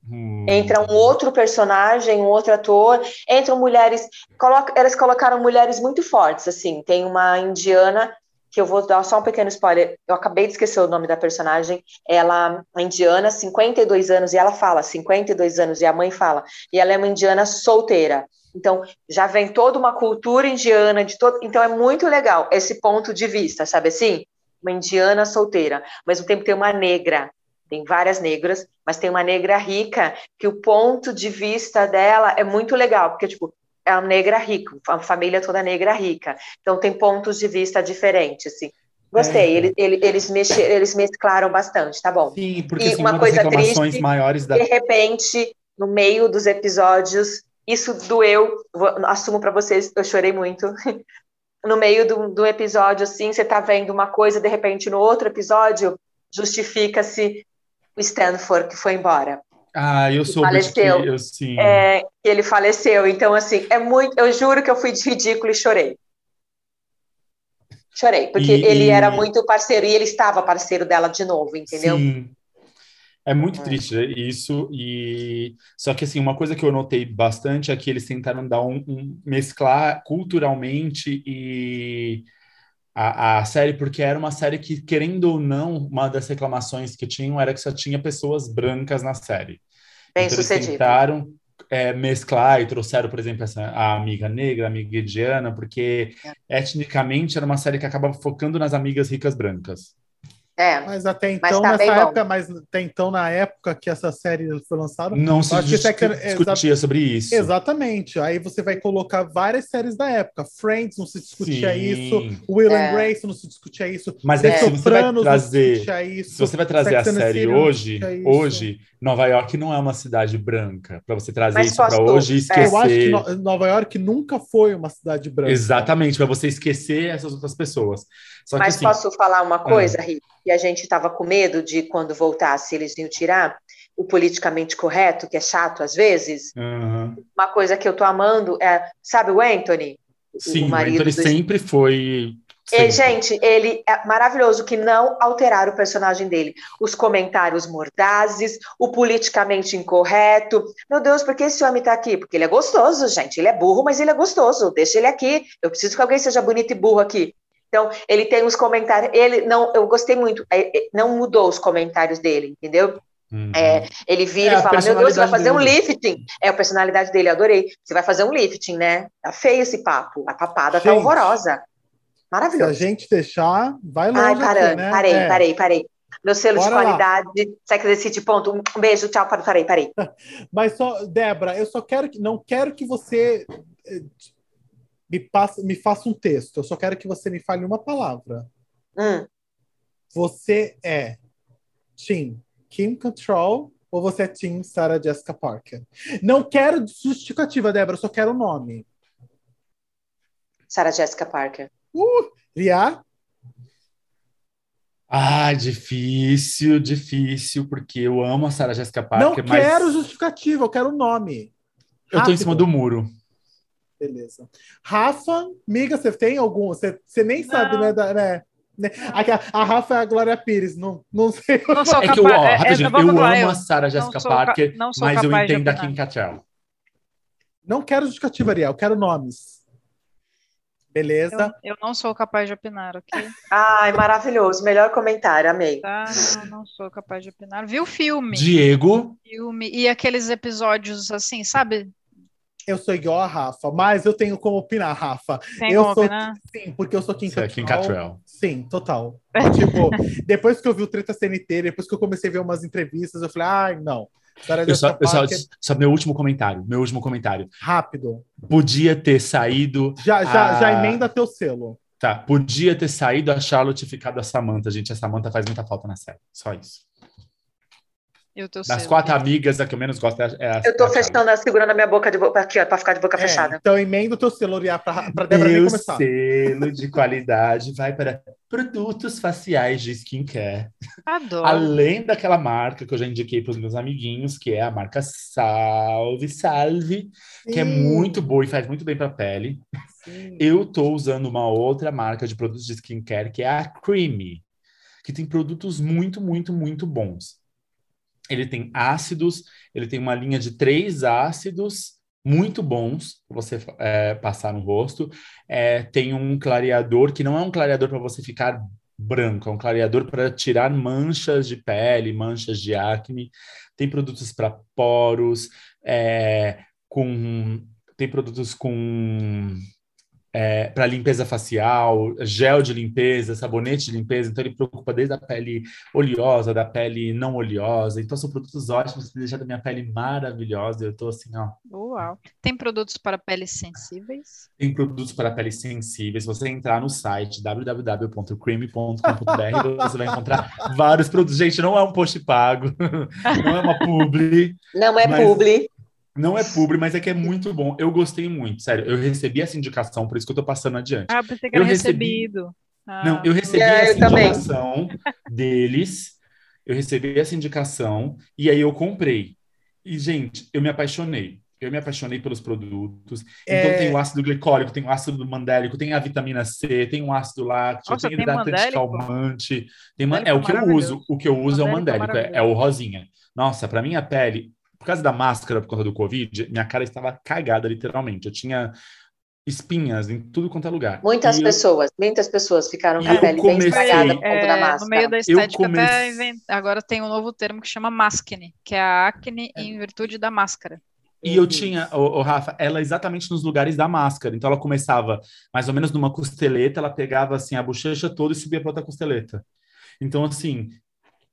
Hum. Entra um outro personagem, um outro ator, entram mulheres. Coloca, elas colocaram mulheres muito fortes, assim. Tem uma indiana, que eu vou dar só um pequeno spoiler. Eu acabei de esquecer o nome da personagem. Ela é indiana, 52 anos, e ela fala 52 anos, e a mãe fala. E ela é uma indiana solteira. Então, já vem toda uma cultura indiana, de todo. Então, é muito legal esse ponto de vista, sabe assim? Uma indiana solteira, ao mesmo tempo tem uma negra, tem várias negras, mas tem uma negra rica, que o ponto de vista dela é muito legal, porque, tipo, é uma negra rica, a família toda negra rica. Então, tem pontos de vista diferentes, assim. Gostei, é. ele, ele, eles, mexe, eles mesclaram bastante, tá bom. Sim, porque e assim, uma, uma coisa triste, maiores da... de repente, no meio dos episódios, isso doeu, vou, assumo para vocês, eu chorei muito. *laughs* No meio do, do episódio, assim, você tá vendo uma coisa, de repente, no outro episódio, justifica-se o Stanford que foi embora. Ah, eu sou faleceu. Que, eu, sim. É, ele faleceu. Então, assim, é muito. Eu juro que eu fui de ridículo e chorei. Chorei, porque e, ele era muito parceiro e ele estava parceiro dela de novo, entendeu? Sim. É muito é. triste isso, e só que assim, uma coisa que eu notei bastante é que eles tentaram dar um, um mesclar culturalmente e a, a, série, porque era uma série que, querendo ou não, uma das reclamações que tinham era que só tinha pessoas brancas na série. Bem então, sucedido. Eles tentaram é, mesclar e trouxeram, por exemplo, essa, a amiga negra, a amiga indiana, porque é. etnicamente era uma série que acabava focando nas amigas ricas brancas. É, mas até então, mas tá nessa época, mas até então, na época que essa série foi lançada, não se discutia sobre isso. Exatamente. Aí você vai colocar várias séries da época. Friends não se discutia Sim. isso, Will é. and Grace não se discutia isso. Mas é, se você vai trazer, se você vai trazer Sex a série hoje, hoje, Nova York não é uma cidade branca para você trazer mas isso para hoje e esquecer. Eu acho que Nova York nunca foi uma cidade branca. Exatamente, para você esquecer essas outras pessoas. Só mas que, assim, posso falar uma coisa, ah. Rita? E a gente estava com medo de quando voltasse eles iam tirar o politicamente correto, que é chato às vezes. Uhum. Uma coisa que eu tô amando é, sabe o Anthony? Sim, o, marido o Anthony do... sempre foi. Gente, ele é maravilhoso que não alteraram o personagem dele. Os comentários mordazes, o politicamente incorreto. Meu Deus, por que esse homem tá aqui? Porque ele é gostoso, gente. Ele é burro, mas ele é gostoso. Deixa ele aqui. Eu preciso que alguém seja bonito e burro aqui. Então, ele tem os comentários, ele não, eu gostei muito, é, é, não mudou os comentários dele, entendeu? Uhum. É, ele vira é, e fala: Meu Deus, você vai fazer dele. um lifting. É a personalidade dele, eu adorei. Você vai fazer um lifting, né? Tá feio esse papo. A papada tá gente, tá horrorosa. Maravilhoso. Se a gente deixar, vai longe. Ai, parando, aqui, né? parei, é. parei, parei. Meu selo Bora de qualidade, Sex City, ponto. Um beijo, tchau, parei, parei. *laughs* Mas só, Débora, eu só quero que, não quero que você eh, me, passa, me faça um texto. Eu só quero que você me fale uma palavra. Hum. Você é Team Kim Control ou você é Team Sarah Jessica Parker? Não quero justificativa, Débora, eu só quero o nome. Sarah Jessica Parker. Uh, Ria? Ah, difícil, difícil, porque eu amo a Sarah Jessica Parker. Não quero justificativa, eu quero o nome. Eu tô em cima do muro. Beleza. Rafa, miga, você tem algum? Você, você nem não. sabe, né? Da, né? né? A, a, Rafa é a Glória Pires, não, não sei. Não sou é que eu, ó, é, rapidinho, é, eu amo a Sarah Jessica Parker, mas eu entendo a Kim Cattrall. Não quero justificativa, Ariel, eu quero nomes. Beleza? Eu, eu, não sou capaz de opinar, ok? Ai, maravilhoso. Melhor comentário, amei. Tá, não, não sou capaz de opinar. Viu o filme? Diego. Filme. E aqueles episódios assim, sabe? Eu sou igual a Rafa, mas eu tenho como opinar, Rafa. Tem eu como sou, opinar? Sim, porque eu sou Kim Cattrall. Kim Cattrall. Sim, total. *laughs* tipo, depois que eu vi o Treta CNT, depois que eu comecei a ver umas entrevistas, eu falei, ai, ah, não. Eu só, eu só, só, meu último comentário, meu último comentário. Rápido. Podia ter saído. Já, já, a... já emenda teu selo. Tá, podia ter saído a Charlotte e ficado a Samantha, gente. A Samantha faz muita falta na série. Só isso. Eu tô das quatro amigas, a que eu menos gosto é a. É eu tô fechando, segurando a minha boca de boca aqui, ó, pra ficar de boca é, fechada. Então emenda o teu selo, Lia, pra, pra Débora nem começar. selo de qualidade vai para produtos faciais de skincare. Adoro. Além daquela marca que eu já indiquei para os meus amiguinhos, que é a marca Salve Salve, Sim. que é muito boa e faz muito bem para a pele. Sim. Eu tô usando uma outra marca de produtos de skincare, que é a Creamy, que tem produtos muito, muito, muito bons ele tem ácidos, ele tem uma linha de três ácidos muito bons para você é, passar no rosto. É, tem um clareador que não é um clareador para você ficar branco, é um clareador para tirar manchas de pele, manchas de acne. Tem produtos para poros, é, com tem produtos com é, para limpeza facial, gel de limpeza, sabonete de limpeza. Então, ele preocupa desde a pele oleosa, da pele não oleosa. Então, são produtos ótimos para deixar a minha pele maravilhosa. Eu estou assim, ó. Uau! Tem produtos para peles sensíveis? Tem produtos para peles sensíveis. Se você entrar no site www.creamy.com.br, *laughs* você vai encontrar vários produtos. Gente, não é um post pago, *laughs* não é uma publi. Não é mas... publi. Não é publi, mas é que é muito bom. Eu gostei muito, sério. Eu recebi essa indicação, por isso que eu tô passando adiante. Ah, pensei que era eu recebido. Ah. Não, eu recebi é, essa eu indicação deles. Eu recebi essa indicação e aí eu comprei. E, gente, eu me apaixonei. Eu me apaixonei pelos produtos. É... Então tem o ácido glicólico, tem o ácido mandélico, tem a vitamina C, tem o ácido lácteo, Nossa, tem, tem hidratante calmante. Tem man... É o que eu uso. O que eu uso mandélico, é o mandélico, é, é o rosinha. Nossa, para minha pele, por causa da máscara, por causa do Covid, minha cara estava cagada, literalmente. Eu tinha espinhas em tudo quanto é lugar. Muitas e pessoas, eu... muitas pessoas ficaram com a pele comecei, bem estragada por conta é, da máscara. No meio da estética, invent... agora tem um novo termo que chama mascne, que é a acne é. em virtude da máscara. E eu tinha, o, Rafa, ela exatamente nos lugares da máscara. Então ela começava mais ou menos numa costeleta, ela pegava assim a bochecha toda e subia para outra costeleta. Então, assim,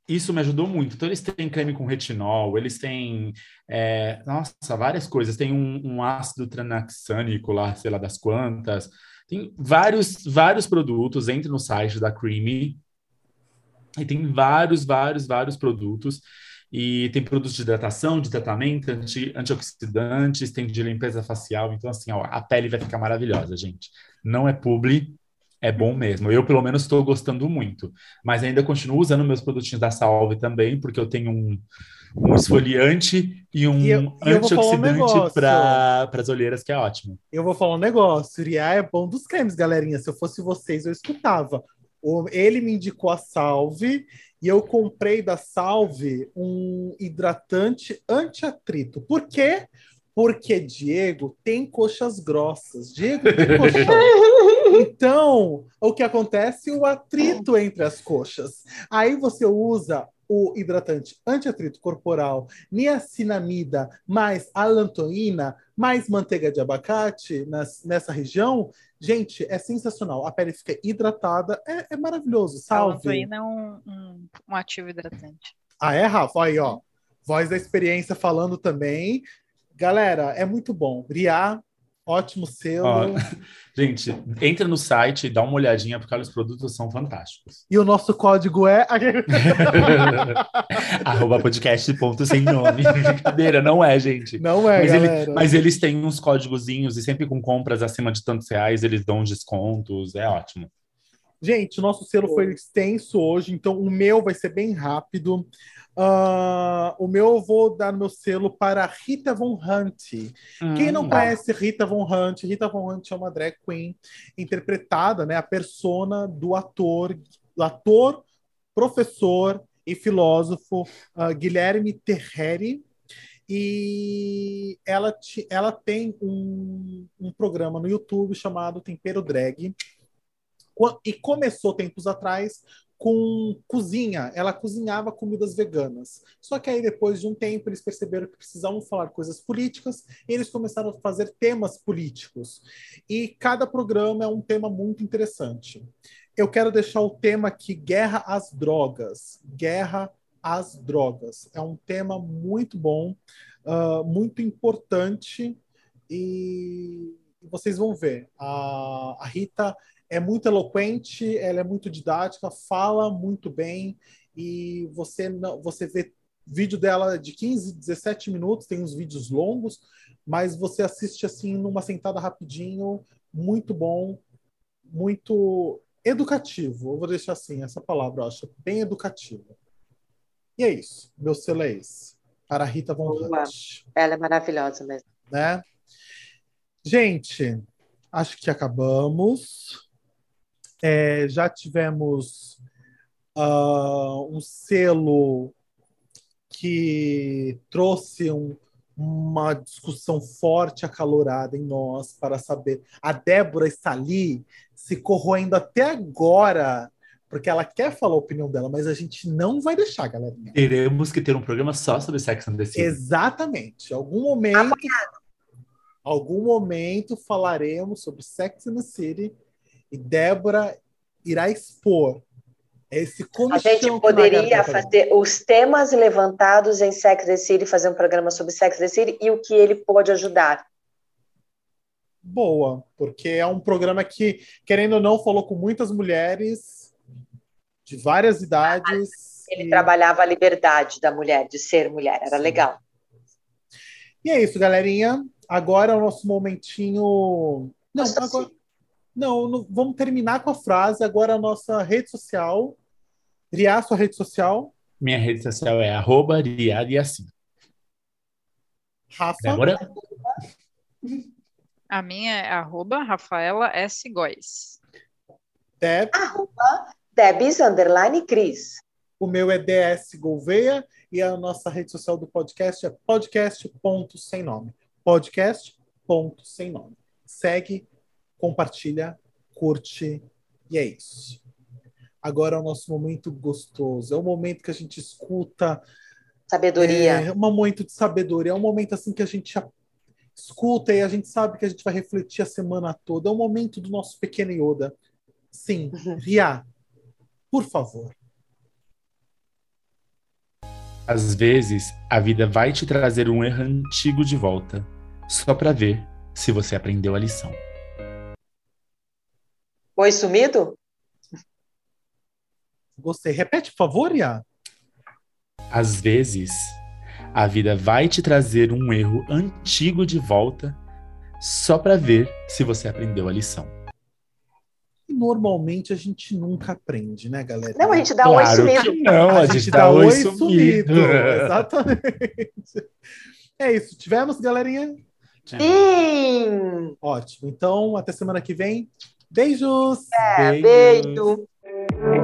isso me ajudou muito. Então, eles têm creme com retinol, eles têm, é, nossa, várias coisas. Tem um, um, ácido tranaxânico lá, sei lá das quantas. Tem vários, vários produtos. Entre no site da Creamy e tem vários, vários, vários produtos. E tem produtos de hidratação, de tratamento, anti, antioxidantes, tem de limpeza facial. Então, assim, ó, a pele vai ficar maravilhosa, gente. Não é publi, é bom mesmo. Eu, pelo menos, estou gostando muito. Mas ainda continuo usando meus produtinhos da Salve também, porque eu tenho um, um esfoliante e um e eu, antioxidante um para as olheiras, que é ótimo. Eu vou falar um negócio. Uriah é bom dos cremes, galerinha. Se eu fosse vocês, eu escutava. Ele me indicou a Salve e eu comprei da Salve um hidratante anti-atrito. Por quê? Porque Diego tem coxas grossas. Diego tem *laughs* coxas. Então, o que acontece? O atrito entre as coxas. Aí você usa o hidratante anti-atrito corporal, niacinamida, mais alantoína, mais manteiga de abacate nas, nessa região. Gente, é sensacional. A pele fica hidratada, é, é maravilhoso. Salve. Alantoína é um, um, um ativo hidratante. Ah, é, Rafa? Aí, ó. Voz da experiência falando também. Galera, é muito bom. Briar Ótimo selo. Ó, *laughs* gente, entra no site e dá uma olhadinha, porque os produtos são fantásticos. E o nosso código é. *laughs* Arroba podcast ponto sem nome. *laughs* Brincadeira, não é, gente. Não é, mas, ele, mas eles têm uns códigozinhos e sempre com compras acima de tantos reais, eles dão descontos. É ótimo. Gente, o nosso selo foi extenso hoje, então o meu vai ser bem rápido. Uh, o meu eu vou dar meu selo para Rita Von Hunt. Hum, Quem não conhece Rita Von Hunt, Rita Von Hunt é uma drag queen interpretada, né, a persona do ator, do ator, professor e filósofo uh, Guilherme Terreri. E ela, ela tem um, um programa no YouTube chamado Tempero Drag. E começou tempos atrás com cozinha. Ela cozinhava comidas veganas. Só que aí, depois de um tempo, eles perceberam que precisavam falar coisas políticas e eles começaram a fazer temas políticos. E cada programa é um tema muito interessante. Eu quero deixar o tema aqui: guerra às drogas. Guerra às drogas. É um tema muito bom, uh, muito importante e vocês vão ver. A, a Rita é muito eloquente, ela é muito didática, fala muito bem e você não, você vê vídeo dela de 15, 17 minutos, tem uns vídeos longos, mas você assiste assim numa sentada rapidinho, muito bom, muito educativo. Eu vou deixar assim essa palavra, eu acho bem educativo. E é isso, meu selo é esse. Para a Rita Von Hunt. Ela é maravilhosa mesmo. Né? Gente, acho que acabamos. É, já tivemos uh, um selo que trouxe um, uma discussão forte, acalorada em nós para saber. A Débora está ali se corroendo até agora, porque ela quer falar a opinião dela, mas a gente não vai deixar, galerinha. Teremos que ter um programa só sobre Sex and the City. Exatamente. Algum momento, algum momento falaremos sobre Sex and the City e Débora irá expor esse como A gente poderia fazer os temas levantados em Sex and City, fazer um programa sobre Sex and City e o que ele pode ajudar. Boa, porque é um programa que, querendo ou não, falou com muitas mulheres de várias idades. Ele e... trabalhava a liberdade da mulher, de ser mulher, era Sim. legal. E é isso, galerinha. Agora é o nosso momentinho. Não, agora... Não, não, vamos terminar com a frase. Agora a nossa rede social. Ria, sua rede social. Minha rede social é arroba assim. Rafa. Débora? A minha é arroba Rafaela S. Góes. Deb. Arroba Debs underline Cris. O meu é DS Gouveia e a nossa rede social do podcast é podcast.sem nome. Podcast.sem nome. Segue, compartilha, curte e é isso. Agora é o nosso momento gostoso, é o momento que a gente escuta sabedoria. É um momento de sabedoria, é um momento assim que a gente escuta e a gente sabe que a gente vai refletir a semana toda. É o momento do nosso pequeno Yoda. Sim, uhum. Ria, por favor. Às vezes, a vida vai te trazer um erro antigo de volta, só para ver se você aprendeu a lição. Oi, sumido? Gostei. Repete, por favor, Iá. Às vezes, a vida vai te trazer um erro antigo de volta só para ver se você aprendeu a lição. Normalmente a gente nunca aprende, né, galera? Não, a gente dá claro oi sumido. não, a, a gente, gente, dá, dá oi sumido. sumido. *laughs* Exatamente. É isso. Tivemos, galerinha? Sim! Ótimo. Então, até semana que vem. Beijos! É, beijo! beijo.